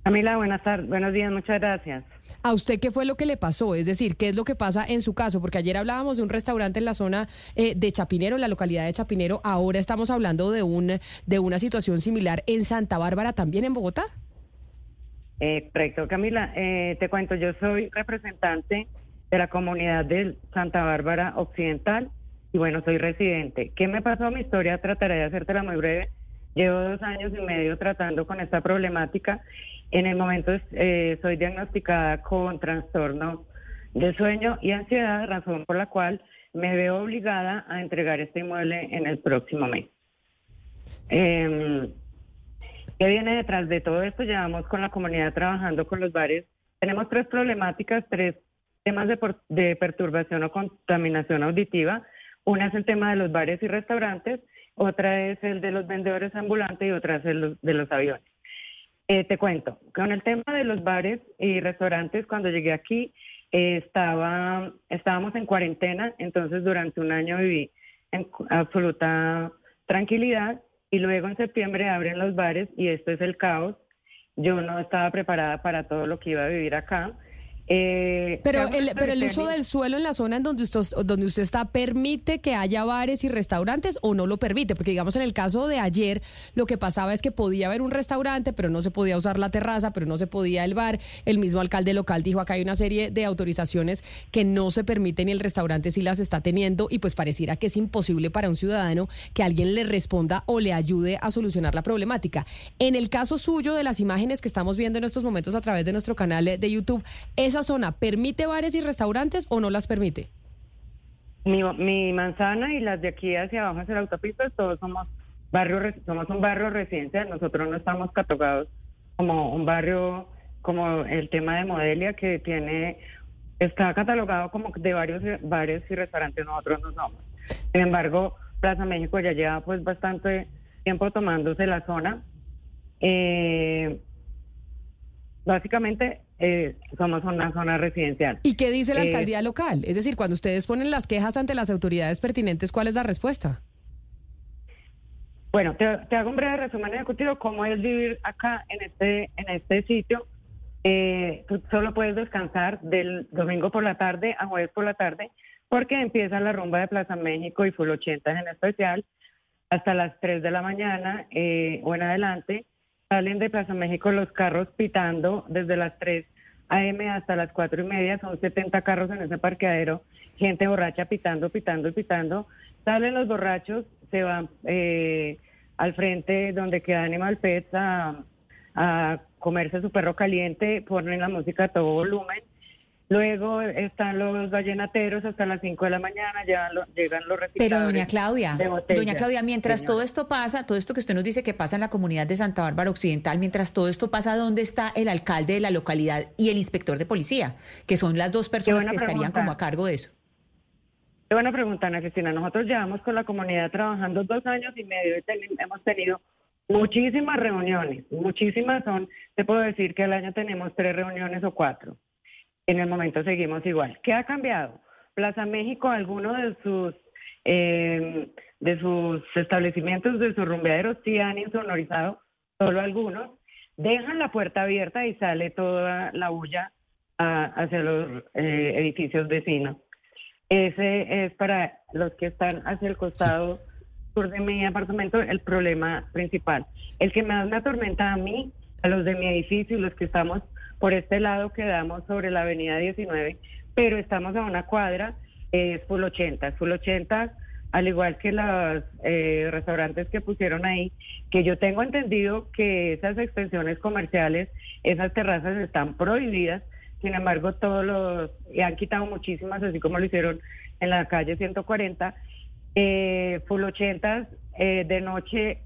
Camila, buenas tardes, buenos días, muchas gracias. ¿A usted qué fue lo que le pasó? Es decir, ¿qué es lo que pasa en su caso? Porque ayer hablábamos de un restaurante en la zona eh, de Chapinero, en la localidad de Chapinero. Ahora estamos hablando de, un, de una situación similar en Santa Bárbara, también en Bogotá. Eh, correcto, Camila, eh, te cuento, yo soy representante de la comunidad de Santa Bárbara Occidental y bueno, soy residente. ¿Qué me pasó? Mi historia trataré de hacértela muy breve. Llevo dos años y medio tratando con esta problemática. En el momento eh, soy diagnosticada con trastorno de sueño y ansiedad, razón por la cual me veo obligada a entregar este inmueble en el próximo mes. Eh, ¿Qué viene detrás de todo esto? Llevamos con la comunidad trabajando con los bares. Tenemos tres problemáticas, tres temas de, perturbación o contaminación auditiva. Una es el tema de los bares y restaurantes, otra es el de los vendedores ambulantes y otra es el de los aviones. Eh, te cuento, con el tema de los bares y restaurantes, cuando llegué aquí eh, estaba, estábamos en cuarentena, entonces durante un año viví en absoluta tranquilidad y luego en septiembre abren los bares y esto es el caos. Yo no estaba preparada para todo lo que iba a vivir acá. Eh, Pero el, pero el uso del suelo en la zona en donde usted, donde usted está, ¿permite que haya bares y restaurantes o no lo permite? Porque digamos en el caso de ayer, lo que pasaba es que podía haber un restaurante, pero no se podía usar la terraza, pero no se podía el bar. El mismo alcalde local dijo acá hay una serie de autorizaciones que no se permiten y el restaurante sí las está teniendo y pues pareciera que es imposible para un ciudadano que alguien le responda o le ayude a solucionar la problemática. En el caso suyo de las imágenes que estamos viendo en estos momentos a través de nuestro canal de YouTube, ¿esa zona permite bares y restaurantes o no las permite? Mi, mi manzana y las de aquí hacia abajo hacia la autopista, todos somos barrio, somos un barrio residencial. Nosotros no estamos catalogados como un barrio como el tema de Modelia que tiene está catalogado como de varios bares y restaurantes. Nosotros no somos. Sin embargo, Plaza México ya lleva pues bastante tiempo tomándose la zona. Eh, básicamente eh, somos una zona residencial. ¿Y qué dice la Eh, alcaldía local? Es decir, cuando ustedes ponen las quejas ante las autoridades pertinentes, ¿cuál es la respuesta? Bueno, te, te hago un breve resumen ejecutivo cómo es vivir acá en este en este sitio. Eh, tú solo puedes descansar del domingo por la tarde a jueves por la tarde porque empieza la rumba de Plaza México y Full 80 en especial hasta las 3 de la mañana eh, o en adelante. Salen de Plaza México los carros pitando desde las 3 a.m. hasta las 4 y media. Son 70 carros en ese parqueadero. Gente borracha pitando, pitando pitando. Salen los borrachos, se van eh, al frente donde queda Animal Pets a comerse su perro caliente, ponen la música a todo volumen. Luego están los vallenateros hasta las 5 de la mañana, llegan, los- llegan los Pero doña Claudia, de doña Claudia, mientras Señora. todo esto pasa, todo esto que usted nos dice que pasa en la comunidad de Santa Bárbara Occidental, mientras todo esto pasa, ¿dónde está el alcalde de la localidad y el inspector de policía? Que son las dos personas que estarían como a cargo de eso. Qué buena pregunta, Ana Cristina. Nosotros llevamos con la comunidad trabajando dos años y medio y ten- hemos tenido muchísimas reuniones, muchísimas son, te puedo decir que al año tenemos tres reuniones o cuatro. En el momento seguimos igual. ¿Qué ha cambiado? Plaza México, algunos de sus eh, de sus establecimientos, de sus rumbeaderos, sí han insonorizado, solo algunos, dejan la puerta abierta y sale toda la bulla hacia los eh, edificios vecinos. Ese es para los que están hacia el costado sur de mi apartamento el problema principal. El que más me atormenta a mí, a los de mi edificio y los que estamos por este lado quedamos sobre la avenida 19, pero estamos a una cuadra, es full 80, es full 80 al igual que los eh, restaurantes que pusieron ahí, que yo tengo entendido que esas extensiones comerciales, esas terrazas están prohibidas, sin embargo todos los, y han quitado muchísimas, así como lo hicieron en la calle 140, eh, Full 80 eh, de noche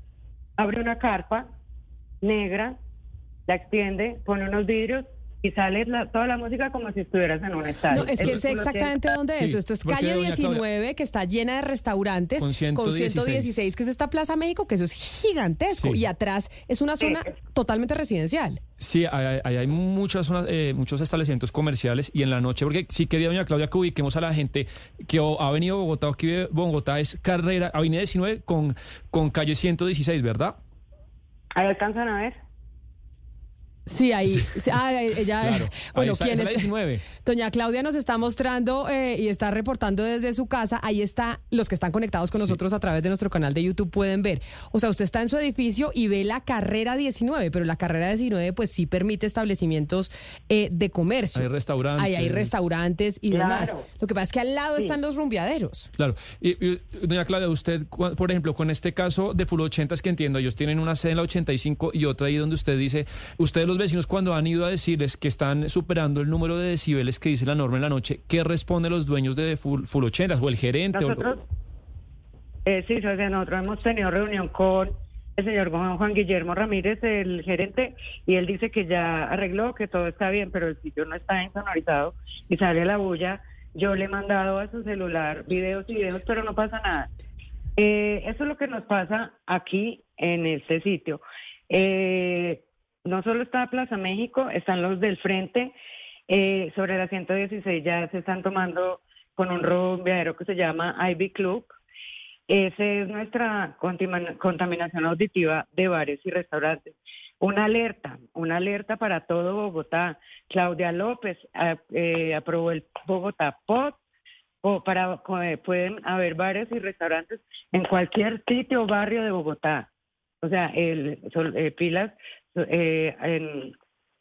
abre una carpa negra, la extiende, pone unos vidrios y sale la- toda la música como si estuvieras en un estadio. No, es que sé exactamente dónde es Sí, eso. Esto es calle doña Claudia- 19, que está llena de restaurantes Con 116. 116, que es esta Plaza México, que eso es gigantesco. Sí. Y atrás es una zona totalmente residencial. Sí, hay, hay, hay muchas zonas, eh, muchos establecimientos comerciales y en la noche, porque sí quería, doña Claudia, que ubiquemos a la gente que o ha venido a Bogotá o que vive Bogotá, es carrera, avenida 19 con, con calle 116, ¿verdad? Ahí alcanzan a ver. Sí, ahí. sí, ah, ella, [LAUGHS] Claro. [LAUGHS] Ahí bueno, está, ¿quién es la está? 19. Doña Claudia nos está mostrando eh, y está reportando desde su casa. Ahí está, los que están conectados con nosotros a través de nuestro canal de YouTube pueden ver. O sea, usted está en su edificio y ve la carrera 19, pero la carrera 19 pues sí permite establecimientos eh, de comercio. Hay restaurantes. Ahí hay restaurantes y Claro. demás. Lo que pasa es que al lado Sí. están los rumbeaderos. Claro. Y, y, doña Claudia, usted, por ejemplo, con este caso de Full 80 es que entiendo, ellos tienen una sede en la 85 y otra ahí donde usted dice, ustedes los vecinos cuando han ido a decirles que están superando el número de decibeles que dice la norma en la noche, ¿qué responden los dueños de Full, 80 o el gerente? Nosotros, eh, sí, nosotros hemos tenido reunión con el señor Juan, Juan Guillermo Ramírez, el gerente, y él dice que ya arregló, que todo está bien, pero el sitio no está insonorizado y sale la bulla. Yo le he mandado a su celular videos y videos, pero no pasa nada. Eh, eso es lo que nos pasa aquí en este sitio. Eh, no solo está Plaza México, están los del frente. eh, sobre la 116 ya se están tomando con un rumbeadero que se llama Ivy Club. Esa es nuestra contaminación auditiva de bares y restaurantes. Una alerta, una alerta para todo Bogotá. Claudia López ah, eh, aprobó el Bogotá POT o para eh, pueden haber bares y restaurantes en cualquier sitio o barrio de Bogotá. O sea, el pilas eh, en-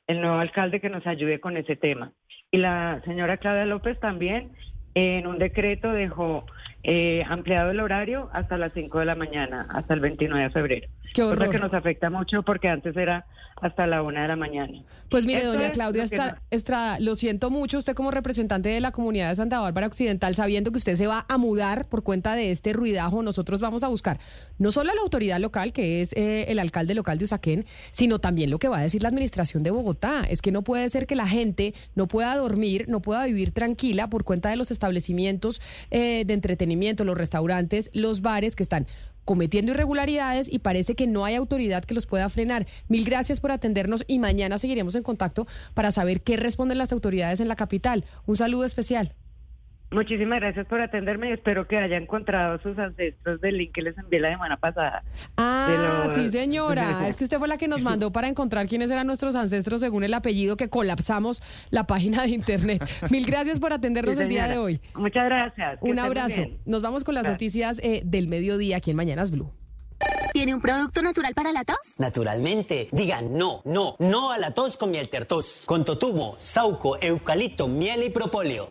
el nuevo alcalde que nos ayude con ese tema. Y la señora Claudia López también en un decreto dejó eh, ampliado el horario hasta las 5 de la mañana, hasta el 29 de febrero. Qué Cosa que nos afecta mucho porque antes era hasta la 1 de la mañana. Pues mire, Esto doña es Claudia lo Estrada, lo siento mucho, usted como representante de la comunidad de Santa Bárbara Occidental, sabiendo que usted se va a mudar por cuenta de este ruidajo, nosotros vamos a buscar no solo a la autoridad local, que es eh, el alcalde local de Usaquén, sino también lo que va a decir la administración de Bogotá. Es que no puede ser que la gente no pueda dormir, no pueda vivir tranquila por cuenta de los establecimientos eh, de entretenimiento, los restaurantes, los bares que están cometiendo irregularidades y parece que no hay autoridad que los pueda frenar. Mil gracias por atendernos y mañana seguiremos en contacto para saber qué responden las autoridades en la capital. Un saludo especial. Muchísimas gracias por atenderme y espero que haya encontrado sus ancestros del link que les envié la semana pasada. Ah, los- sí señora, [LAUGHS] es que usted fue la que nos mandó para encontrar quiénes eran nuestros ancestros según el apellido que colapsamos la página de internet. [LAUGHS] Mil gracias por atendernos Sí, el día de hoy. Muchas gracias. Un abrazo. Nos vamos con las Gracias. noticias eh, del mediodía aquí en Mañanas Blue. ¿Tiene un producto natural para la tos? Naturalmente, diga no, no, no a la tos con miel tertos. Con totumo, sauco, eucalipto, miel y propóleo.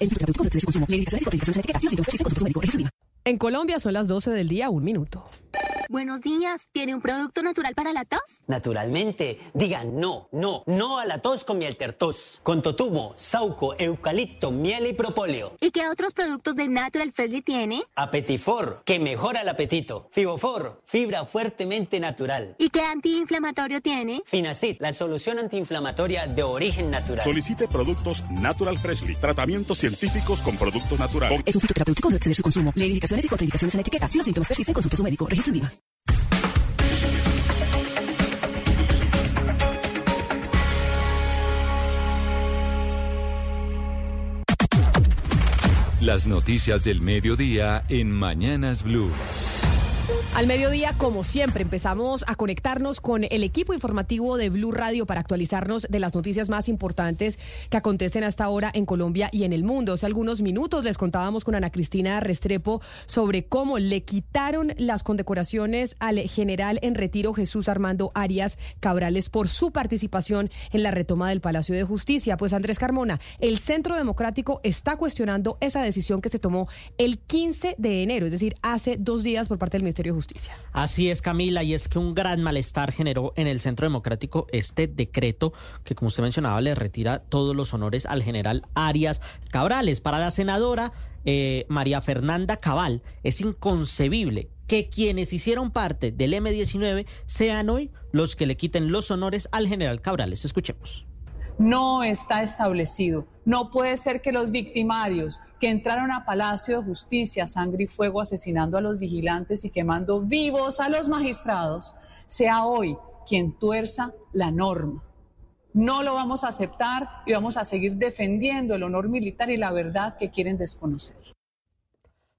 En Colombia son las 12 del día, un minuto. Buenos días. ¿Tiene un producto natural para la tos? Naturalmente, diga no, no, no a la tos con miel tertos. Con totumo, sauco, eucalipto, miel y propóleo. ¿Y qué otros productos de Natural Freshly tiene? Apetifor, que mejora el apetito. Fibofor, fibra fuertemente natural. ¿Y qué antiinflamatorio tiene? Finacid, la solución antiinflamatoria de origen natural. Solicite productos Natural Freshly, tratamientos científicos con productos naturales. Es un fitoterapéutico, no exceder su consumo. Lee y contraindicaciones en la etiqueta. Si los síntomas persisten, consulte a su médico. Registro en viva. Las noticias del mediodía en Mañanas Blue. Al mediodía, como siempre, empezamos a conectarnos con el equipo informativo de Blue Radio para actualizarnos de las noticias más importantes que acontecen hasta ahora en Colombia y en el mundo. Hace algunos minutos les contábamos con Ana Cristina Restrepo sobre cómo le quitaron las condecoraciones al general en retiro Jesús Armando Arias Cabrales por su participación en la retoma del Palacio de Justicia. Pues Andrés Carmona, el Centro Democrático está cuestionando esa decisión que se tomó el 15 de enero, es decir, hace dos días por parte del Ministerio de Justicia. Así es, Camila, y es que un gran malestar generó en el Centro Democrático este decreto que, como usted mencionaba, le retira todos los honores al general Arias Cabrales. Para la senadora eh, María Fernanda Cabal, es inconcebible que quienes hicieron parte del M-19 sean hoy los que le quiten los honores al general Cabrales. Escuchemos no está establecido. No puede ser que los victimarios que entraron a Palacio de Justicia, sangre y fuego, asesinando a los vigilantes y quemando vivos a los magistrados, sea hoy quien tuerza la norma. No lo vamos a aceptar y vamos a seguir defendiendo el honor militar y la verdad que quieren desconocer.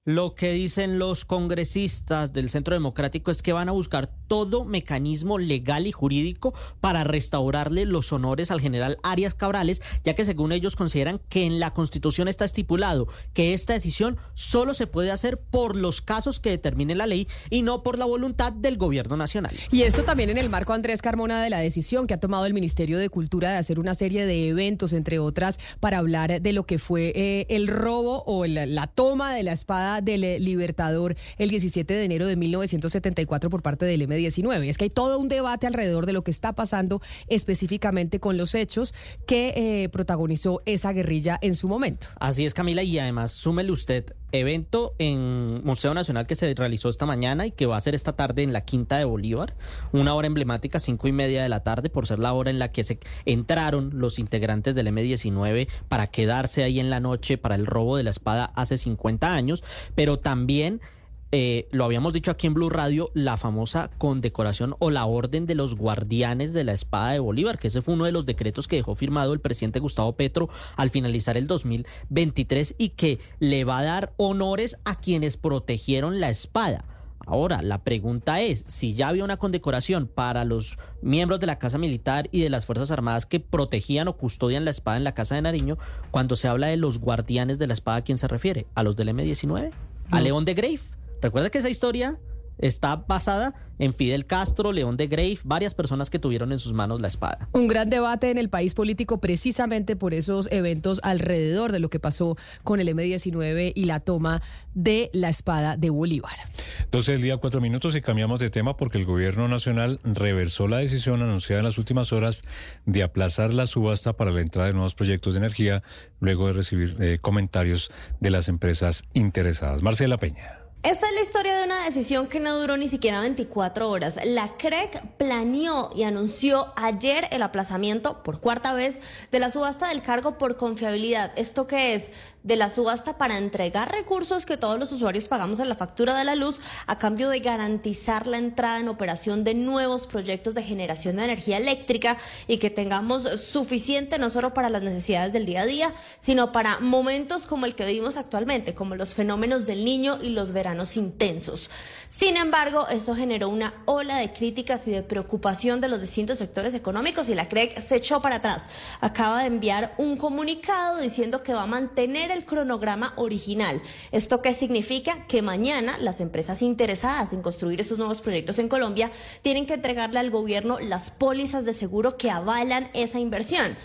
Lo que dicen los congresistas del Centro Democrático es que van a buscar todo mecanismo legal y jurídico para restaurarle los honores al general Arias Cabrales, ya que según ellos consideran que en la Constitución está estipulado que esta decisión solo se puede hacer por los casos que determine la ley y no por la voluntad del gobierno nacional. Y esto también en el marco, Andrés Carmona, de la decisión que ha tomado el Ministerio de Cultura de hacer una serie de eventos, entre otras, para hablar de lo que fue eh, el robo o la, la toma de la espada del eh, Libertador el 17 de enero de 1974 por parte del M-19. Es que hay todo un debate alrededor de lo que está pasando específicamente con los hechos que eh, protagonizó esa guerrilla en su momento. Así es, Camila, y además súmele usted evento en Museo Nacional que se realizó esta mañana y que va a ser esta tarde en la Quinta de Bolívar, una hora emblemática, cinco y media de la tarde, por ser la hora en la que se entraron los integrantes del M-19 para quedarse ahí en la noche para el robo de la espada hace 50 años, pero también... Eh, lo habíamos dicho aquí en Blue Radio, la famosa condecoración o la orden de los guardianes de la espada de Bolívar, que ese fue uno de los decretos que dejó firmado el presidente Gustavo Petro al finalizar el 2023 y que le va a dar honores a quienes protegieron la espada. Ahora, la pregunta es, si ya había una condecoración para los miembros de la Casa Militar y de las Fuerzas Armadas que protegían o custodian la espada en la Casa de Nariño, cuando se habla de los guardianes de la espada, ¿a quién se refiere? ¿A los del M-19? ¿A León de Grave? Recuerda que esa historia está basada en Fidel Castro, León de Grave, varias personas que tuvieron en sus manos la espada. Un gran debate en el país político precisamente por esos eventos alrededor de lo que pasó con el M-19 y la toma de la espada de Bolívar. Entonces, el día cuatro minutos y cambiamos de tema porque el gobierno nacional reversó la decisión anunciada en las últimas horas de aplazar la subasta para la entrada de nuevos proyectos de energía luego de recibir eh, comentarios de las empresas interesadas. Marcela Peña. Esta es la historia de una decisión que no duró ni siquiera 24 horas. La CREC planeó y anunció ayer el aplazamiento por cuarta vez de la subasta del cargo por confiabilidad. ¿Esto qué es? De la subasta para entregar recursos que todos los usuarios pagamos en la factura de la luz a cambio de garantizar la entrada en operación de nuevos proyectos de generación de energía eléctrica y que tengamos suficiente no solo para las necesidades del día a día, sino para momentos como el que vivimos actualmente, como los fenómenos del niño y los veranos intensos. Sin embargo, esto generó una ola de críticas y de preocupación de los distintos sectores económicos y la CREC se echó para atrás. Acaba de enviar un comunicado diciendo que va a mantener el cronograma original. ¿Esto qué significa? Que mañana las empresas interesadas en construir estos nuevos proyectos en Colombia tienen que entregarle al gobierno las pólizas de seguro que avalan esa inversión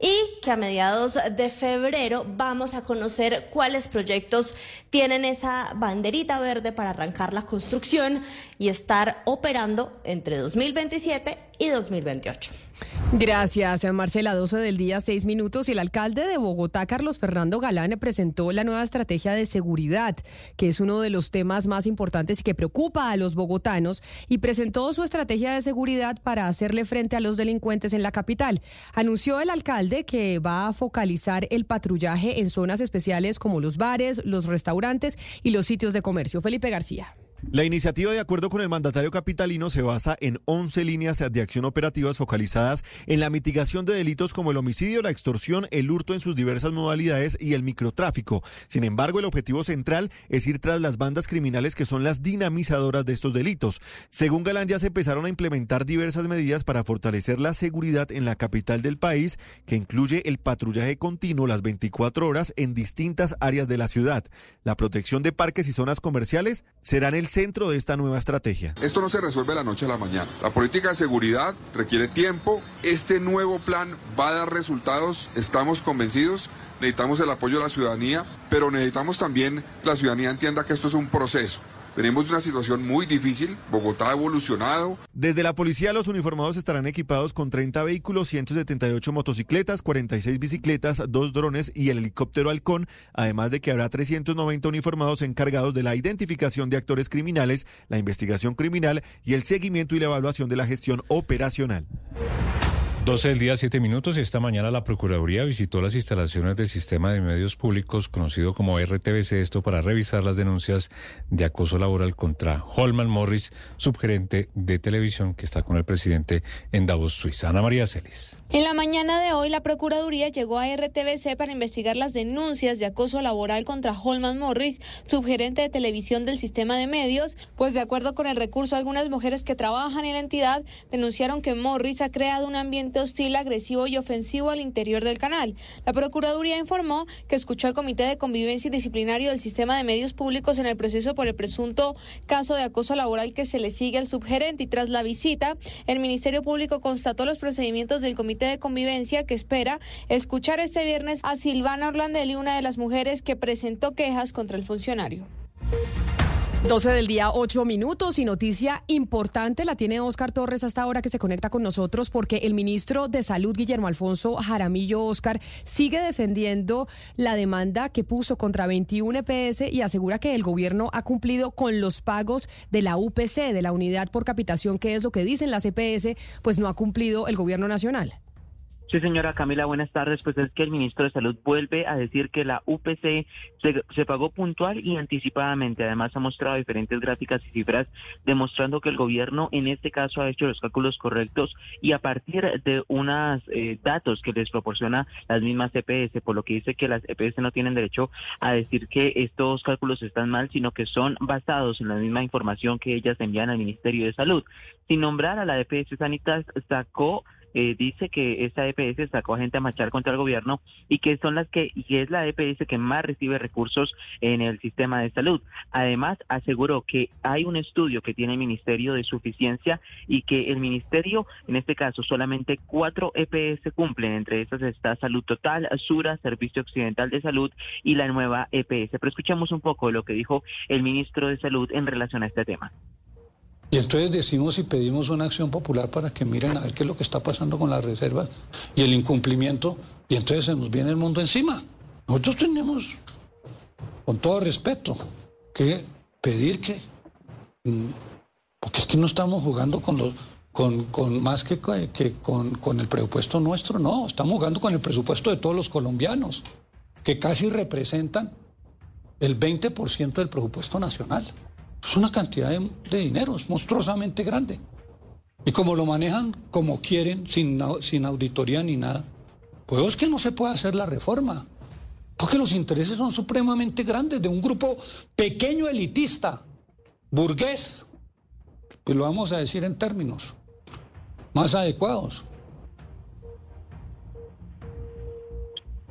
y que a mediados de febrero vamos a conocer cuáles proyectos tienen esa banderita verde para arrancar la construcción y estar operando entre 2027 y 2028. Gracias, Marcela. 12 del día, 6 minutos. Y el alcalde de Bogotá, Carlos Fernando Galán, presentó la nueva estrategia de seguridad, que es uno de los temas más importantes y que preocupa a los bogotanos, y presentó su estrategia de seguridad para hacerle frente a los delincuentes en la capital. Anunció el alcalde que va a focalizar el patrullaje en zonas especiales como los bares, los restaurantes y los sitios de comercio. Felipe García. La iniciativa, de acuerdo con el mandatario capitalino, se basa en 11 líneas de acción operativas focalizadas en la mitigación de delitos como el homicidio, la extorsión, el hurto en sus diversas modalidades y el microtráfico. Sin embargo, el objetivo central es ir tras las bandas criminales que son las dinamizadoras de estos delitos. Según Galán, ya se empezaron a implementar diversas medidas para fortalecer la seguridad en la capital del país, que incluye el patrullaje continuo las 24 horas en distintas áreas de la ciudad. La protección de parques y zonas comerciales serán el centro de esta nueva estrategia. Esto no se resuelve la noche a la mañana. La política de seguridad requiere tiempo. Este nuevo plan va a dar resultados, estamos convencidos. Necesitamos el apoyo de la ciudadanía, pero necesitamos también que la ciudadanía entienda que esto es un proceso. Venimos de una situación muy difícil, Bogotá ha evolucionado. Desde la policía, los uniformados estarán equipados con 30 vehículos, 178 motocicletas, 46 bicicletas, dos drones y el helicóptero Halcón, además de que habrá 390 uniformados encargados de la identificación de actores criminales, la investigación criminal y el seguimiento y la evaluación de la gestión operacional. 12 del día, 7 minutos y esta mañana la Procuraduría visitó las instalaciones del Sistema de Medios Públicos conocido como RTBC, esto para revisar las denuncias de acoso laboral contra Holman Morris, subgerente de televisión que está con el presidente en Davos, Suiza. Ana María Celis. En la mañana de hoy, la Procuraduría llegó a RTBC para investigar las denuncias de acoso laboral contra Holman Morris, subgerente de televisión del sistema de medios, pues de acuerdo con el recurso, algunas mujeres que trabajan en la entidad denunciaron que Morris ha creado un ambiente hostil, agresivo y ofensivo al interior del canal. La Procuraduría informó que escuchó al Comité de Convivencia y Disciplinario del Sistema de Medios Públicos en el proceso por el presunto caso de acoso laboral que se le sigue al subgerente y tras la visita, el Ministerio Público constató los procedimientos del Comité de Convivencia que espera escuchar este viernes a Silvana Orlandelli, una de las mujeres que presentó quejas contra el funcionario. 12 del día, 8 minutos y noticia importante la tiene Oscar Torres hasta ahora que se conecta con nosotros porque el ministro de Salud, Guillermo Alfonso Jaramillo Oscar, sigue defendiendo la demanda que puso contra 21 EPS y asegura que el gobierno ha cumplido con los pagos de la UPC, de la unidad por capitación, que es lo que dicen las EPS, pues no ha cumplido el gobierno nacional. Sí, señora Camila, buenas tardes. Pues es que el ministro de Salud vuelve a decir que la UPC se, pagó puntual y anticipadamente. Además, ha mostrado diferentes gráficas y cifras demostrando que el gobierno en este caso ha hecho los cálculos correctos y a partir de unos eh, datos que les proporciona las mismas EPS, por lo que dice que las EPS no tienen derecho a decir que estos cálculos están mal, sino que son basados en la misma información que ellas envían al Ministerio de Salud. Sin nombrar a la EPS Sanitas, sacó eh, dice que esta EPS sacó a gente a marchar contra el gobierno y que son las que y es la EPS que más recibe recursos en el sistema de salud. Además, aseguró que hay un estudio que tiene el Ministerio de Suficiencia y que el Ministerio, en este caso, solamente cuatro EPS cumplen. Entre estas está Salud Total, Sura, Servicio Occidental de Salud y la nueva EPS. Pero escuchamos un poco de lo que dijo el ministro de Salud en relación a este tema. Y entonces decimos y pedimos una acción popular para que miren a ver qué es lo que está pasando con las reservas y el incumplimiento. Y entonces se nos viene el mundo encima. Nosotros tenemos, con todo respeto, que pedir que... Porque es que no estamos jugando con los... Con, con más que, que con, con el presupuesto nuestro, no, estamos jugando con el presupuesto de todos los colombianos, que casi representan el 20% del presupuesto nacional. Es una cantidad de, de, dinero, es monstruosamente grande. Y como lo manejan como quieren, sin, sin auditoría ni nada, pues es que no se puede hacer la reforma. Porque los intereses son supremamente grandes de un grupo pequeño elitista, burgués, pues lo vamos a decir en términos más adecuados.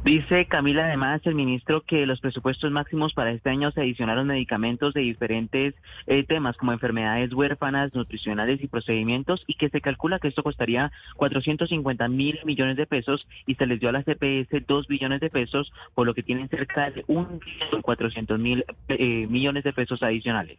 Dice Camila, además, el ministro que los presupuestos máximos para este año se adicionaron medicamentos de diferentes eh, temas como enfermedades huérfanas, nutricionales y procedimientos y que se calcula que esto costaría 450 mil millones de pesos y se les dio a la CPS 2 billones de pesos, por lo que tienen cerca de 1.400 mil eh, millones de pesos adicionales.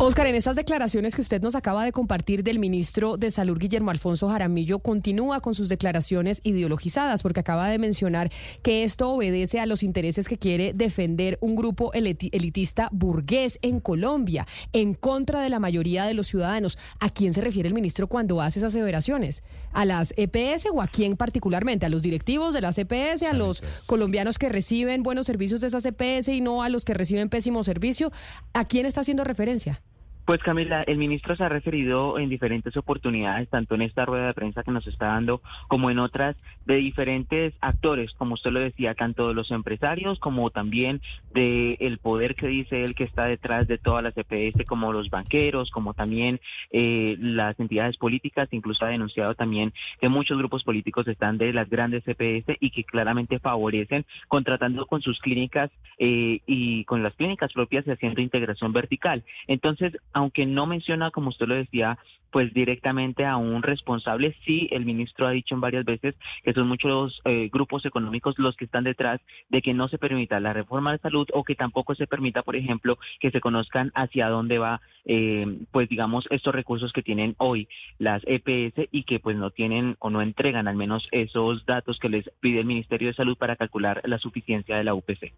Oscar, en esas declaraciones que usted nos acaba de compartir del ministro de Salud, Guillermo Alfonso Jaramillo, continúa con sus declaraciones ideologizadas, porque acaba de mencionar que esto obedece a los intereses que quiere defender un grupo elitista burgués en Colombia, en contra de la mayoría de los ciudadanos. ¿A quién se refiere el ministro cuando hace esas aseveraciones? ¿A las EPS o a quién particularmente? ¿A los directivos de las EPS? ¿A los colombianos que reciben buenos servicios de esas EPS y no a los que reciben pésimo servicio? ¿A quién está haciendo referencia? Pues Camila, el ministro se ha referido en diferentes oportunidades, tanto en esta rueda de prensa que nos está dando como en otras, de diferentes actores, como usted lo decía, tanto de los empresarios como también de el poder que dice él que está detrás de todas las EPS, como los banqueros, como también eh, las entidades políticas, incluso ha denunciado también que muchos grupos políticos están de las grandes EPS y que claramente favorecen contratando con sus clínicas eh, y con las clínicas propias y haciendo integración vertical. Entonces, aunque no menciona, como usted lo decía, pues directamente a un responsable, sí, el ministro ha dicho en varias veces que son muchos eh, grupos económicos los que están detrás de que no se permita la reforma de salud o que tampoco se permita, por ejemplo, que se conozcan hacia dónde va, eh, pues digamos, estos recursos que tienen hoy las EPS y que pues no tienen o no entregan al menos esos datos que les pide el Ministerio de Salud para calcular la suficiencia de la UPC.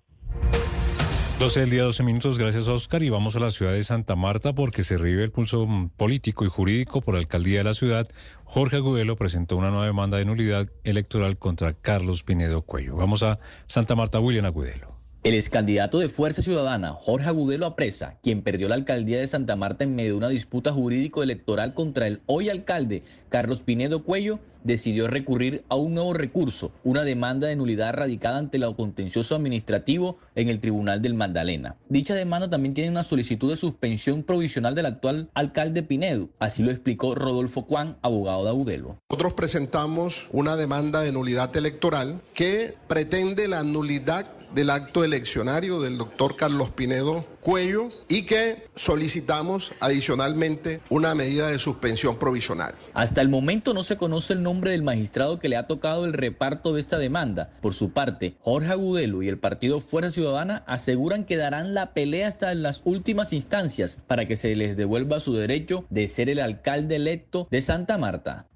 12 del día, 12 minutos. Gracias, Oscar. Y vamos a la ciudad de Santa Marta porque se revive el pulso mm, político y jurídico por la alcaldía de la ciudad. Jorge Agudelo presentó una nueva demanda de nulidad electoral contra Carlos Pinedo Cuello. Vamos a Santa Marta, William Agudelo. El excandidato de Fuerza Ciudadana, Jorge Agudelo Apresa, quien perdió la alcaldía de Santa Marta en medio de una disputa jurídico-electoral contra el hoy alcalde, Carlos Pinedo Cuello, decidió recurrir a un nuevo recurso, una demanda de nulidad radicada ante el contencioso administrativo en el Tribunal del Magdalena. Dicha demanda también tiene una solicitud de suspensión provisional del actual alcalde Pinedo, así lo explicó Rodolfo Juan, abogado de Agudelo. Nosotros presentamos una demanda de nulidad electoral que pretende la nulidad del acto eleccionario del doctor Carlos Pinedo Cuello y que solicitamos adicionalmente una medida de suspensión provisional. Hasta el momento no se conoce el nombre del magistrado que le ha tocado el reparto de esta demanda. Por su parte, Jorge Agudelo y el partido Fuerza Ciudadana aseguran que darán la pelea hasta en las últimas instancias para que se les devuelva su derecho de ser el alcalde electo de Santa Marta.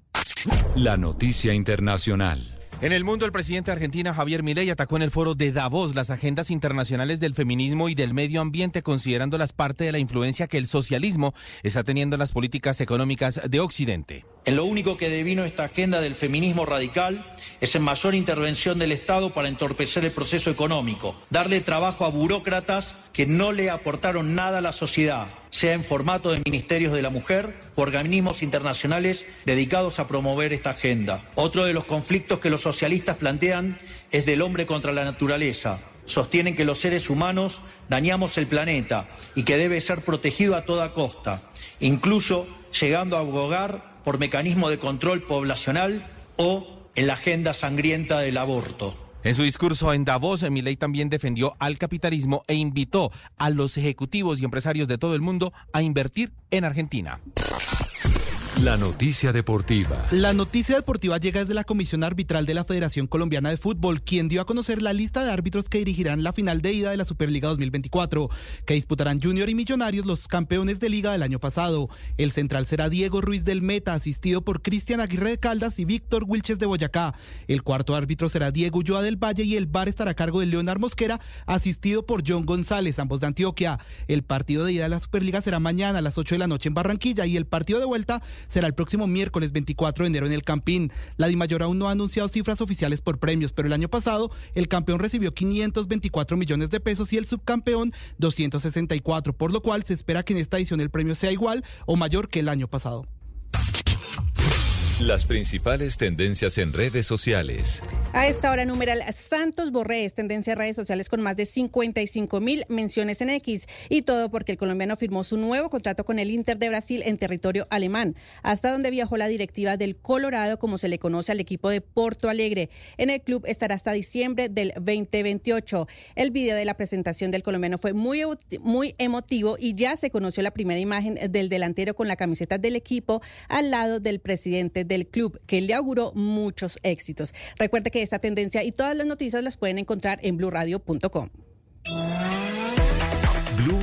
La noticia internacional. En el mundo, el presidente de Argentina, Javier Milei, atacó en el foro de Davos las agendas internacionales del feminismo y del medio ambiente, considerándolas parte de la influencia que el socialismo está teniendo en las políticas económicas de Occidente. En lo único que devino esta agenda del feminismo radical es en mayor intervención del Estado para entorpecer el proceso económico, darle trabajo a burócratas que no le aportaron nada a la sociedad, sea en formato de ministerios de la mujer o organismos internacionales dedicados a promover esta agenda. Otro de los conflictos que los socialistas plantean es del hombre contra la naturaleza. Sostienen que los seres humanos dañamos el planeta y que debe ser protegido a toda costa, incluso llegando a abogar por mecanismo de control poblacional o en la agenda sangrienta del aborto. En su discurso en Davos, Milei también defendió al capitalismo e invitó a los ejecutivos y empresarios de todo el mundo a invertir en Argentina. La noticia deportiva. La noticia deportiva llega desde la Comisión Arbitral de la Federación Colombiana de Fútbol, quien dio a conocer la lista de árbitros que dirigirán la final de ida de la Superliga 2024, que disputarán Junior y Millonarios, los campeones de liga del año pasado. El central será Diego Ruiz del Meta, asistido por Cristian Aguirre de Caldas y Víctor Wilches de Boyacá. El cuarto árbitro será Diego Ulloa del Valle y el bar estará a cargo de Leonard Mosquera, asistido por John González, ambos de Antioquia. El partido de ida de la Superliga será mañana a las 8 de la noche en Barranquilla y el partido de vuelta será el próximo miércoles 24 de enero en el Campín. La Dimayor aún no ha anunciado cifras oficiales por premios, pero el año pasado el campeón recibió 524 millones de pesos y el subcampeón 264, por lo cual se espera que en esta edición el premio sea igual o mayor que el año pasado. Las principales tendencias en redes sociales. A esta hora, numeral Santos Borré es tendencia en redes sociales con más de 55 mil menciones en X. Y todo porque el colombiano firmó su nuevo contrato con el Inter de Brasil en territorio alemán, hasta donde viajó la directiva del Colorado, como se le conoce al equipo de Porto Alegre. En el club estará hasta diciembre del 2028. El video de la presentación del colombiano fue muy, muy emotivo y ya se conoció la primera imagen del delantero con la camiseta del equipo al lado del presidente del club, que le auguró muchos éxitos. Recuerde que esta tendencia y todas las noticias las pueden encontrar en blurradio.com.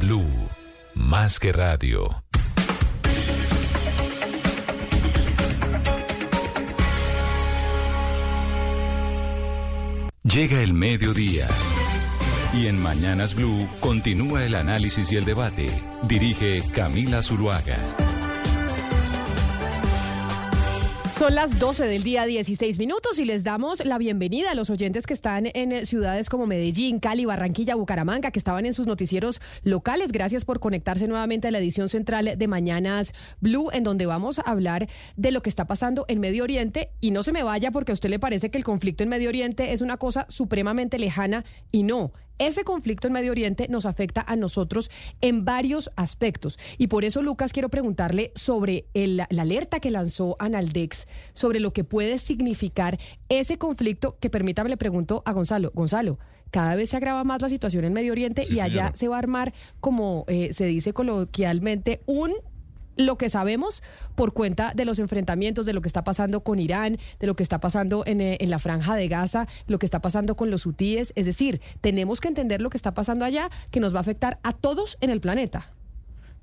Blue, más que radio. Llega el mediodía. Y en Mañanas Blue continúa el análisis y el debate. Dirige Camila Zuluaga. Son las 12 del día 16 minutos y les damos la bienvenida a los oyentes que están en eh, ciudades como Medellín, Cali, Barranquilla, Bucaramanga, que estaban en sus noticieros locales. Gracias por conectarse nuevamente a la edición central de Mañanas Blue, en donde vamos a hablar de lo que está pasando en Medio Oriente. Y no se me vaya porque a usted le parece que el conflicto en Medio Oriente es una cosa supremamente lejana y no. Ese conflicto en Medio Oriente nos afecta a nosotros en varios aspectos. Y por eso, Lucas, quiero preguntarle sobre la alerta que lanzó Analdex, sobre lo que puede significar ese conflicto, que permítame le pregunto a Gonzalo. Gonzalo, cada vez se agrava más la situación en Medio Oriente y allá se va a armar, como eh, se dice coloquialmente, un lo que sabemos por cuenta de los enfrentamientos, de lo que está pasando con Irán, de lo que está pasando en, eh, en, la franja de Gaza, lo que está pasando con los hutíes. Es decir, tenemos que entender lo que está pasando allá, que nos va a afectar a todos en el planeta.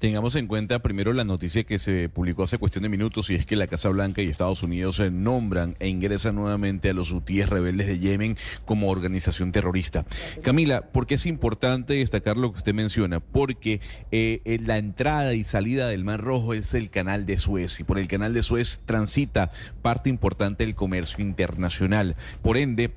Tengamos en cuenta primero la noticia que se publicó hace cuestión de minutos y es que la Casa Blanca y Estados Unidos se nombran e ingresan nuevamente a los hutíes rebeldes de Yemen como organización terrorista. Camila, ¿por qué es importante destacar lo que usted menciona? Porque eh, eh, la entrada y salida del Mar Rojo es el canal de Suez y por el canal de Suez transita parte importante del comercio internacional. Por ende,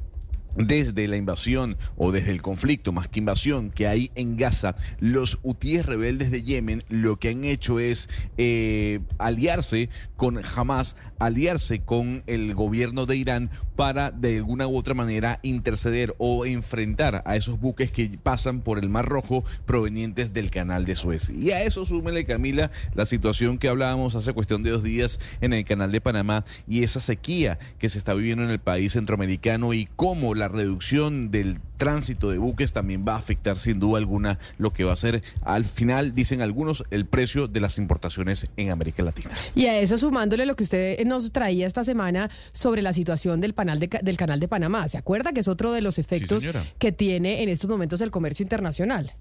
desde la invasión o desde el conflicto, más que invasión, que hay en Gaza, los hutíes rebeldes de Yemen lo que han hecho es eh, aliarse con Hamas, aliarse con el gobierno de Irán para de alguna u otra manera interceder o enfrentar a esos buques que pasan por el Mar Rojo provenientes del canal de Suez. Y a eso súmele, Camila, la situación que hablábamos hace cuestión de dos días en el canal de Panamá y esa sequía que se está viviendo en el país centroamericano y cómo la reducción del tránsito de buques también va a afectar sin duda alguna lo que va a ser al final, dicen algunos, el precio de las importaciones en América Latina. Y a eso sumándole lo que usted nos traía esta semana sobre la situación del, del canal de Panamá. ¿Se acuerda que es otro de los efectos que tiene en estos momentos el comercio internacional?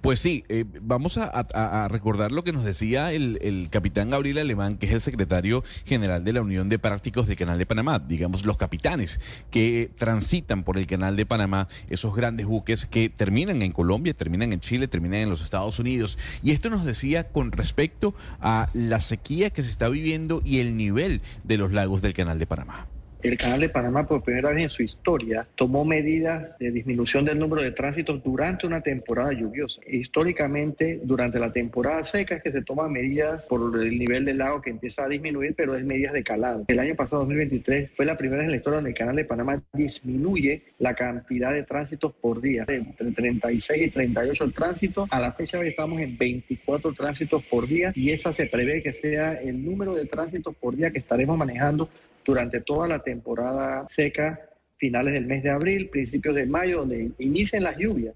Pues sí, eh, vamos a, recordar lo que nos decía el, capitán Gabriel Alemán, que es el secretario general de la Unión de Prácticos del Canal de Panamá, digamos los capitanes que transitan por el Canal de Panamá, esos grandes buques que terminan en Colombia, terminan en Chile, terminan en los Estados Unidos. Y esto nos decía con respecto a la sequía que se está viviendo y el nivel de los lagos del Canal de Panamá el Canal de Panamá por primera vez en su historia tomó medidas de disminución del número de tránsitos durante una temporada lluviosa. Históricamente, durante la temporada seca es que se toman medidas por el nivel del lago que empieza a disminuir, pero es medidas de calado. El año pasado, 2023, fue la primera vez en la historia donde el Canal de Panamá disminuye la cantidad de tránsitos por día, entre 36 y 38 tránsitos. A la fecha hoy estamos en 24 tránsitos por día y esa se prevé que sea el número de tránsitos por día que estaremos manejando durante toda la temporada seca, finales del mes de abril, principios de mayo, donde inician las lluvias.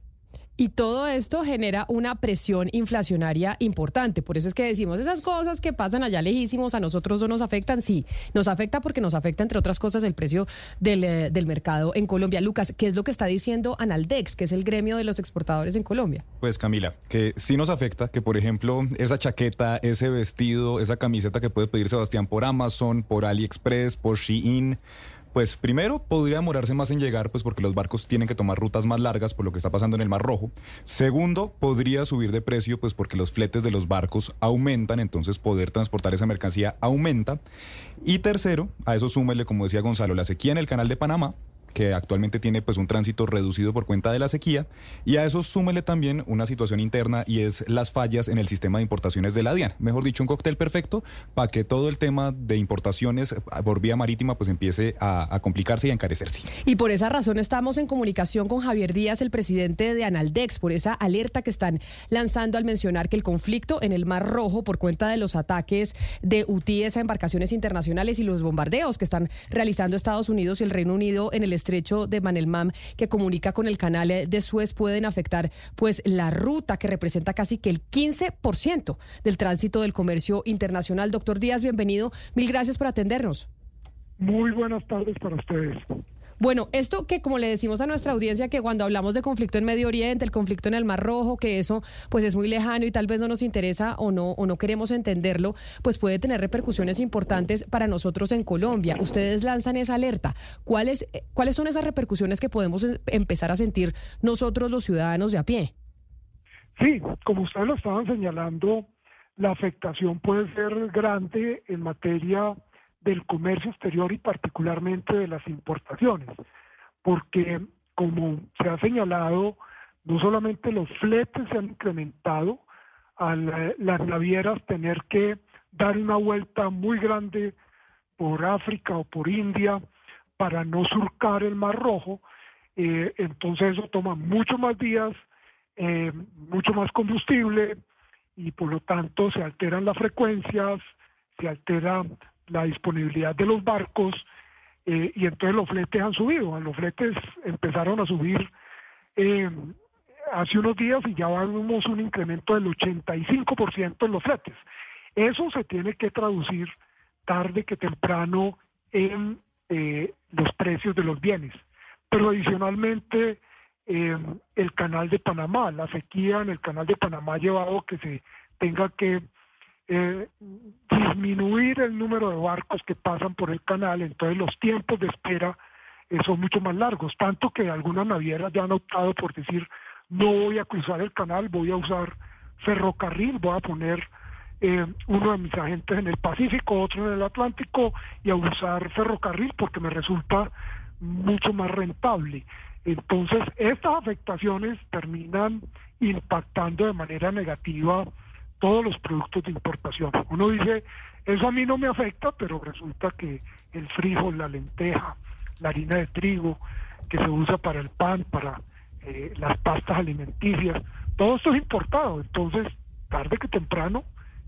Y todo esto genera una presión inflacionaria importante. Por eso es que decimos, esas cosas que pasan allá lejísimos a nosotros no nos afectan. Sí, nos afecta porque nos afecta, entre otras cosas, el precio del, eh, del mercado en Colombia. Lucas, ¿qué es lo que está diciendo Analdex, que es el gremio de los exportadores en Colombia? Pues Camila, que sí nos afecta, que por ejemplo, esa chaqueta, ese vestido, esa camiseta que puede pedir Sebastián por Amazon, por AliExpress, por Shein pues primero podría demorarse más en llegar, pues porque los barcos tienen que tomar rutas más largas por lo que está pasando en el Mar Rojo. Segundo, podría subir de precio, pues porque los fletes de los barcos aumentan, entonces poder transportar esa mercancía aumenta. Y tercero, a eso súmele, como decía Gonzalo, la sequía en el canal de Panamá, que actualmente tiene pues un tránsito reducido por cuenta de la sequía y a eso súmele también una situación interna y es las fallas en el sistema de importaciones de la DIAN. Mejor dicho, un cóctel perfecto para que todo el tema de importaciones por vía marítima pues empiece a, complicarse y a encarecerse. Y por esa razón estamos en comunicación con Javier Díaz, el presidente de Analdex, por esa alerta que están lanzando al mencionar que el conflicto en el Mar Rojo por cuenta de los ataques de UTIs a embarcaciones internacionales y los bombardeos que están realizando Estados Unidos y el Reino Unido en el estrecho de Manelmam que comunica con el canal de Suez pueden afectar pues la ruta que representa casi que el 15% del tránsito del comercio internacional. Doctor Díaz, bienvenido. Mil gracias por atendernos. Muy buenas tardes para ustedes. Bueno, esto que como le decimos a nuestra audiencia que cuando hablamos de conflicto en Medio Oriente, el conflicto en el Mar Rojo, que eso pues es muy lejano y tal vez no nos interesa o no o no queremos entenderlo, pues puede tener repercusiones importantes para nosotros en Colombia. Ustedes lanzan esa alerta. ¿Cuáles cuáles son esas repercusiones que podemos em, empezar a sentir nosotros los ciudadanos de a pie? Sí, como ustedes lo estaban señalando, la afectación puede ser grande en materia del comercio exterior y particularmente de las importaciones, porque como se ha señalado, no solamente los fletes se han incrementado, a las navieras tener que dar una vuelta muy grande por África o por India para no surcar el Mar Rojo, eh, entonces eso toma mucho más días, eh, mucho más combustible y por lo tanto se alteran las frecuencias, se altera la disponibilidad de los barcos eh, y entonces los fletes han subido. Los fletes empezaron a subir eh, hace unos días y ya vemos un incremento del 85% en los fletes. Eso se tiene que traducir tarde que temprano en eh, los precios de los bienes. Pero adicionalmente el canal de Panamá, la sequía en el canal de Panamá ha llevado que se tenga que eh, disminuir el número de barcos que pasan por el canal, entonces los tiempos de espera eh, son mucho más largos, tanto que algunas navieras ya han optado por decir no voy a cruzar el canal, voy a usar ferrocarril, voy a poner eh, uno de mis agentes en el Pacífico, otro en el Atlántico y a usar ferrocarril porque me resulta mucho más rentable. Entonces, estas afectaciones terminan impactando de manera negativa todos los productos de importación. Uno dice, eso a mí no me afecta, pero resulta que el frijol, la lenteja, la harina de trigo, que se usa para el pan, para eh, las pastas alimenticias, todo esto es importado. Entonces, tarde que temprano,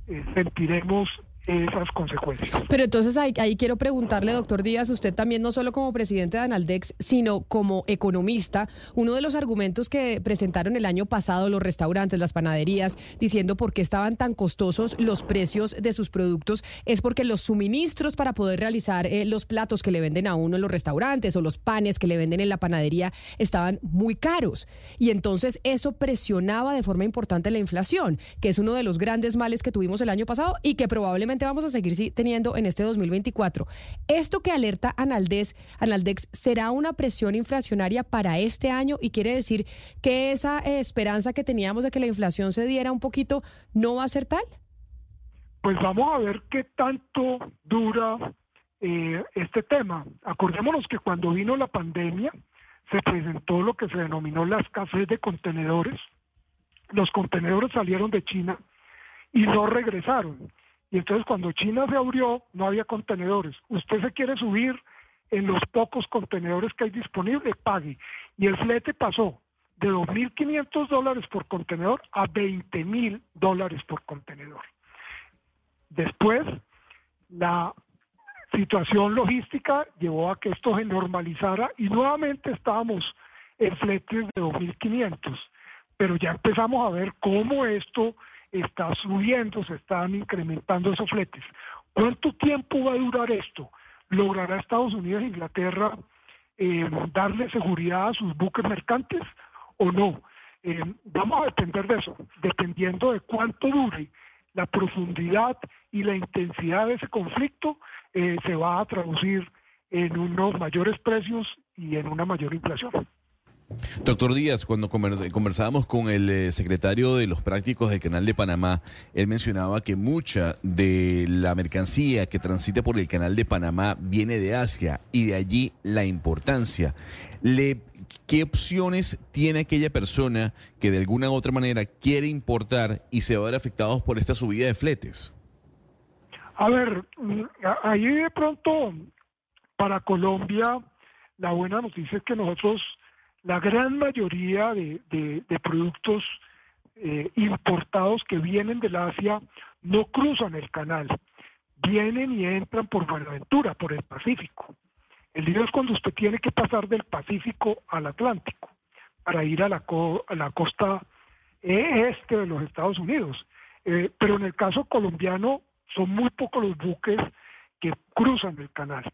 eh, sentiremos esas consecuencias. Pero entonces ahí, quiero preguntarle, doctor Díaz, usted también no solo como presidente de Analdex, sino como economista, uno de los argumentos que presentaron el año pasado los restaurantes, las panaderías, diciendo por qué estaban tan costosos los precios de sus productos, es porque los suministros para poder realizar eh, los platos que le venden a uno en los restaurantes o los panes que le venden en la panadería estaban muy caros. Y entonces eso presionaba de forma importante la inflación, que es uno de los grandes males que tuvimos el año pasado y que probablemente vamos a seguir teniendo en este 2024. Esto que alerta Analdex, Analdex será una presión inflacionaria para este año y quiere decir que esa eh, esperanza que teníamos de que la inflación se diera un poquito no va a ser tal. Pues vamos a ver qué tanto dura eh, este tema. Acordémonos que cuando vino la pandemia se presentó lo que se denominó la escasez de contenedores. Los contenedores salieron de China y no regresaron. Y entonces cuando China se abrió, no había contenedores. Usted se quiere subir en los pocos contenedores que hay disponibles, pague. Y el flete pasó de 2.500 dólares por contenedor a 20.000 dólares por contenedor. Después, la situación logística llevó a que esto se normalizara y nuevamente estábamos en fletes de 2.500. Pero ya empezamos a ver cómo esto está subiendo, se están incrementando esos fletes. ¿Cuánto tiempo va a durar esto? ¿Logrará Estados Unidos e Inglaterra eh, darle seguridad a sus buques mercantes o no? Eh, vamos a depender de eso, dependiendo de cuánto dure la profundidad y la intensidad de ese conflicto, eh, se va a traducir en unos mayores precios y en una mayor inflación. Doctor Díaz, cuando conversábamos con el eh, secretario de los prácticos del Canal de Panamá, él mencionaba que mucha de la mercancía que transita por el Canal de Panamá viene de Asia y de allí la importancia. ¿Qué opciones tiene aquella persona que de alguna u otra manera quiere importar y se va a ver afectados por esta subida de fletes? A ver, mm, ahí de pronto para Colombia la buena noticia es que nosotros la gran mayoría de, productos eh, importados que vienen del Asia no cruzan el canal, vienen y entran por Buenaventura, por el Pacífico. El lío es cuando usted tiene que pasar del Pacífico al Atlántico para ir a la, costa este de los Estados Unidos. Eh, pero en el caso colombiano son muy pocos los buques que cruzan el canal.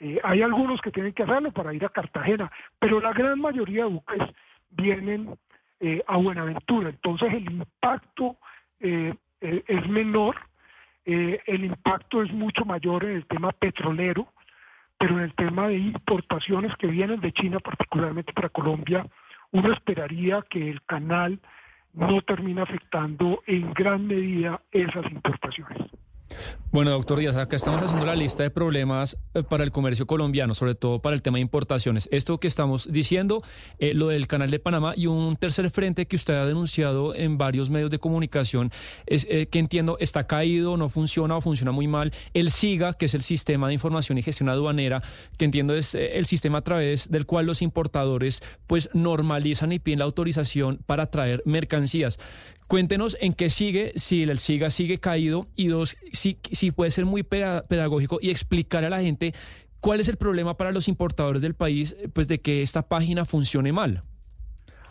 Eh, hay algunos que tienen que hacerlo para ir a Cartagena, pero la gran mayoría de buques vienen eh, a Buenaventura. Entonces el impacto eh, es menor, el impacto es mucho mayor en el tema petrolero, pero en el tema de importaciones que vienen de China, particularmente para Colombia, uno esperaría que el canal no termine afectando en gran medida esas importaciones. Bueno, doctor Díaz, acá estamos haciendo la lista de problemas eh, para el comercio colombiano, sobre todo para el tema de importaciones. Esto que estamos diciendo, eh, lo del canal de Panamá y un tercer frente que usted ha denunciado en varios medios de comunicación, es eh, que entiendo está caído, no funciona o funciona muy mal. El SIGA, que es el Sistema de Información y Gestión Aduanera, que entiendo es el sistema a través del cual los importadores pues normalizan y piden la autorización para traer mercancías. Cuéntenos en qué sigue, si el SIGA sigue caído y dos, si, si puede ser muy pedagógico y explicar a la gente cuál es el problema para los importadores del país, pues de que esta página funcione mal.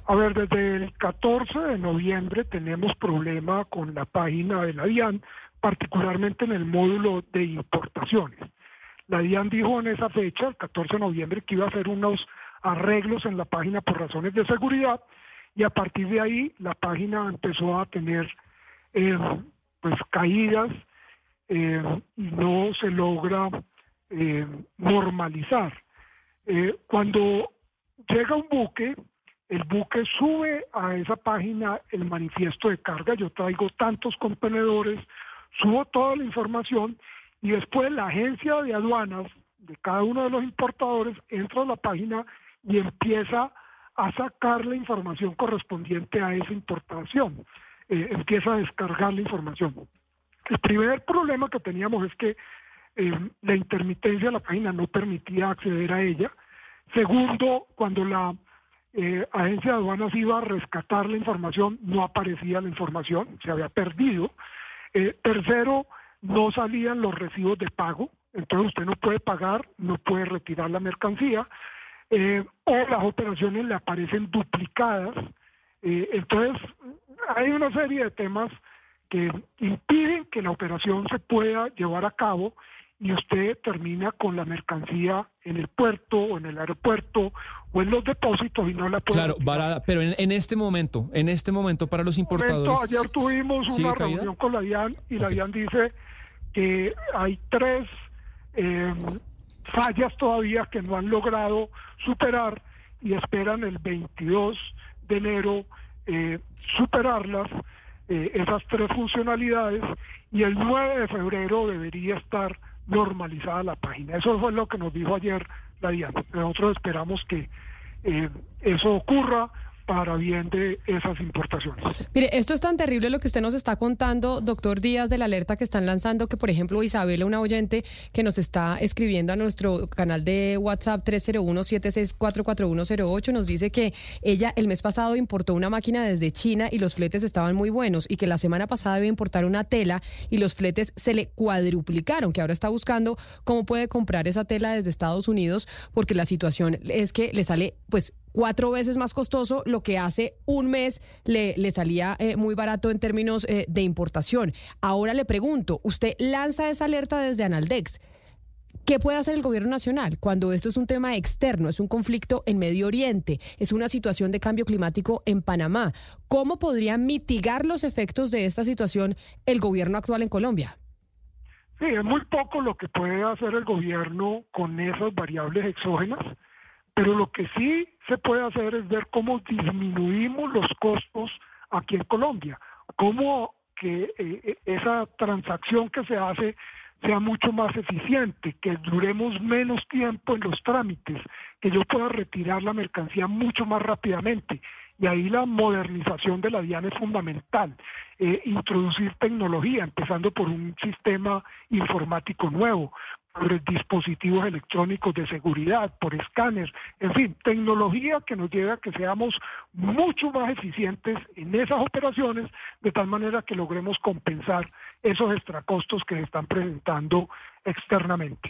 A ver, desde el 14 de noviembre tenemos problema con la página de la DIAN, particularmente en el módulo de importaciones. La DIAN dijo en esa fecha, el 14 de noviembre, que iba a hacer unos arreglos en la página por razones de seguridad y a partir de ahí la página empezó a tener eh, pues caídas eh, y no se logra eh, normalizar. cuando llega un buque, el buque sube a esa página el manifiesto de carga, yo traigo tantos contenedores, subo toda la información y después la agencia de aduanas de cada uno de los importadores entra a la página y empieza a sacar la información correspondiente a esa importación, eh, empieza a descargar la información. El primer problema que teníamos es que eh, la intermitencia de la página no permitía acceder a ella. Segundo, cuando la eh, agencia de aduanas iba a rescatar la información, no aparecía la información, se había perdido. tercero, no salían los recibos de pago, entonces usted no puede pagar, no puede retirar la mercancía eh, o las operaciones le aparecen duplicadas. Eh, entonces, hay una serie de temas que impiden que la operación se pueda llevar a cabo y usted termina con la mercancía en el puerto o en el aeropuerto o en los depósitos y no la puede. Claro, varada, pero en, este momento, en este momento para los importadores. ayer tuvimos una reunión con la DIAN y la DIAN dice que hay tres eh, fallas todavía que no han logrado superar y esperan el 22 de enero eh, superarlas, eh, esas tres funcionalidades, y el 9 de febrero debería estar normalizada la página. Eso fue lo que nos dijo ayer la DIAN. Nosotros esperamos que eh, eso ocurra para bien de esas importaciones. Mire, esto es tan terrible lo que usted nos está contando, doctor Díaz, de la alerta que están lanzando, que por ejemplo Isabela, una oyente que nos está escribiendo a nuestro canal de WhatsApp 301-7644108, nos dice que ella el mes pasado importó una máquina desde China y los fletes estaban muy buenos y que la semana pasada iba a importar una tela y los fletes se le cuadruplicaron, que ahora está buscando cómo puede comprar esa tela desde Estados Unidos porque la situación es que le sale pues cuatro veces más costoso lo que hace un mes le, le salía eh, muy barato en términos eh, de importación. Ahora le pregunto, usted lanza esa alerta desde Analdex. ¿Qué puede hacer el gobierno nacional cuando esto es un tema externo, es un conflicto en Medio Oriente, es una situación de cambio climático en Panamá? ¿Cómo podría mitigar los efectos de esta situación el gobierno actual en Colombia? Sí, es muy poco lo que puede hacer el gobierno con esas variables exógenas. Pero lo que sí se puede hacer es ver cómo disminuimos los costos aquí en Colombia, cómo que eh, eh, esa transacción que se hace sea mucho más eficiente, que duremos menos tiempo en los trámites, que yo pueda retirar la mercancía mucho más rápidamente. Y ahí la modernización de la DIAN es fundamental. Eh, introducir tecnología, empezando por un sistema informático nuevo, por dispositivos electrónicos de seguridad, por escáner, en fin, tecnología que nos lleve a que seamos mucho más eficientes en esas operaciones, de tal manera que logremos compensar esos extracostos que se están presentando externamente.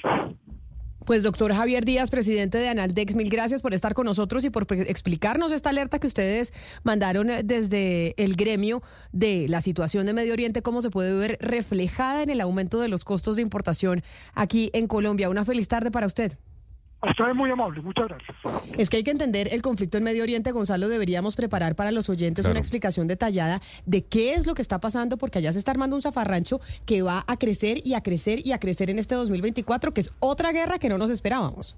Pues doctor Javier Díaz, presidente de Analdex, mil gracias por estar con nosotros y por explicarnos esta alerta que ustedes mandaron eh, desde el gremio de la situación de Medio Oriente, cómo se puede ver reflejada en el aumento de los costos de importación aquí en Colombia. Una feliz tarde para usted. Hasta es muy amable, muchas gracias. Es que hay que entender el conflicto en Medio Oriente, Gonzalo. Deberíamos preparar para los oyentes Claro. una explicación detallada de qué es lo que está pasando, porque allá se está armando un zafarrancho que va a crecer y a crecer y a crecer en este 2024, que es otra guerra que no nos esperábamos.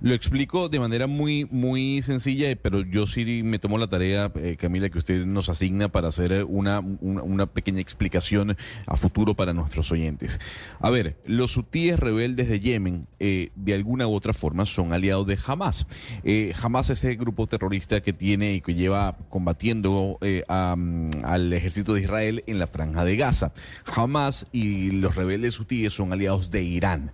Lo explico de manera muy, muy sencilla, pero yo sí me tomo la tarea, eh, Camila, que usted nos asigna para hacer una, una, pequeña explicación a futuro para nuestros oyentes. A ver, los hutíes rebeldes de Yemen, eh, de alguna u otra forma, son aliados de Hamas. Eh, Hamas es el grupo terrorista que tiene y que lleva combatiendo eh, mm, al ejército de Israel en la franja de Gaza. Hamas y los rebeldes hutíes son aliados de Irán.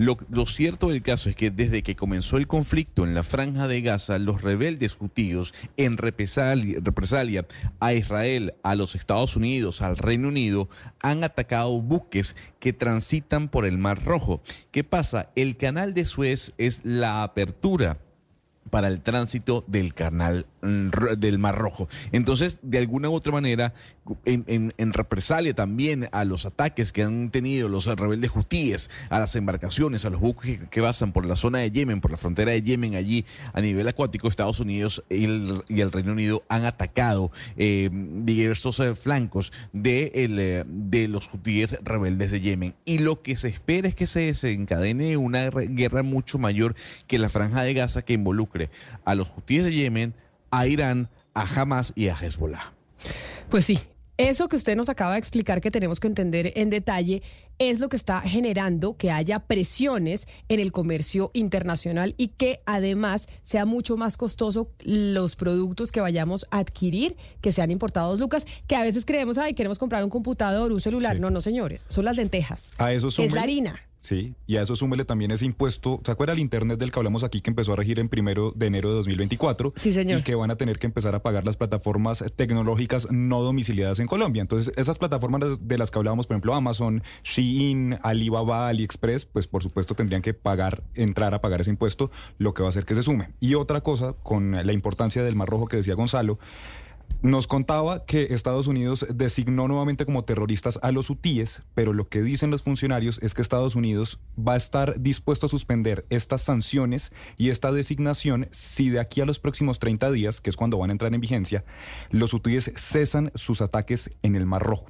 Lo, cierto del caso es que desde que comenzó el conflicto en la franja de Gaza, los rebeldes hutíos, en represalia, represalia a Israel, a los Estados Unidos, al Reino Unido, han atacado buques que transitan por el Mar Rojo. ¿Qué pasa? El canal de Suez es la apertura para el tránsito del canal mm, del Mar Rojo. Entonces, de alguna u otra manera, en, represalia también a los ataques que han tenido los rebeldes hutíes, a las embarcaciones, a los buques que, pasan por la zona de Yemen, por la frontera de Yemen, allí a nivel acuático, Estados Unidos y el, Reino Unido han atacado eh, diversos eh, flancos eh, de los hutíes rebeldes de Yemen. Y lo que se espera es que se desencadene una guerra mucho mayor que la franja de Gaza que a los hutíes de Yemen, a Irán, a Hamas y a Hezbollah. Pues sí, eso que usted nos acaba de explicar que tenemos que entender en detalle es lo que está generando que haya presiones en el comercio internacional y que además sea mucho más costoso los productos que vayamos a adquirir que sean importados, Lucas, que a veces creemos, ay, queremos comprar un computador, un celular. No, no, señores, son las lentejas. A eso que es la harina. Sí, y a eso súmele también ese impuesto. ¿Se acuerda el Internet del que hablamos aquí que empezó a regir en primero de enero de 2024? Sí, señor. Y que van a tener que empezar a pagar las plataformas tecnológicas no domiciliadas en Colombia. Entonces, esas plataformas de las que hablábamos, por ejemplo, Amazon, Shein, Alibaba, AliExpress, pues por supuesto tendrían que pagar, entrar a pagar ese impuesto, lo que va a hacer que se sume. Y otra cosa, con la importancia del Mar Rojo que decía Gonzalo, nos contaba que Estados Unidos designó nuevamente como terroristas a los hutíes, pero lo que dicen los funcionarios es que Estados Unidos va a estar dispuesto a suspender estas sanciones y esta designación si de aquí a los próximos 30 días, que es cuando van a entrar en vigencia, los hutíes cesan sus ataques en el Mar Rojo,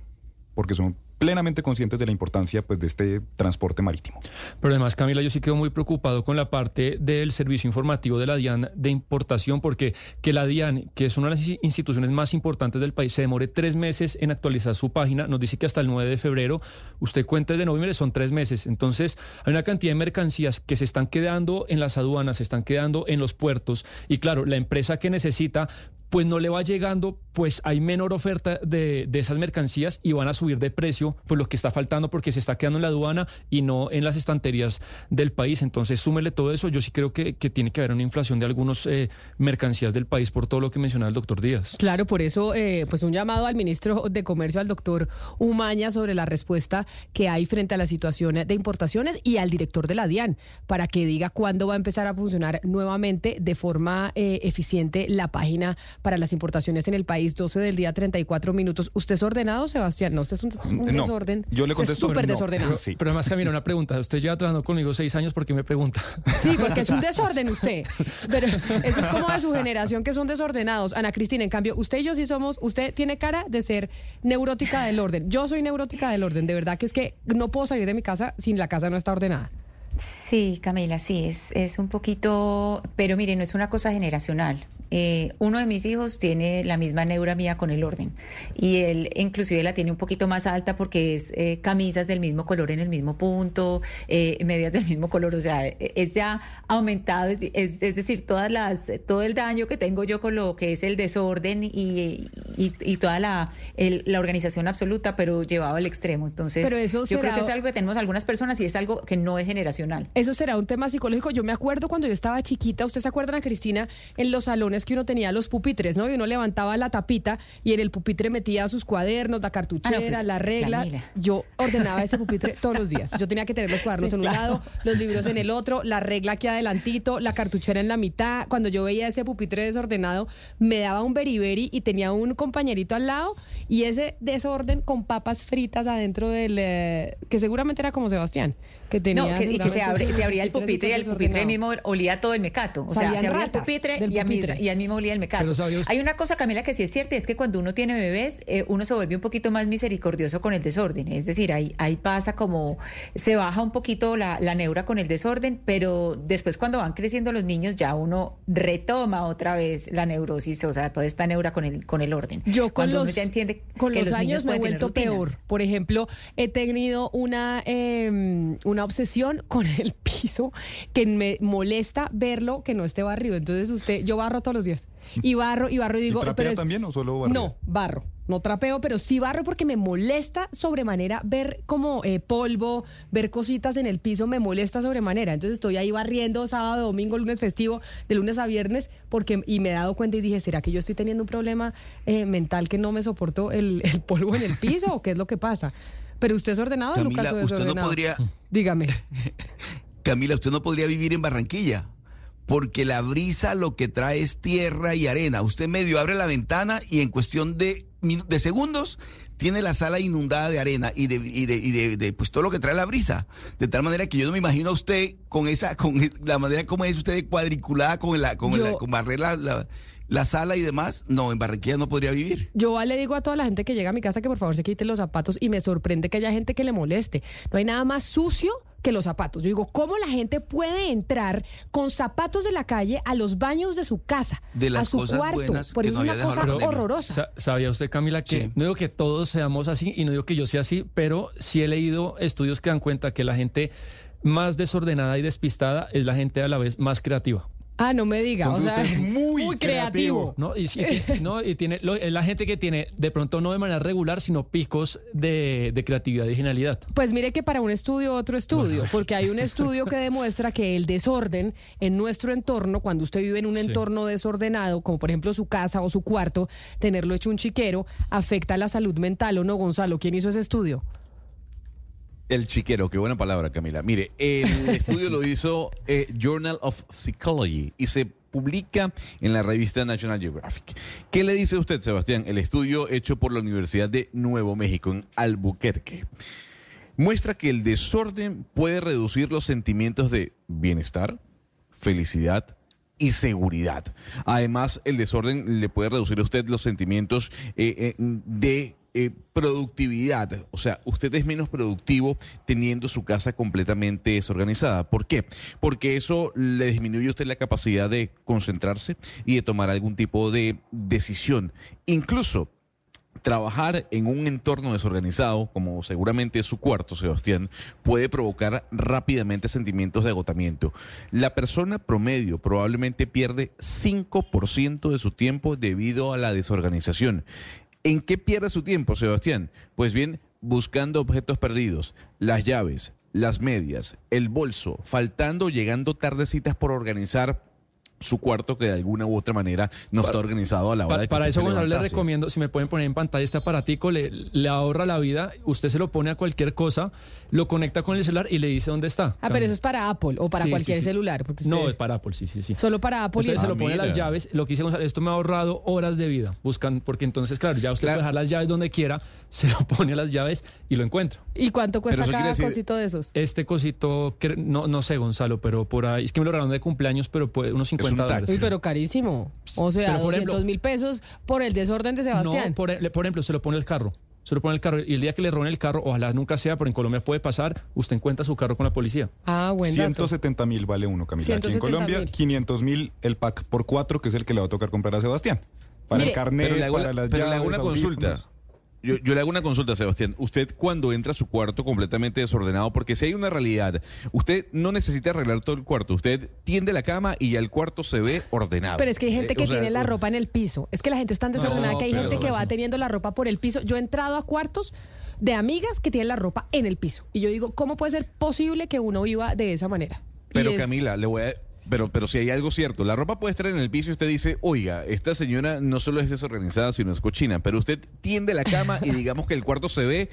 porque son plenamente conscientes de la importancia pues, de este transporte marítimo. Pero además, Camila, yo sí quedo muy preocupado con la parte del servicio informativo de la DIAN de importación, porque que la DIAN, que es una de las instituciones más importantes del país, se demore tres meses en actualizar su página, nos dice que hasta el 9 de febrero, usted cuenta desde noviembre, son tres meses. Entonces, hay una cantidad de mercancías que se están quedando en las aduanas, se están quedando en los puertos, y claro, la empresa que necesita pues no le va llegando, pues hay menor oferta de, de, esas mercancías y van a subir de precio, pues lo que está faltando porque se está quedando en la aduana y no en las estanterías del país. Entonces, súmele todo eso. Yo sí creo que, que tiene que haber una inflación de algunas eh, mercancías del país por todo lo que mencionaba el doctor Díaz. Claro, por eso, eh, pues un llamado al ministro de Comercio, al doctor Umaña, sobre la respuesta que hay frente a la situación de importaciones y al director de la DIAN, para que diga cuándo va a empezar a funcionar nuevamente de forma eh, eficiente la página para las importaciones en el país, 12 del día, 34 minutos. ¿Usted es ordenado, Sebastián? No, usted es un, un No, desorden. yo le contesto, súper no. desordenado. Sí. Pero además, Camila, una pregunta. Usted lleva trabajando conmigo seis años, ¿por qué me pregunta? Sí, porque es un [LAUGHS] desorden usted. Pero eso es como de su generación que son desordenados. Ana Cristina, en cambio, usted y yo sí somos, usted tiene cara de ser neurótica del orden. Yo soy neurótica del orden. De verdad que es que no puedo salir de mi casa sin la casa no está ordenada. Sí, Camila, sí, es, es un poquito, pero mire, no es una cosa generacional. Eh, uno de mis hijos tiene la misma neura mía con el orden y él inclusive la tiene un poquito más alta porque es eh, camisas del mismo color en el mismo punto, eh, medias del mismo color, o sea, es ya aumentado, es, es, decir, todas las, todo el daño que tengo yo con lo que es el desorden y, y, y toda la, el, la organización absoluta, pero llevado al extremo. Entonces, pero eso yo creo que es algo que tenemos algunas personas y es algo que no es generacional. Eso será un tema psicológico. Yo me acuerdo cuando yo estaba chiquita, ¿usted se acuerdan a Cristina en los salones? Es que uno tenía los pupitres, ¿no? Y uno levantaba la tapita y en el pupitre metía sus cuadernos, la cartuchera, Ah, no, pues, la regla. Yo ordenaba ese pupitre todos los días. Yo tenía que tener los cuadernos Sí, en un claro. lado, los libros en el otro, la regla aquí adelantito, la cartuchera en la mitad. Cuando yo veía ese pupitre desordenado, me daba un beriberi y tenía un compañerito al lado y ese desorden con papas fritas adentro del... eh, que seguramente era como Sebastián, que tenía... No, que, y que se, abre, se abría el pupitre y el súper pupitre mismo olía todo el mecato. O sea, Salían se abría el pupitre y, al mismo olía el mecato. Hay una cosa, Camila, que sí es cierta, es que cuando uno tiene bebés, eh, uno se vuelve un poquito más misericordioso con el desorden. Es decir, ahí, ahí pasa como, se baja un poquito la, la neura con el desorden, pero después cuando van creciendo los niños, ya uno retoma otra vez la neurosis, o sea, toda esta neura con el, con el orden. Yo con cuando los, uno ya entiende con que los, años me he vuelto peor. Por ejemplo, he tenido una, eh, una obsesión con [LAUGHS] el piso que me molesta verlo que no esté barrido. Entonces usted, yo barro todos los días. Y barro, y barro y digo... ¿Y trapea pero es- también o solo barre? No, barro. No trapeo, pero sí barro porque me molesta sobremanera ver como eh, polvo, ver cositas en el piso, me molesta sobremanera. Entonces estoy ahí barriendo sábado, domingo, lunes festivo, de lunes a viernes, porque y me he dado cuenta y dije, ¿será que yo estoy teniendo un problema eh, mental que no me soporto el, el polvo en el piso o qué es lo que pasa? Pero usted es ordenado, Camila, Lucas, o usted no desordenado? podría- Dígame. [LAUGHS] Camila, usted no podría vivir en Barranquilla. Porque la brisa lo que trae es tierra y arena. Usted medio abre la ventana y en cuestión de, de segundos tiene la sala inundada de arena y de, y de, y de- de, pues todo lo que trae la brisa. De tal manera que yo no me imagino a usted con esa, con la manera como es usted cuadriculada con la, con, Yo- la- con barrer la, la- la sala y demás. No, en Barranquilla no podría vivir. Yo le digo a toda la gente que llega a mi casa que por favor se quite los zapatos y me sorprende que haya gente que le moleste. No hay nada más sucio que los zapatos. Yo digo, ¿cómo la gente puede entrar con zapatos de la calle a los baños de su casa, De a las su cosas cuarto? Por eso no es una cosa horrorosa. Sa- ¿Sabía usted, Camila, que no digo que todos seamos así y no digo que yo sea así, pero sí he leído estudios que dan cuenta que la gente más desordenada y despistada es la gente a la vez más creativa. Ah, no me diga, Entonces o sea, usted es muy, [LAUGHS] creativo. ¿no? Y, no, y tiene lo- es la gente que tiene, de pronto no de manera regular, sino picos de, de creatividad y genialidad. Pues mire que para un estudio otro estudio, porque hay un [LAUGHS] estudio que demuestra que el desorden en nuestro entorno, cuando usted vive en un Sí. entorno desordenado, como por ejemplo su casa o su cuarto, tenerlo hecho un chiquero, afecta la salud mental o no, Gonzalo. ¿Quién hizo ese estudio? El chiquero, qué buena palabra, Camila. Mire, el [LAUGHS] estudio lo hizo eh, Journal of Psychology y se publica en la revista National Geographic. ¿Qué le dice usted, Sebastián? El estudio hecho por la Universidad de Nuevo México en Albuquerque muestra que el desorden puede reducir los sentimientos de bienestar, felicidad y seguridad. Además, el desorden le puede reducir a usted los sentimientos eh, eh, de eh, productividad. O sea, usted es menos productivo teniendo su casa completamente desorganizada. ¿Por qué? Porque eso le disminuye a usted la capacidad de concentrarse y de tomar algún tipo de decisión. Incluso Trabajar en un entorno desorganizado, como seguramente es su cuarto, Sebastián, puede provocar rápidamente sentimientos de agotamiento. La persona promedio probablemente pierde 5% de su tiempo debido a la desorganización. ¿En qué pierde su tiempo, Sebastián? Pues bien, buscando objetos perdidos, las llaves, las medias, el bolso, faltando, llegando tardecitas por organizar su cuarto que de alguna u otra manera no está organizado a la hora Pa- de que para eso, se Gonzalo, le recomiendo, si me pueden poner en pantalla este aparatico, le, le ahorra la vida, usted se lo pone a cualquier cosa, lo conecta con el celular y le dice dónde está. Ah, pero eso es para Apple o para Sí, sí, cualquier sí. celular. Porque usted- No, es para Apple, sí, sí, sí. Solo para Apple y- Entonces se Ah, lo pone mira. las llaves. Lo que hice Gonzalo, esto me ha ahorrado horas de vida. Buscan, porque entonces, claro, ya usted puede dejar las llaves donde quiera, se lo [LAUGHS] pone a las llaves y lo encuentra. ¿Y cuánto cuesta cada decir- cosito de esos? Este cosito, que- no, no sé, Gonzalo, pero por ahí, es que me lo regalaron de cumpleaños, pero puede unos 50 dólares. Uy, pero carísimo. O sea, Pero, por 200 ejemplo- mil pesos por el desorden de Sebastián. No, por, e- por ejemplo, se lo pone el carro. Se lo pone el carro y el día que le roben el carro, ojalá nunca sea, pero en Colombia puede pasar, usted encuentra su carro con la policía. Ah, buen dato. 170 mil vale uno, Camila. Aquí en 170.000. Colombia, 500 mil el pack por cuatro, que es el que le va a tocar comprar a Sebastián. Para Mire, el carnet, pero le hago, para la- las pero le hago llaves, una consulta. Yo, yo le hago una consulta, Sebastián. Usted cuando entra a su cuarto completamente desordenado, porque si hay una realidad, usted no necesita arreglar todo el cuarto. Usted tiende la cama y ya el cuarto se ve ordenado. Pero es que hay gente Eh, que sea, tiene la ropa en el piso. Es que la gente es tan desordenada No, que hay gente que va teniendo la ropa por el piso. Yo he entrado a cuartos de amigas que tienen la ropa en el piso. Y yo digo, ¿cómo puede ser posible que uno viva de esa manera? Pero es- Camila, le voy a, pero, pero si hay algo cierto, la ropa puede estar en el piso y usted dice, oiga, esta señora no solo es desorganizada, sino es cochina, pero usted tiende la cama y digamos que el cuarto se ve,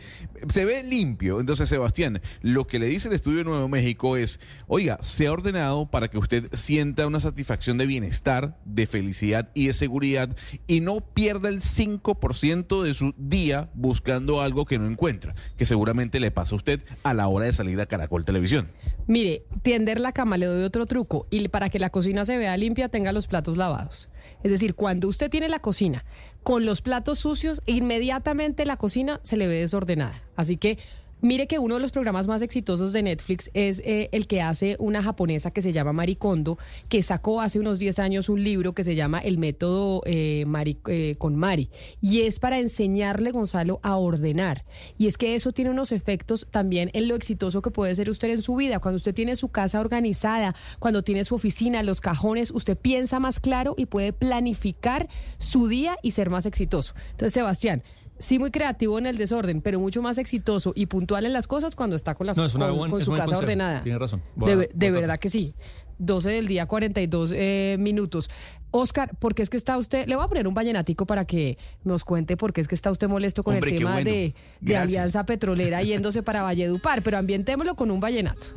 se ve limpio. Entonces, Sebastián, lo que le dice el estudio Nuevo México es, oiga, se ha ordenado para que usted sienta una satisfacción de bienestar, de felicidad y de seguridad y no pierda el 5% de su día buscando algo que no encuentra, que seguramente le pasa a usted a la hora de salir a Caracol Televisión. Mire, tiender la cama, le doy otro truco. Y para que la cocina se vea limpia, tenga los platos lavados. Es decir, cuando usted tiene la cocina con los platos sucios, inmediatamente la cocina se le ve desordenada. Así que Mire que uno de los programas más exitosos de Netflix es eh, el que hace una japonesa que se llama Maricondo, que sacó hace unos 10 años un libro que se llama El método eh, eh, con Mari. Y es para enseñarle, Gonzalo, a ordenar. Y es que eso tiene unos efectos también en lo exitoso que puede ser usted en su vida. Cuando usted tiene su casa organizada, cuando tiene su oficina, los cajones, usted piensa más claro y puede planificar su día y ser más exitoso. Entonces, Sebastián, sí muy creativo en el desorden, pero mucho más exitoso y puntual en las cosas cuando está con, las, con, su casa ordenada. Tiene razón. de, verdad que sí. 12 del día, 42 eh, minutos. Oscar, ¿por qué es que está usted? Le voy a poner un vallenatico para que nos cuente por qué es que está usted molesto con el tema de, de Alianza Petrolera yéndose para Valledupar, pero ambientémoslo con un vallenato.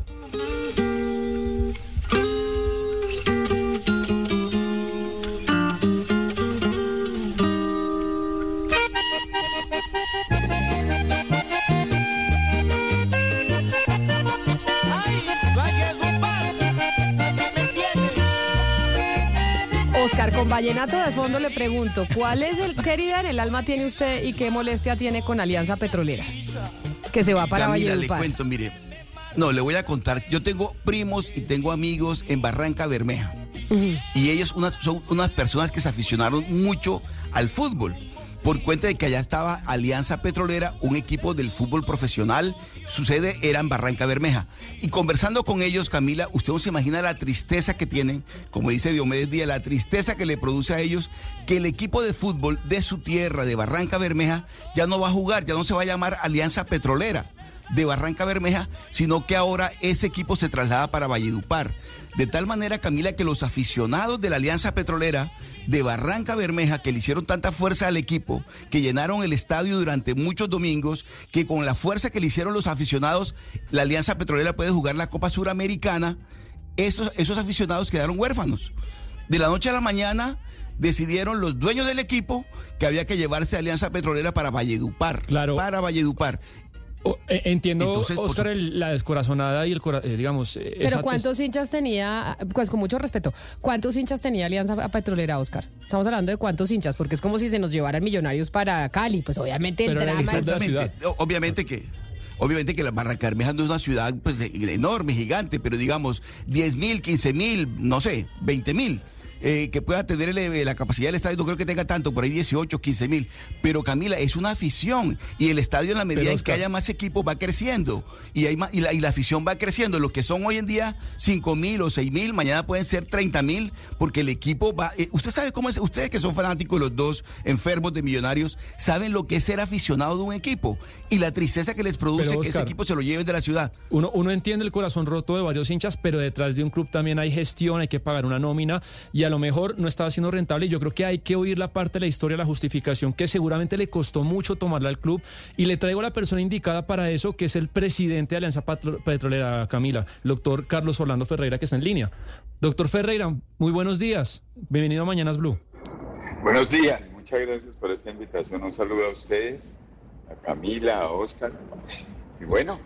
Con Vallenato de fondo le pregunto, ¿cuál es el querida en el alma tiene usted y qué molestia tiene con Alianza Petrolera? Que se va para Camila, Valledupar. le cuento, mire. No, le voy a contar. Yo tengo primos y tengo amigos en Barranca Bermeja. Y ellos unas, son unas personas que se aficionaron mucho al fútbol por cuenta de que allá estaba Alianza Petrolera, un equipo del fútbol profesional. Su sede era en Barranca Bermeja. Y conversando con ellos, Camila, usted no se imagina la tristeza que tienen, como dice Diomedes Díaz, la tristeza que le produce a ellos que el equipo de fútbol de su tierra, de Barranca Bermeja, ya no va a jugar, ya no se va a llamar Alianza Petrolera de Barranca Bermeja, sino que ahora ese equipo se traslada para Valledupar. De tal manera, Camila, que los aficionados de la Alianza Petrolera de Barranca Bermeja, que le hicieron tanta fuerza al equipo, que llenaron el estadio durante muchos domingos, que con la fuerza que le hicieron los aficionados, la Alianza Petrolera puede jugar la Copa Suramericana, esos, esos aficionados quedaron huérfanos. De la noche a la mañana decidieron los dueños del equipo que había que llevarse a Alianza Petrolera para Valledupar. Claro. Para Valledupar. Eh, entiendo, Entonces, por Oscar, el- la descorazonada y el, cora- eh, digamos... eh, Pero esa- ¿cuántos hinchas tenía, pues con mucho respeto, cuántos hinchas tenía Alianza Petrolera, Oscar? Estamos hablando de cuántos hinchas, porque es como si se nos llevaran millonarios para Cali, pues obviamente el Pero drama... es- Exactamente. O- Obviamente que. Obviamente que la Barranca Bermeja no es una ciudad pues, enorme, gigante, pero digamos 10 mil, 15 mil, no sé, 20 mil. Eh, que pueda tener el- eh, la capacidad del estadio, no creo que tenga tanto, por ahí 18, 15 mil. Pero Camila, es una afición y el estadio en la medida Pero, en que haya más equipos va creciendo y, hay más, y, la, y la afición va creciendo. Lo que son hoy en día 5 mil o 6 mil, mañana pueden ser 30 mil porque el equipo va... eh, usted sabe cómo es, ustedes que son fanáticos los dos enfermos de millonarios, saben lo que es ser aficionado de un equipo y la tristeza que les produce Pero, que ese equipo se lo lleven de la ciudad. Uno, uno entiende el corazón roto de varios hinchas, pero detrás de un club también hay gestión, hay que pagar una nómina y a lo mejor no estaba siendo rentable. Y yo creo que hay que oír la parte de la historia, la justificación que seguramente le costó mucho tomarla al club. Y le traigo a la persona indicada para eso, que es el presidente de Alianza Petrolera, Camila, el doctor Carlos Orlando Ferreira, que está en línea. Doctor Ferreira, muy buenos días. Bienvenido a Mañanas Blue. Buenos días, muchas gracias por esta invitación. Un saludo a ustedes, a Camila, a Oscar. Y bueno,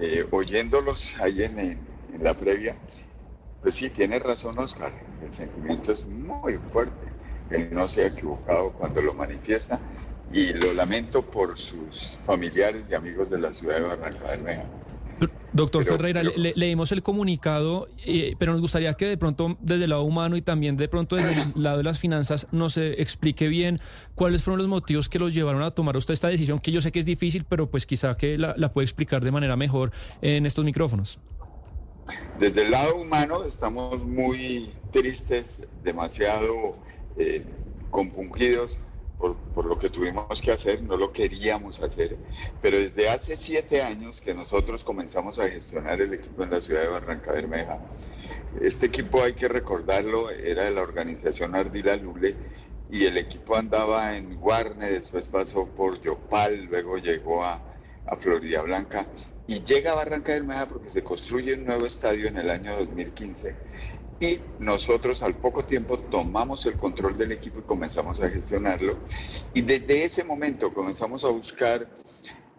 eh, oyéndolos ahí en la previa, pues sí, tiene razón Oscar, el sentimiento es muy fuerte. Él no se ha equivocado cuando lo manifiesta y lo lamento por sus familiares y amigos de la ciudad de Barranca Bermeja. Doctor Pero- Ferreira, pero- le- le- leímos el comunicado, eh, pero nos gustaría que de pronto desde el lado humano y también de pronto desde el lado de las finanzas nos explique bien cuáles fueron los motivos que los llevaron a tomar usted esta decisión, que yo sé que es difícil, pero pues quizá que la, la puede explicar de manera mejor en estos micrófonos. Desde el lado humano estamos muy tristes, demasiado eh, compungidos por, lo que tuvimos que hacer, no lo queríamos hacer, pero desde hace siete años que nosotros comenzamos a gestionar el equipo en la ciudad de Barranca Bermeja. Este equipo, hay que recordarlo, era de la organización Ardila Lule y el equipo andaba en Guarne, después pasó por Yopal, luego llegó a, a Florida Blanca y llega a Barranca Bermeja porque se construye un nuevo estadio en el año 2015 y nosotros al poco tiempo tomamos el control del equipo y comenzamos a gestionarlo. Y desde ese momento comenzamos a buscar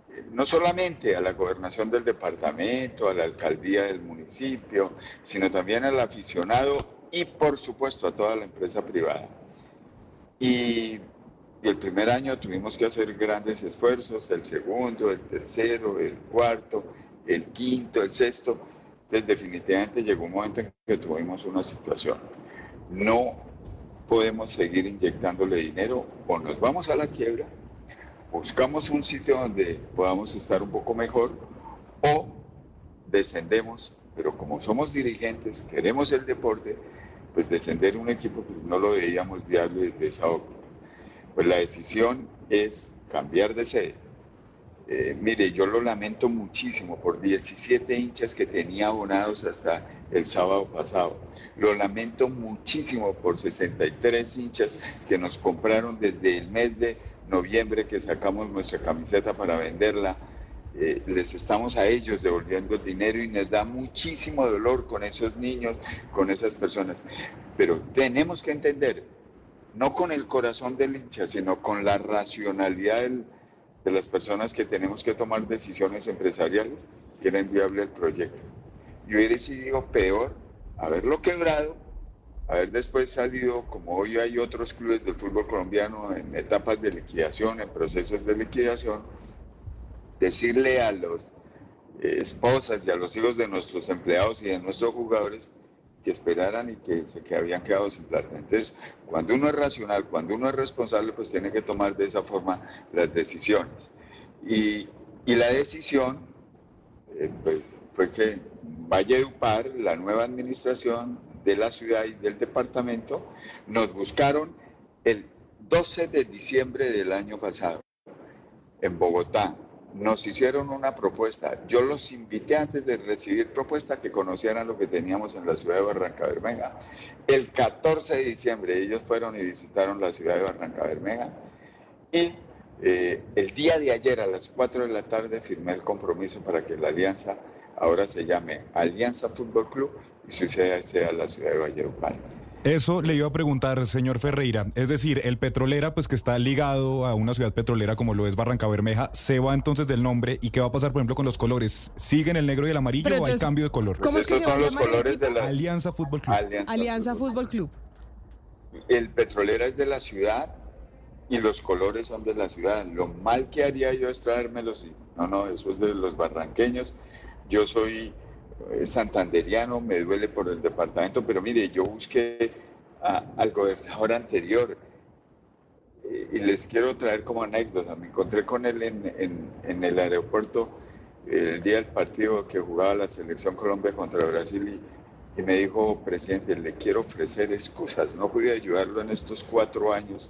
eh, no solamente a la gobernación del departamento, a la alcaldía del municipio, sino también al aficionado y por supuesto a toda la empresa privada. Y, y el primer año tuvimos que hacer grandes esfuerzos, el segundo, el tercero, el cuarto, el quinto, el sexto, entonces definitivamente llegó un momento en que tuvimos una situación. No podemos seguir inyectándole dinero o nos vamos a la quiebra, buscamos un sitio donde podamos estar un poco mejor o descendemos, pero como somos dirigentes, queremos el deporte, pues descender un equipo pues no lo veíamos viable desde esa óptica. Pues la decisión es cambiar de sede eh, mire, yo lo lamento muchísimo por 17 hinchas que tenía abonados hasta el sábado pasado. Lo lamento muchísimo por 63 hinchas que nos compraron desde el mes de noviembre que sacamos nuestra camiseta para venderla. Eh, les estamos a ellos devolviendo el dinero y nos da muchísimo dolor con esos niños, con esas personas. Pero tenemos que entender, no con el corazón del hincha, sino con la racionalidad de las personas que tenemos que tomar decisiones empresariales que era viable el proyecto. Yo hubiera decidido peor haberlo quebrado, haber después salido, como hoy hay otros clubes del fútbol colombiano en etapas de liquidación, en procesos de liquidación, decirle a los eh, esposas y a los hijos de nuestros empleados y de nuestros jugadores que esperaran y que se que habían quedado sin plata. Entonces, cuando uno es racional, cuando uno es responsable, pues tiene que tomar de esa forma las decisiones. Y, y la decisión eh, pues, fue que Valledupar, la nueva administración de la ciudad y del departamento, nos buscaron el 12 de diciembre del año pasado en Bogotá nos hicieron una propuesta. Yo los invité antes de recibir propuesta que conocieran lo que teníamos en la ciudad de Barranca Bermeja. El 14 de diciembre ellos fueron y visitaron la ciudad de Barranca Bermeja y eh, el día de ayer a las 4 de la tarde firmé el compromiso para que la alianza ahora se llame Alianza Fútbol Club y su sede sea la ciudad de Valledupar. Eso le iba a preguntar, señor Ferreira. Es decir, el petrolera, pues que está ligado a una ciudad petrolera como lo es Barranca Bermeja, se va entonces del nombre. ¿Y qué va a pasar, por ejemplo, con los colores? ¿Siguen el negro y el amarillo o hay cambio de color? ¿Cómo es que son los colores de la Alianza Fútbol Club? Alianza, Fútbol Club. El petrolera es de la ciudad y los colores son de la ciudad. Lo mal que haría yo es traérmelos y no, no, eso es de los barranqueños. Yo soy santanderiano, me duele por el departamento, pero mire, yo busqué al gobernador anterior eh, y les quiero traer como anécdota. Me encontré con él en, el aeropuerto el día del partido que jugaba la selección Colombia contra Brasil y, me dijo, presidente, le quiero ofrecer excusas, no pude ayudarlo en estos cuatro años,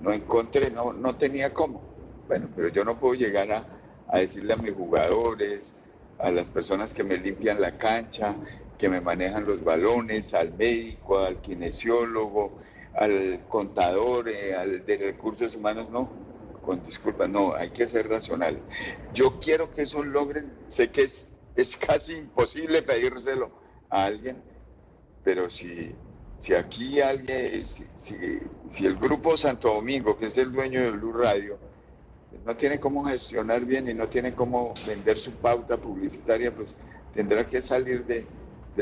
no encontré, no, no tenía cómo. Bueno, pero yo no puedo llegar a, a decirle a mis jugadores, a las personas que me limpian la cancha, que me manejan los balones, al médico, al kinesiólogo, al contador, eh, al de recursos humanos, no, con disculpas, no, hay que ser racional. Yo quiero que eso logren, sé que es, es casi imposible pedírselo a alguien, pero si, si aquí alguien, si, si el grupo Santo Domingo, que es el dueño de Blue Radio, no tiene cómo gestionar bien y no tiene cómo vender su pauta publicitaria, pues tendrá que salir de,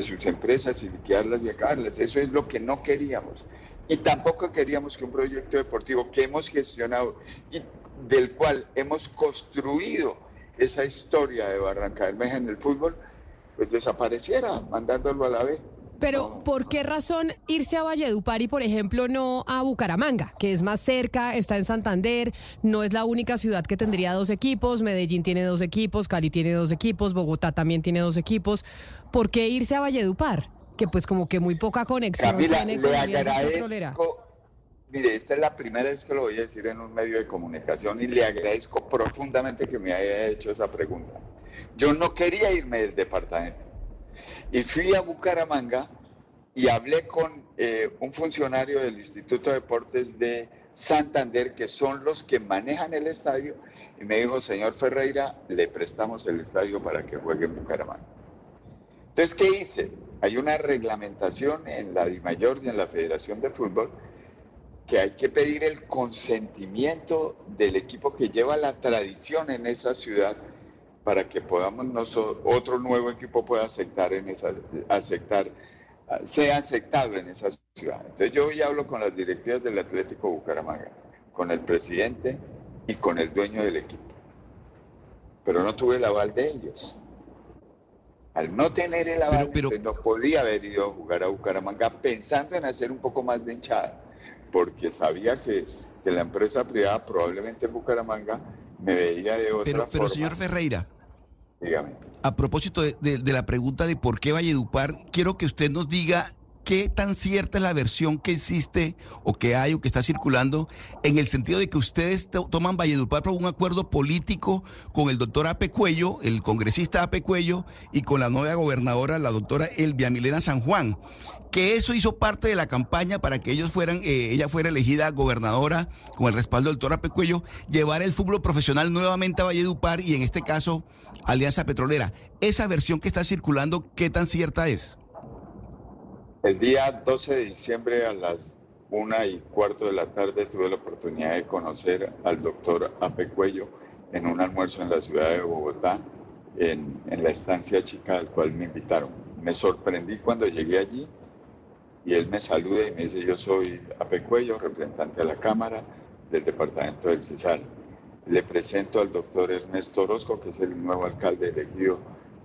sus empresas y liquidarlas y acabarlas. Eso es lo que no queríamos. Y tampoco queríamos que un proyecto deportivo que hemos gestionado y del cual hemos construido esa historia de Barranca Bermeja en el fútbol, pues desapareciera, mandándolo a la vez. Pero, ¿por qué razón irse a Valledupar y, por ejemplo, no a Bucaramanga, que es más cerca, está en Santander, no es la única ciudad que tendría dos equipos, Medellín tiene dos equipos, Cali tiene dos equipos, Bogotá también tiene dos equipos. ¿Por qué irse a Valledupar? Que pues como que muy poca conexión tiene con le agradezco, mire, esta es la primera vez que lo voy a decir en un medio de comunicación y le agradezco profundamente que me haya hecho esa pregunta. Yo no quería irme del departamento y fui a Bucaramanga y hablé con eh, un funcionario del Instituto de Deportes de Santander, que son los que manejan el estadio, y me dijo, señor Ferreira, le prestamos el estadio para que juegue en Bucaramanga. Entonces, ¿qué hice? Hay una reglamentación en la DIMAYOR y en la Federación de Fútbol que hay que pedir el consentimiento del equipo que lleva la tradición en esa ciudad para que podamos nosotros, otro nuevo equipo pueda aceptar en esa aceptar sea aceptado en esa ciudad. Entonces yo hoy hablo con las directivas del Atlético Bucaramanga, con el presidente y con el dueño del equipo. Pero no tuve el aval de ellos. Al no tener el aval, pues, no podía haber ido a jugar a Bucaramanga pensando en hacer un poco más de hinchada, porque sabía que, que la empresa privada, probablemente en Bucaramanga, me veía de otra pero, Pero señor Ferreira, dígame. A propósito de, de, la pregunta de por qué Valledupar, quiero que usted nos diga qué tan cierta es la versión que existe o que hay o que está circulando en el sentido de que ustedes toman Valledupar por un acuerdo político con el doctor Ape Cuello, el congresista Ape Cuello, y con la nueva gobernadora, la doctora Elvia Milena San Juan que eso hizo parte de la campaña para que ellos fueran, eh, ella fuera elegida gobernadora con el respaldo del doctor Ape Cuello, llevar el fútbol profesional nuevamente a Valledupar y en este caso Alianza Petrolera. Esa versión que está circulando, ¿qué tan cierta es? El día 12 de diciembre a las una y cuarto de la tarde tuve la oportunidad de conocer al doctor Ape Cuello en un almuerzo en la ciudad de Bogotá, en, en la estancia chica al cual me invitaron. Me sorprendí cuando llegué allí y él me saluda y me dice, yo soy Ape Cuello, representante de la Cámara del Departamento del Cesar. Le presento al doctor Ernesto Orozco, que es el nuevo alcalde elegido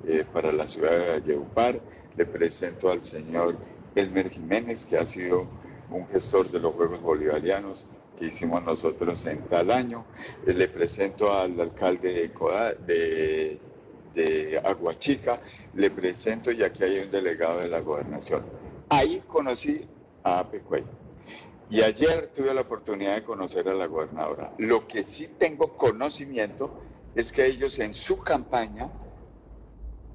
eh, para la ciudad de Valledupar. Le presento al señor Elmer Jiménez, que ha sido un gestor de los Juegos Bolivarianos que hicimos nosotros en tal año. Le presento al alcalde de, de, Aguachica, le presento y aquí hay un delegado de la gobernación. Ahí conocí a Ape Y ayer tuve la oportunidad de conocer a la gobernadora. Lo que sí tengo conocimiento es que ellos en su campaña,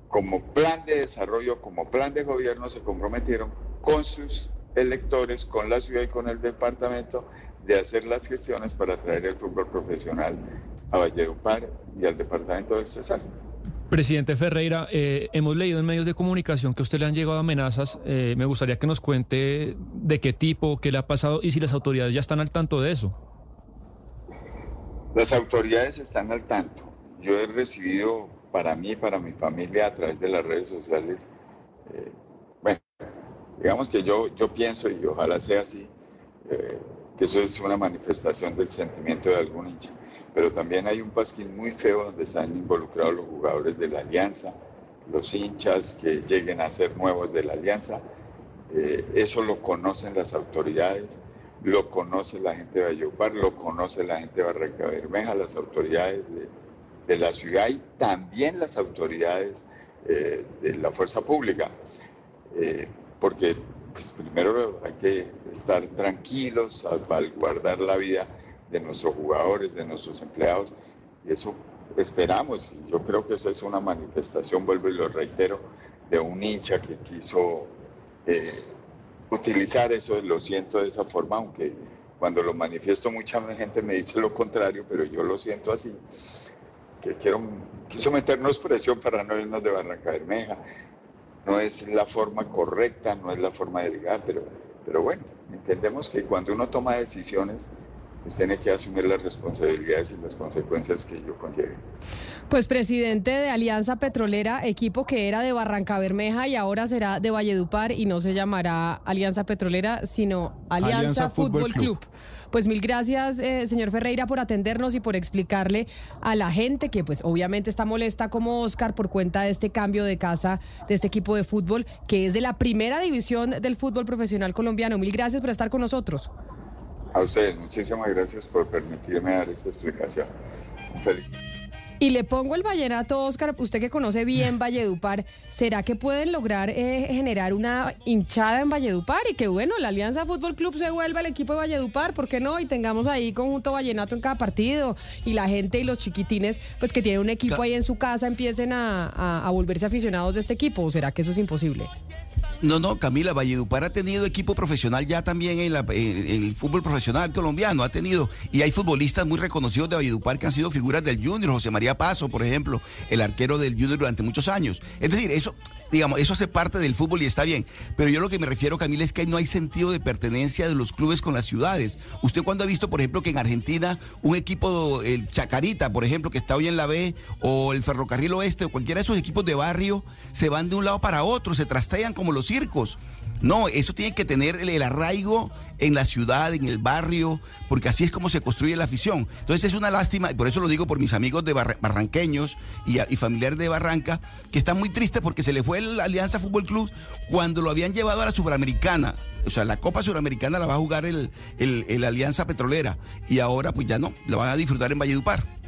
como plan de desarrollo, como plan de gobierno, se comprometieron con sus electores, con la ciudad y con el departamento, de hacer las gestiones para traer el fútbol profesional a Valledupar y al departamento del Cesar. Presidente Ferreira, eh, hemos leído en medios de comunicación que a usted le han llegado amenazas. Eh, me gustaría que nos cuente de qué tipo, qué le ha pasado y si las autoridades ya están al tanto de eso. Las autoridades están al tanto. Yo he recibido para mí, para mi familia, a través de las redes sociales, eh, digamos que yo, yo pienso, y ojalá sea así, que eso es una manifestación del sentimiento de algún hincha pero también hay un pasquín muy feo donde están involucrados los jugadores de la alianza, los hinchas que lleguen a ser nuevos de la alianza. Eh, eso lo conocen las autoridades, lo conoce la gente de Ayopar, lo conoce la gente de Barranca Bermeja, las autoridades de, la ciudad y también las autoridades eh, de la fuerza pública. Eh, porque pues, primero hay que estar tranquilos, salvaguardar la vida de nuestros jugadores, de nuestros empleados. Y eso esperamos. Y yo creo que eso es una manifestación, vuelvo y lo reitero, de un hincha que quiso eh, utilizar eso, lo siento de esa forma, aunque cuando lo manifiesto mucha gente me dice lo contrario, pero yo lo siento así, que quiero, quiso meternos presión para no irnos de Barranca Bermeja. No es la forma correcta, no es la forma de ligar, pero, pero bueno, entendemos que cuando uno toma decisiones, pues tiene que asumir las responsabilidades y las consecuencias que ello conlleve. Pues presidente de Alianza Petrolera, equipo que era de Barranca Bermeja y ahora será de Valledupar y no se llamará Alianza Petrolera, sino Alianza, Fútbol, Club. Pues mil gracias, eh, señor Ferreira, por atendernos y por explicarle a la gente que pues obviamente está molesta como Oscar por cuenta de este cambio de casa de este equipo de fútbol que es de la primera división del fútbol profesional colombiano. Mil gracias por estar con nosotros. A ustedes, muchísimas gracias por permitirme dar esta explicación. Feliz. Y le pongo el vallenato, Oscar, usted que conoce bien Valledupar, ¿será que pueden lograr eh, generar una hinchada en Valledupar y que, bueno, la Alianza Fútbol Club se vuelva el equipo de Valledupar, ¿por qué no? Y tengamos ahí conjunto vallenato en cada partido y la gente y los chiquitines, pues que tienen un equipo ahí en su casa, empiecen a, a volverse aficionados de este equipo, ¿o será que eso es imposible? No, no, Camila, Valledupar ha tenido equipo profesional ya también en, el fútbol profesional colombiano, ha tenido, y hay futbolistas muy reconocidos de Valledupar que han sido figuras del Junior, José María Paso, por ejemplo, el arquero del Junior durante muchos años. Es decir, eso, digamos, eso hace parte del fútbol y está bien. Pero yo lo que me refiero, Camila, es que no hay sentido de pertenencia de los clubes con las ciudades. ¿Usted cuando ha visto, por ejemplo, que en Argentina un equipo, el Chacarita, por ejemplo, que está hoy en la B, o el Ferrocarril Oeste, o cualquiera de esos equipos de barrio, se van de un lado para otro, se trastean como los circos. No, eso tiene que tener el, arraigo en la ciudad, en el barrio, porque así es como se construye la afición. Entonces es una lástima, y por eso lo digo por mis amigos de barranqueños y, familiares de Barranca, que están muy tristes porque se le fue la Alianza Fútbol Club cuando lo habían llevado a la Sudamericana. O sea, la Copa Suramericana la va a jugar el, el Alianza Petrolera y ahora pues ya no, la van a disfrutar en Valledupar.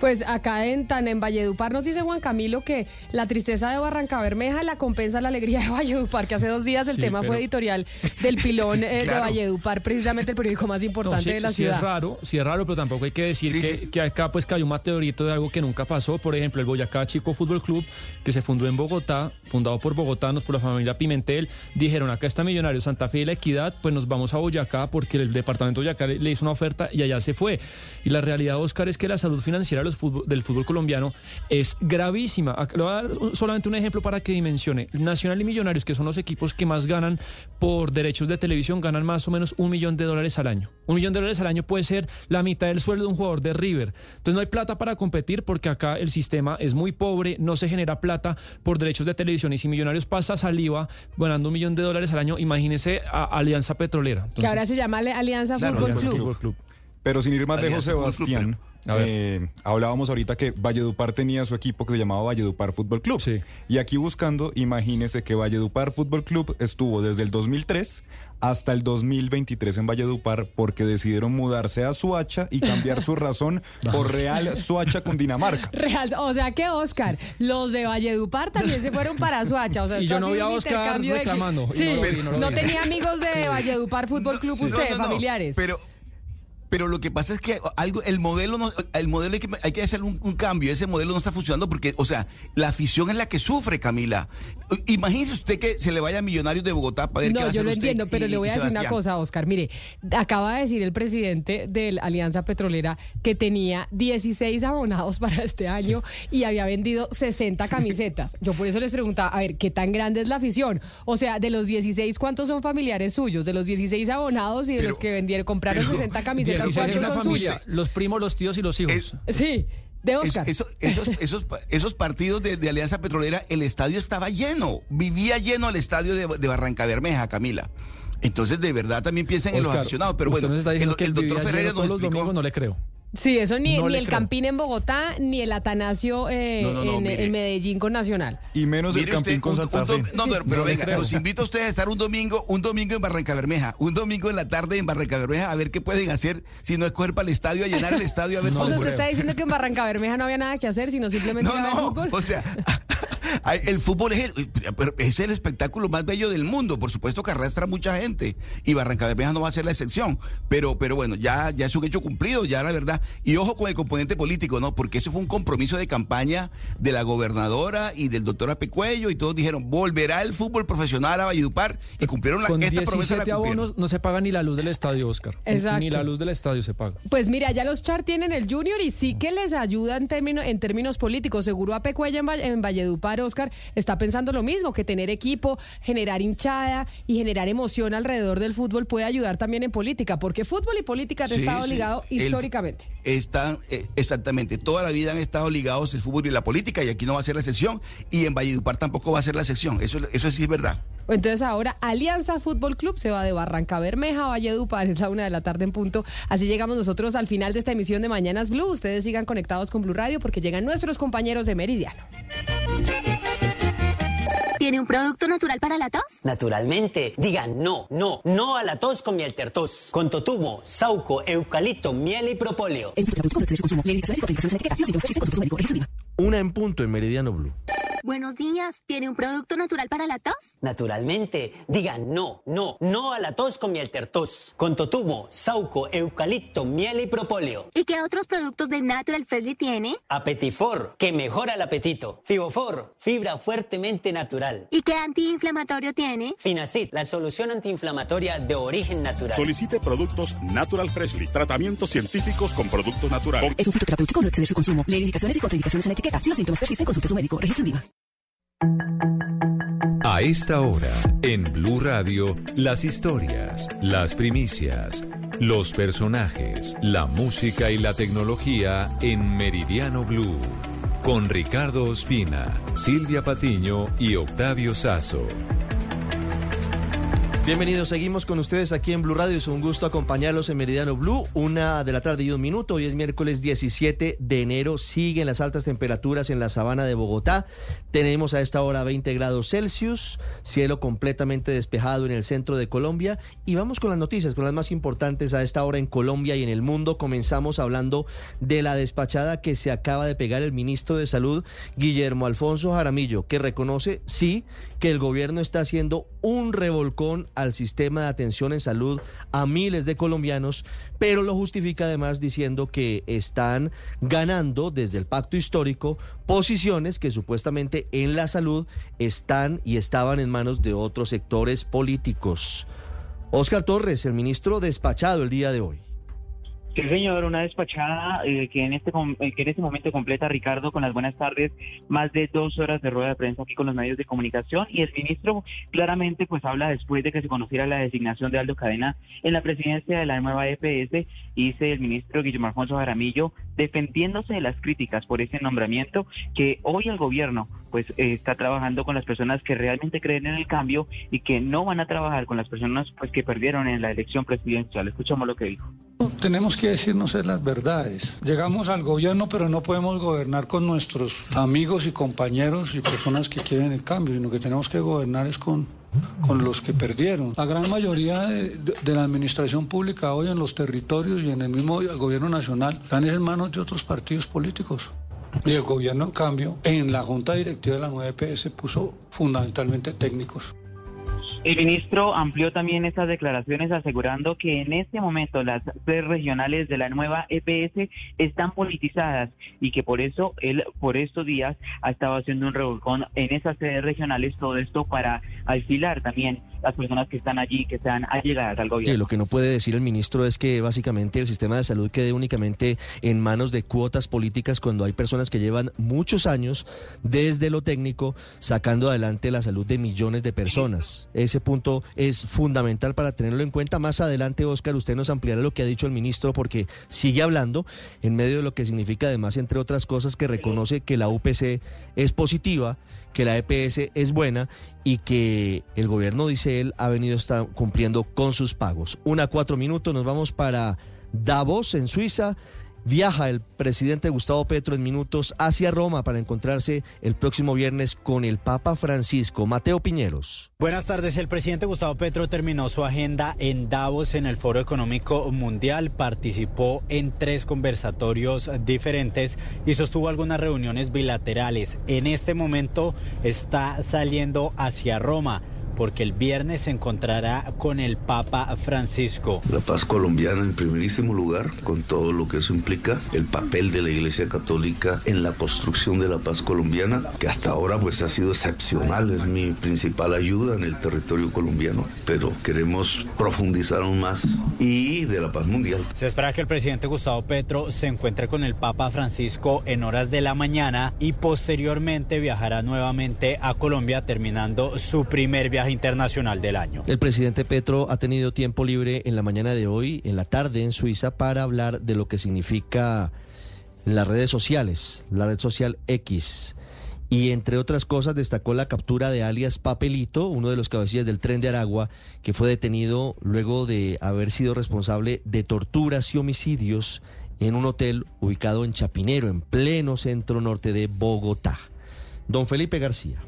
Pues acá en tan en Valledupar nos dice Juan Camilo que la tristeza de Barranca Bermeja la compensa la alegría de [LAUGHS] Valledupar, que hace dos días el tema fue editorial del pilón eh, de [LAUGHS] Valledupar, precisamente el periódico más importante de la ciudad. Sí es raro, sí es raro, pero tampoco hay que decir que, acá pues cayó un meteorito de algo que nunca pasó. Por ejemplo, el Boyacá Chico Fútbol Club, que se fundó en Bogotá, fundado por bogotanos, por la familia Pimentel, dijeron acá está Millonario Santa Fe y La Equidad, pues nos vamos a Boyacá porque el departamento de Boyacá le hizo una oferta y allá se fue. Y la realidad, Oscar, es que la salud financiera del fútbol colombiano es gravísima. Le voy a dar solamente un ejemplo para que dimensione. Nacional y Millonarios, que son los equipos que más ganan por derechos de televisión, ganan más o menos un millón de dólares al año. Un millón de dólares al año puede ser la mitad del sueldo de un jugador de River. Entonces no hay plata para competir porque acá el sistema es muy pobre, no se genera plata por derechos de televisión. Y si Millonarios pasa saliva ganando un millón de dólares al año, imagínese a Alianza Petrolera. que ahora se llama Alianza Fútbol Club. Pero sin ir más lejos, Sebastián. Eh, hablábamos ahorita que Valledupar tenía su equipo que se llamaba Valledupar Fútbol Club. Y aquí buscando, imagínese que Valledupar Fútbol Club estuvo desde el 2003 hasta el 2023 en Valledupar porque decidieron mudarse a Suacha y cambiar su [LAUGHS] razón por Real Suacha con Dinamarca. Real, o sea que Oscar, los de Valledupar también se fueron para Suacha. O sea, y yo no vi a Oscar reclamando. no, tenía amigos de Valledupar Fútbol Club usted, familiares. Pero pero lo que pasa es que algo, el modelo, no, el modelo hay que, hay que hacer un, cambio. Ese modelo no está funcionando porque, o sea, la afición es la que sufre, Camila. Imagínese usted que se le vaya a Millonarios de Bogotá para ver no, qué va a yo lo entiendo, pero le voy a decir una cosa, Oscar. Mire, acaba de decir el presidente de la Alianza Petrolera que tenía 16 abonados [LAUGHS] para este año y había vendido 60 camisetas. Yo por eso les preguntaba, a ver, ¿qué tan grande es la afición? O sea, de los 16, ¿cuántos son familiares suyos? De los 16 abonados y de los que vendieron, compraron 60 camisetas familia, los primos, los tíos y los hijos. sí. De Oscar. esos, esos, partidos de, Alianza Petrolera, el estadio estaba lleno, vivía lleno el estadio de, Barranca Bermeja, Camila. Entonces, de verdad, también piensen en los aficionados. Pero bueno, el, doctor Ferreira nos los domingos no le creo. Sí, eso ni, ni el Campín en Bogotá, ni el Atanasio eh, en, Medellín con Nacional. Y menos el Campín con Santa Fe. no, pero, venga, los invito a ustedes a estar un domingo, un domingo en Barranca Bermeja, un domingo en la tarde en Barranca Bermeja, a ver qué pueden hacer, si no es coger para el estadio, a llenar el estadio a ver [LAUGHS] no, usted está diciendo que en Barranca Bermeja no había nada que hacer, sino simplemente no, no, fútbol. O sea, [LAUGHS] el fútbol es el, es el espectáculo más bello del mundo, por supuesto que arrastra mucha gente, y Barranca Bermeja no va a ser la excepción, pero, pero bueno, ya, ya es un hecho cumplido, ya la verdad, y ojo con el componente político, ¿no? Porque eso fue un compromiso de campaña de la gobernadora y del doctor Apecuello y todos dijeron, volverá el fútbol profesional a Valledupar y cumplieron la, esta promesa. La abonos no se paga ni la luz del estadio, Oscar. Exacto. Ni la luz del estadio se paga. Pues mira, ya los Char tienen el Junior y sí que les ayuda en, términos en términos políticos. Seguro Apecuella en, en Valledupar, Oscar, está pensando lo mismo, que tener equipo, generar hinchada y generar emoción alrededor del fútbol puede ayudar también en política, porque fútbol y política han estado ligados históricamente. Están, eh, exactamente, toda la vida han estado ligados el fútbol y la política y aquí no va a ser la excepción y en Valledupar tampoco va a ser la excepción, eso, eso sí es verdad. Entonces ahora Alianza Fútbol Club se va de Barranca Bermeja a Valledupar, es la una de la tarde en punto. Así llegamos nosotros al final de esta emisión de Mañanas Blue. Ustedes sigan conectados con Blue Radio porque llegan nuestros compañeros de Meridiano. ¿Tiene un producto natural para la tos? Naturalmente. Digan no, no, no a la tos con miel tertos. Con totumo, sauco, eucalipto, miel y propóleo. Una en punto en Meridiano Blue. Buenos días. ¿Tiene un producto natural para la tos? Naturalmente. Digan no, no, no a la tos con miel tertos. Con totumo, sauco, eucalipto, miel y propóleo. ¿Y qué otros productos de Natural Freshly tiene? Apetifor, que mejora el apetito. Fibofor, fibra fuertemente natural. ¿Y qué antiinflamatorio tiene? Finacid, la solución antiinflamatoria de origen natural. Solicite productos Natural Freshly. Tratamientos científicos con productos naturales. Es un fitoterapéutico, no exceder su consumo. Lee indicaciones y contraindicaciones en la etiqueta. Si los síntomas persisten, consulte a su médico. Registro en viva. A esta hora, en Blue Radio, las historias, las primicias, los personajes, la música y la tecnología en Meridiano Blue. Con Ricardo Ospina, Silvia Patiño y Octavio Sazo. Bienvenidos, seguimos con ustedes aquí en Blue Radio. Es un gusto acompañarlos en Meridiano Blue, una de la tarde y un minuto. Hoy es miércoles 17 de enero. Siguen las altas temperaturas en la sabana de Bogotá. Tenemos a esta hora 20 grados Celsius, cielo completamente despejado en el centro de Colombia. Y vamos con las noticias, con las más importantes a esta hora en Colombia y en el mundo. Comenzamos hablando de la despachada que se acaba de pegar el ministro de Salud, Guillermo Alfonso Jaramillo, que reconoce, sí, que el gobierno está haciendo un revolcón al sistema de atención en salud a miles de colombianos, pero lo justifica además diciendo que están ganando desde el pacto histórico posiciones que supuestamente en la salud están y estaban en manos de otros sectores políticos. Oscar Torres, el ministro despachado el día de hoy. Sí, señor, una despachada eh, que, en este, eh, que en este momento completa Ricardo con las buenas tardes, más de dos horas de rueda de prensa aquí con los medios de comunicación y el ministro claramente pues habla después de que se conociera la designación de Aldo Cadena en la presidencia de la nueva EPS, dice el ministro Guillermo Alfonso Jaramillo, defendiéndose de las críticas por ese nombramiento, que hoy el gobierno pues eh, está trabajando con las personas que realmente creen en el cambio y que no van a trabajar con las personas pues que perdieron en la elección presidencial. Escuchamos lo que dijo. Tenemos que decirnos las verdades. Llegamos al gobierno, pero no podemos gobernar con nuestros amigos y compañeros y personas que quieren el cambio, sino que tenemos que gobernar es con, con los que perdieron. La gran mayoría de, la administración pública hoy en los territorios y en el mismo gobierno nacional están en manos de otros partidos políticos. Y el gobierno, en cambio, en la junta directiva de la nueva EPS puso fundamentalmente técnicos. El ministro amplió también estas declaraciones asegurando que en este momento las sedes regionales de la nueva EPS están politizadas y que por eso él por estos días ha estado haciendo un revolcón en esas sedes regionales, todo esto para alquilar también las personas que están allí, que están allegadas al gobierno. Sí, lo que no puede decir el ministro es que básicamente el sistema de salud quede únicamente en manos de cuotas políticas cuando hay personas que llevan muchos años desde lo técnico sacando adelante la salud de millones de personas. Ese punto es fundamental para tenerlo en cuenta. Más adelante, Oscar, usted nos ampliará lo que ha dicho el ministro porque sigue hablando en medio de lo que significa además, entre otras cosas, que reconoce que la UPC es positiva que la EPS es buena y que el gobierno, dice él, ha venido está cumpliendo con sus pagos. Una cuatro minutos, nos vamos para Davos, en Suiza. Viaja el presidente Gustavo Petro en minutos hacia Roma para encontrarse el próximo viernes con el Papa Francisco. Mateo Piñeros. Buenas tardes. El presidente Gustavo Petro terminó su agenda en Davos en el Foro Económico Mundial. Participó en tres conversatorios diferentes y sostuvo algunas reuniones bilaterales. En este momento está saliendo hacia Roma porque el viernes se encontrará con el Papa Francisco. La paz colombiana en primerísimo lugar, con todo lo que eso implica, el papel de la Iglesia Católica en la construcción de la paz colombiana, que hasta ahora pues ha sido excepcional, es mi principal ayuda en el territorio colombiano, pero queremos profundizar aún más y de la paz mundial. Se espera que el presidente Gustavo Petro se encuentre con el Papa Francisco en horas de la mañana y posteriormente viajará nuevamente a Colombia terminando su primer internacional del año. El presidente Petro ha tenido tiempo libre en la mañana de hoy, en la tarde en Suiza, para hablar de lo que significa las redes sociales, la red social X. Y entre otras cosas destacó la captura de alias Papelito, uno de los cabecillas del tren de Aragua, que fue detenido luego de haber sido responsable de torturas y homicidios en un hotel ubicado en Chapinero, en pleno centro norte de Bogotá. Don Felipe García.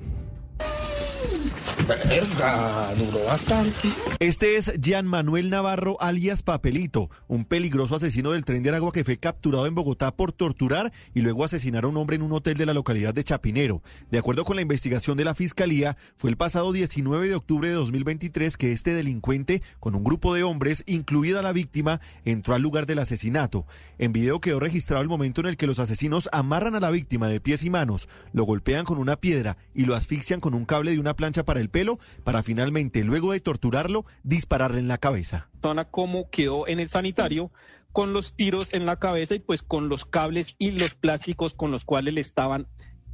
Este es Jean Manuel Navarro, alias Papelito, un peligroso asesino del tren de Aragua que fue capturado en Bogotá por torturar y luego asesinar a un hombre en un hotel de la localidad de Chapinero. De acuerdo con la investigación de la Fiscalía, fue el pasado 19 de octubre de 2023 que este delincuente, con un grupo de hombres, incluida la víctima, entró al lugar del asesinato. En video quedó registrado el momento en el que los asesinos amarran a la víctima de pies y manos, lo golpean con una piedra y lo asfixian con un cable de una plancha para el pelo, para finalmente, luego de torturarlo, dispararle en la cabeza. Como quedó en el sanitario con los tiros en la cabeza y pues con los cables y los plásticos con los cuales le estaban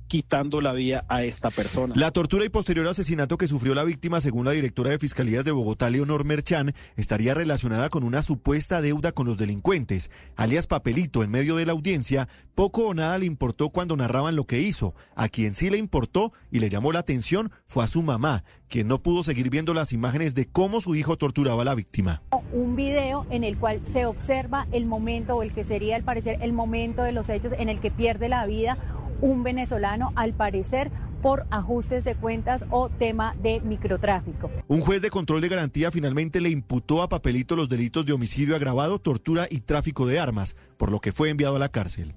quitando la vida a esta persona. La tortura y posterior asesinato que sufrió la víctima, según la directora de Fiscalías de Bogotá, Leonor Merchan, estaría relacionada con una supuesta deuda con los delincuentes. Alias Papelito, en medio de la audiencia, poco o nada le importó cuando narraban lo que hizo. A quien sí le importó y le llamó la atención fue a su mamá, quien no pudo seguir viendo las imágenes de cómo su hijo torturaba a la víctima. Un video en el cual se observa el momento, o el que sería al parecer el momento de los hechos en el que pierde la vida un venezolano, al parecer por ajustes de cuentas o tema de microtráfico. Un juez de control de garantía finalmente le imputó a Papelito los delitos de homicidio agravado, tortura y tráfico de armas, por lo que fue enviado a la cárcel.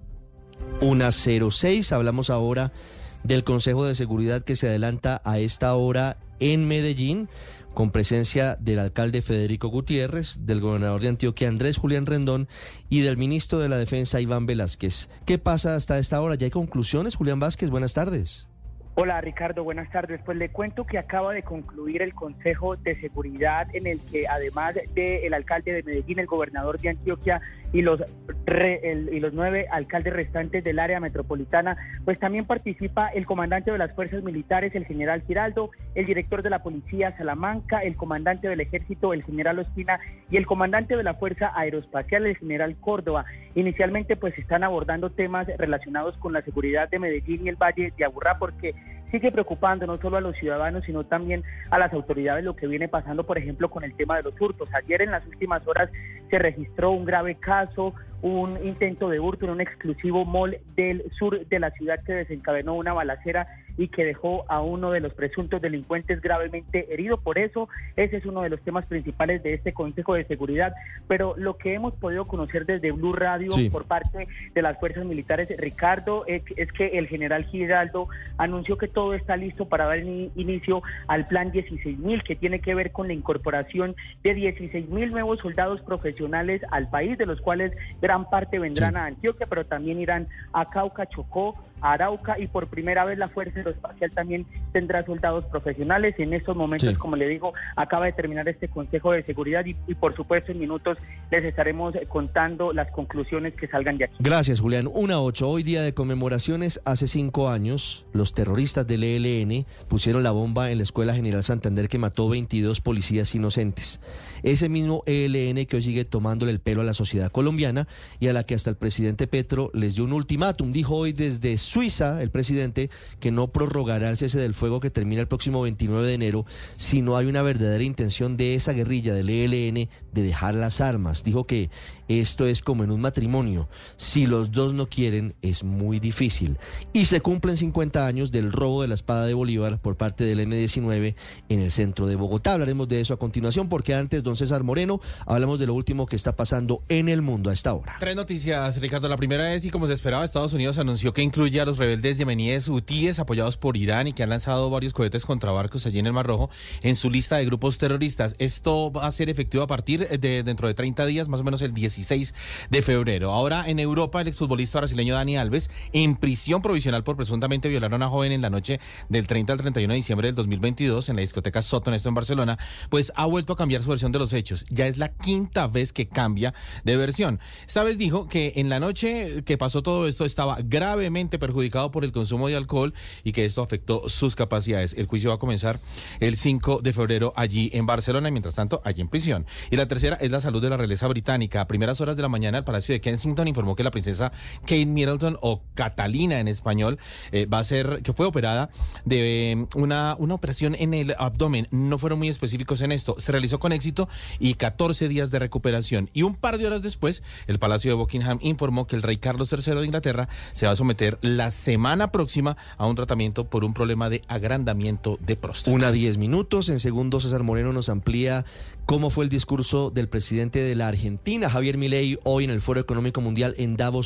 Una 06, hablamos ahora del Consejo de Seguridad que se adelanta a esta hora en Medellín con presencia del alcalde Federico Gutiérrez, del gobernador de Antioquia Andrés Julián Rendón y del ministro de la Defensa Iván Velázquez. ¿Qué pasa hasta esta hora? ¿Ya hay conclusiones? Julián Vázquez, buenas tardes. Hola Ricardo, buenas tardes. Pues le cuento que acaba de concluir el Consejo de Seguridad en el que además del alcalde de Medellín, el gobernador de Antioquia y los, y los nueve alcaldes restantes del área metropolitana, pues también participa el comandante de las fuerzas militares, el general Giraldo, el director de la policía Salamanca, el comandante del ejército, el general Ospina y el comandante de la fuerza aeroespacial, el general Córdoba. Inicialmente pues están abordando temas relacionados con la seguridad de Medellín y el Valle de Aburrá porque sigue preocupando no solo a los ciudadanos, sino también a las autoridades lo que viene pasando, por ejemplo, con el tema de los hurtos. Ayer en las últimas horas se registró un grave caso, un intento de hurto en un exclusivo mall del sur de la ciudad que desencadenó una balacera y que dejó a uno de los presuntos delincuentes gravemente herido. Por eso, ese es uno de los temas principales de este Consejo de Seguridad. Pero lo que hemos podido conocer desde Blue Radio por parte de las fuerzas militares, Ricardo, es, que el general Giraldo anunció que todo está listo para dar inicio al plan 16.000, que tiene que ver con la incorporación de 16.000 nuevos soldados profesionales al país, de los cuales gran parte vendrán a Antioquia, pero también irán a Cauca, Chocó, Arauca y por primera vez la Fuerza Aeroespacial también tendrá soldados profesionales. En estos momentos, como le digo, acaba de terminar este Consejo de Seguridad y, por supuesto en minutos les estaremos contando las conclusiones que salgan de aquí. Gracias, Julián. Una ocho, hoy día de conmemoraciones. Hace cinco años, los terroristas del ELN pusieron la bomba en la Escuela General Santander que mató 22 policías inocentes. Ese mismo ELN que hoy sigue tomándole el pelo a la sociedad colombiana y a la que hasta el presidente Petro les dio un ultimátum. Dijo hoy desde Suiza, el presidente, que no prorrogará el cese del fuego que termina el próximo 29 de enero si no hay una verdadera intención de esa guerrilla del ELN de dejar las armas. Dijo que esto es como en un matrimonio. Si los dos no quieren, es muy difícil. Y se cumplen 50 años del robo de la espada de Bolívar por parte del M-19 en el centro de Bogotá. Hablaremos de eso a continuación porque antes, don César Moreno, hablamos de lo último que está pasando en el mundo a esta hora. Tres noticias, Ricardo. La primera es, y como se esperaba, Estados Unidos anunció que incluye a los rebeldes yemeníes hutíes apoyados por Irán y que han lanzado varios cohetes contra barcos allí en el Mar Rojo en su lista de grupos terroristas. Esto va a ser efectivo a partir de dentro de 30 días, más o menos el 10 16 de febrero. Ahora en Europa, el exfutbolista brasileño Dani Alves, en prisión provisional por presuntamente violar a una joven en la noche del 30 al 31 de diciembre del 2022 en la discoteca Soto, esto en Barcelona, pues ha vuelto a cambiar su versión de los hechos. Ya es la quinta vez que cambia de versión. Esta vez dijo que en la noche que pasó todo esto estaba gravemente perjudicado por el consumo de alcohol y que esto afectó sus capacidades. El juicio va a comenzar el 5 de febrero allí en Barcelona y mientras tanto allí en prisión. Y la tercera es la salud de la realeza británica. Primera primeras horas de la mañana, el Palacio de Kensington informó que la princesa Kate Middleton, o Catalina en español, eh, va a ser, que fue operada de eh, una, una operación en el abdomen. No fueron muy específicos en esto. Se realizó con éxito y 14 días de recuperación. Y un par de horas después, el Palacio de Buckingham informó que el rey Carlos III de Inglaterra se va a someter la semana próxima a un tratamiento por un problema de agrandamiento de próstata. Una 10 minutos. En segundo, César Moreno nos amplía cómo fue el discurso del presidente de la Argentina, Javier Milei, hoy en el Foro Económico Mundial en Davos.